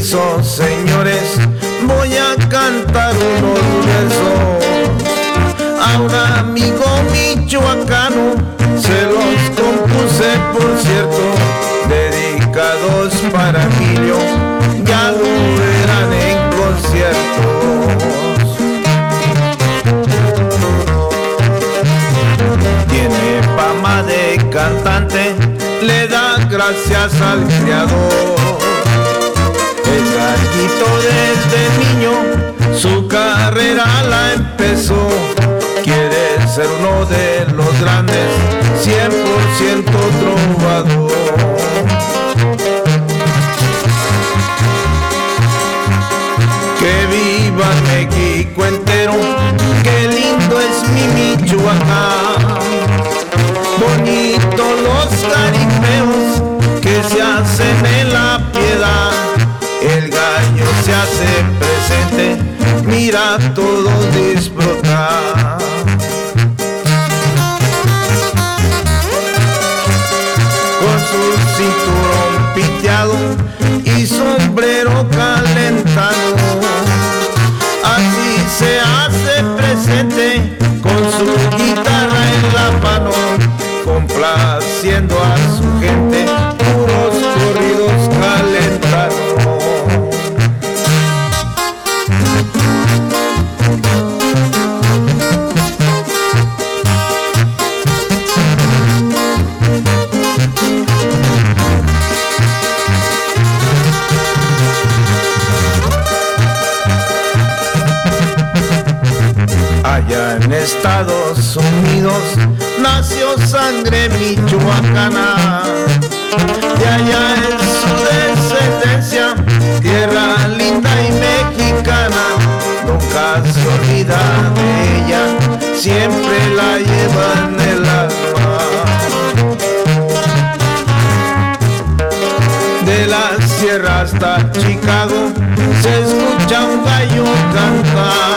señores, voy a cantar unos versos a un amigo michoacano. Se los compuse, por cierto, dedicados para Emilio. Ya lo verán en conciertos. Tiene fama de cantante, le da gracias al creador. Desde niño, su carrera la empezó. Quiere ser uno de los grandes, 100% trovador. Que viva México entero, qué lindo es mi Michoacán. Bonito los caripeos que se hacen en hace presente, mira todos disfrutar. Con su cinturón piteado y sombrero calentado. Así se hace presente con su guitarra en la mano, complaciendo a Estados Unidos nació sangre michoacana. De allá es su descendencia, tierra linda y mexicana. Nunca se olvida de ella, siempre la lleva en el alma. De la sierra hasta Chicago se escucha un gallo cantar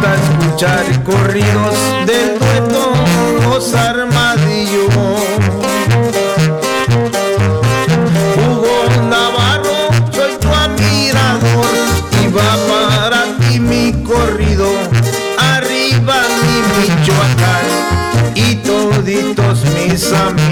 gusta escuchar corridos del dueto Los Armadillo. Hugo Navarro, soy tu admirador y va para ti mi corrido. Arriba mi Michoacán y toditos mis amigos.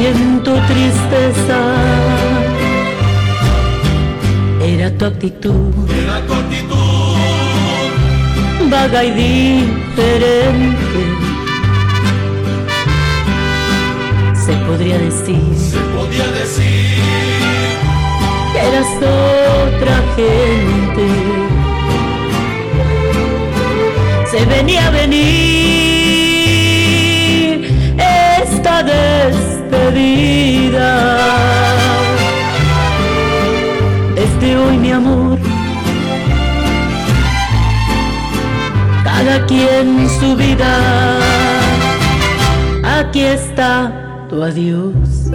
siento tristeza. Era tu actitud, era tu actitud, vaga y diferente. Se podría decir, se podía decir, que eras otra gente. Se venía a venir despedida. Desde hoy, mi amor, cada quien su vida. Aquí está tu adiós,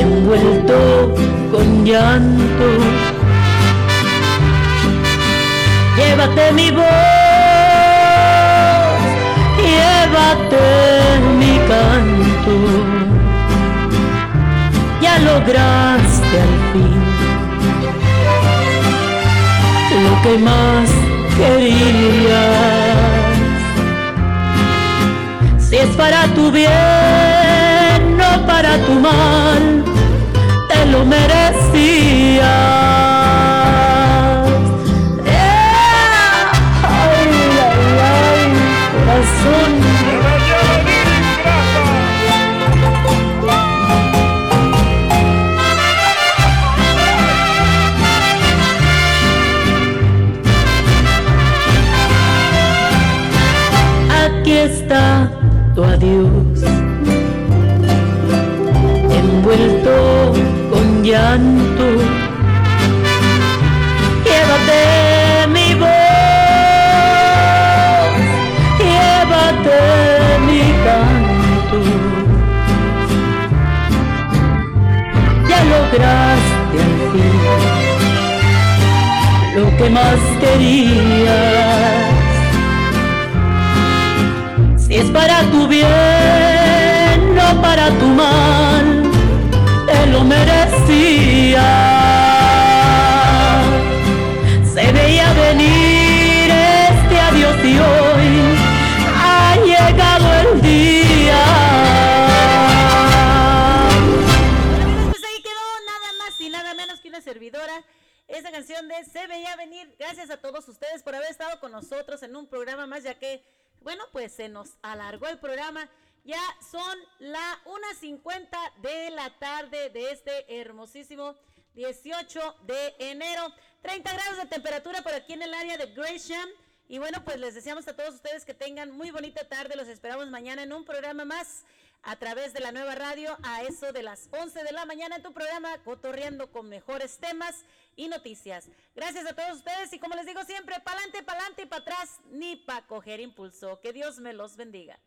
envuelto con llanto. Llévate mi voz mi canto. Ya lograste al fin lo que más querías. Si es para tu bien, no para tu mal, te lo merecías. ¡Eh! corazón dado adiós, envuelto con llanto. Llévate mi voz, llévate mi canto. Ya lograste al fin lo que más quería es para tu bien, no para tu mal, te lo merecías. Pues se nos alargó el programa. Ya son la 1.50 de la tarde de este hermosísimo 18 de enero. 30 grados de temperatura por aquí en el área de Gresham. Y bueno, pues les deseamos a todos ustedes que tengan muy bonita tarde. Los esperamos mañana en un programa más a través de la nueva radio a eso de las 11 de la mañana en tu programa Cotorreando con mejores temas y noticias. Gracias a todos ustedes y como les digo siempre, pa'lante, pa'lante y para atrás, ni para coger impulso. Que Dios me los bendiga.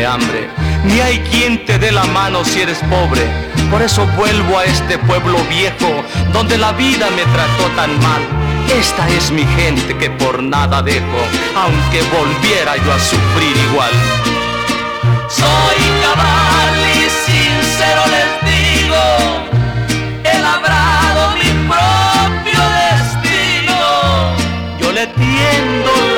Hambre. Ni hay quien te dé la mano si eres pobre. Por eso vuelvo a este pueblo viejo, donde la vida me trató tan mal. Esta es mi gente que por nada dejo, aunque volviera yo a sufrir igual. Soy cabal y sincero les digo, he labrado mi propio destino. Yo le tiendo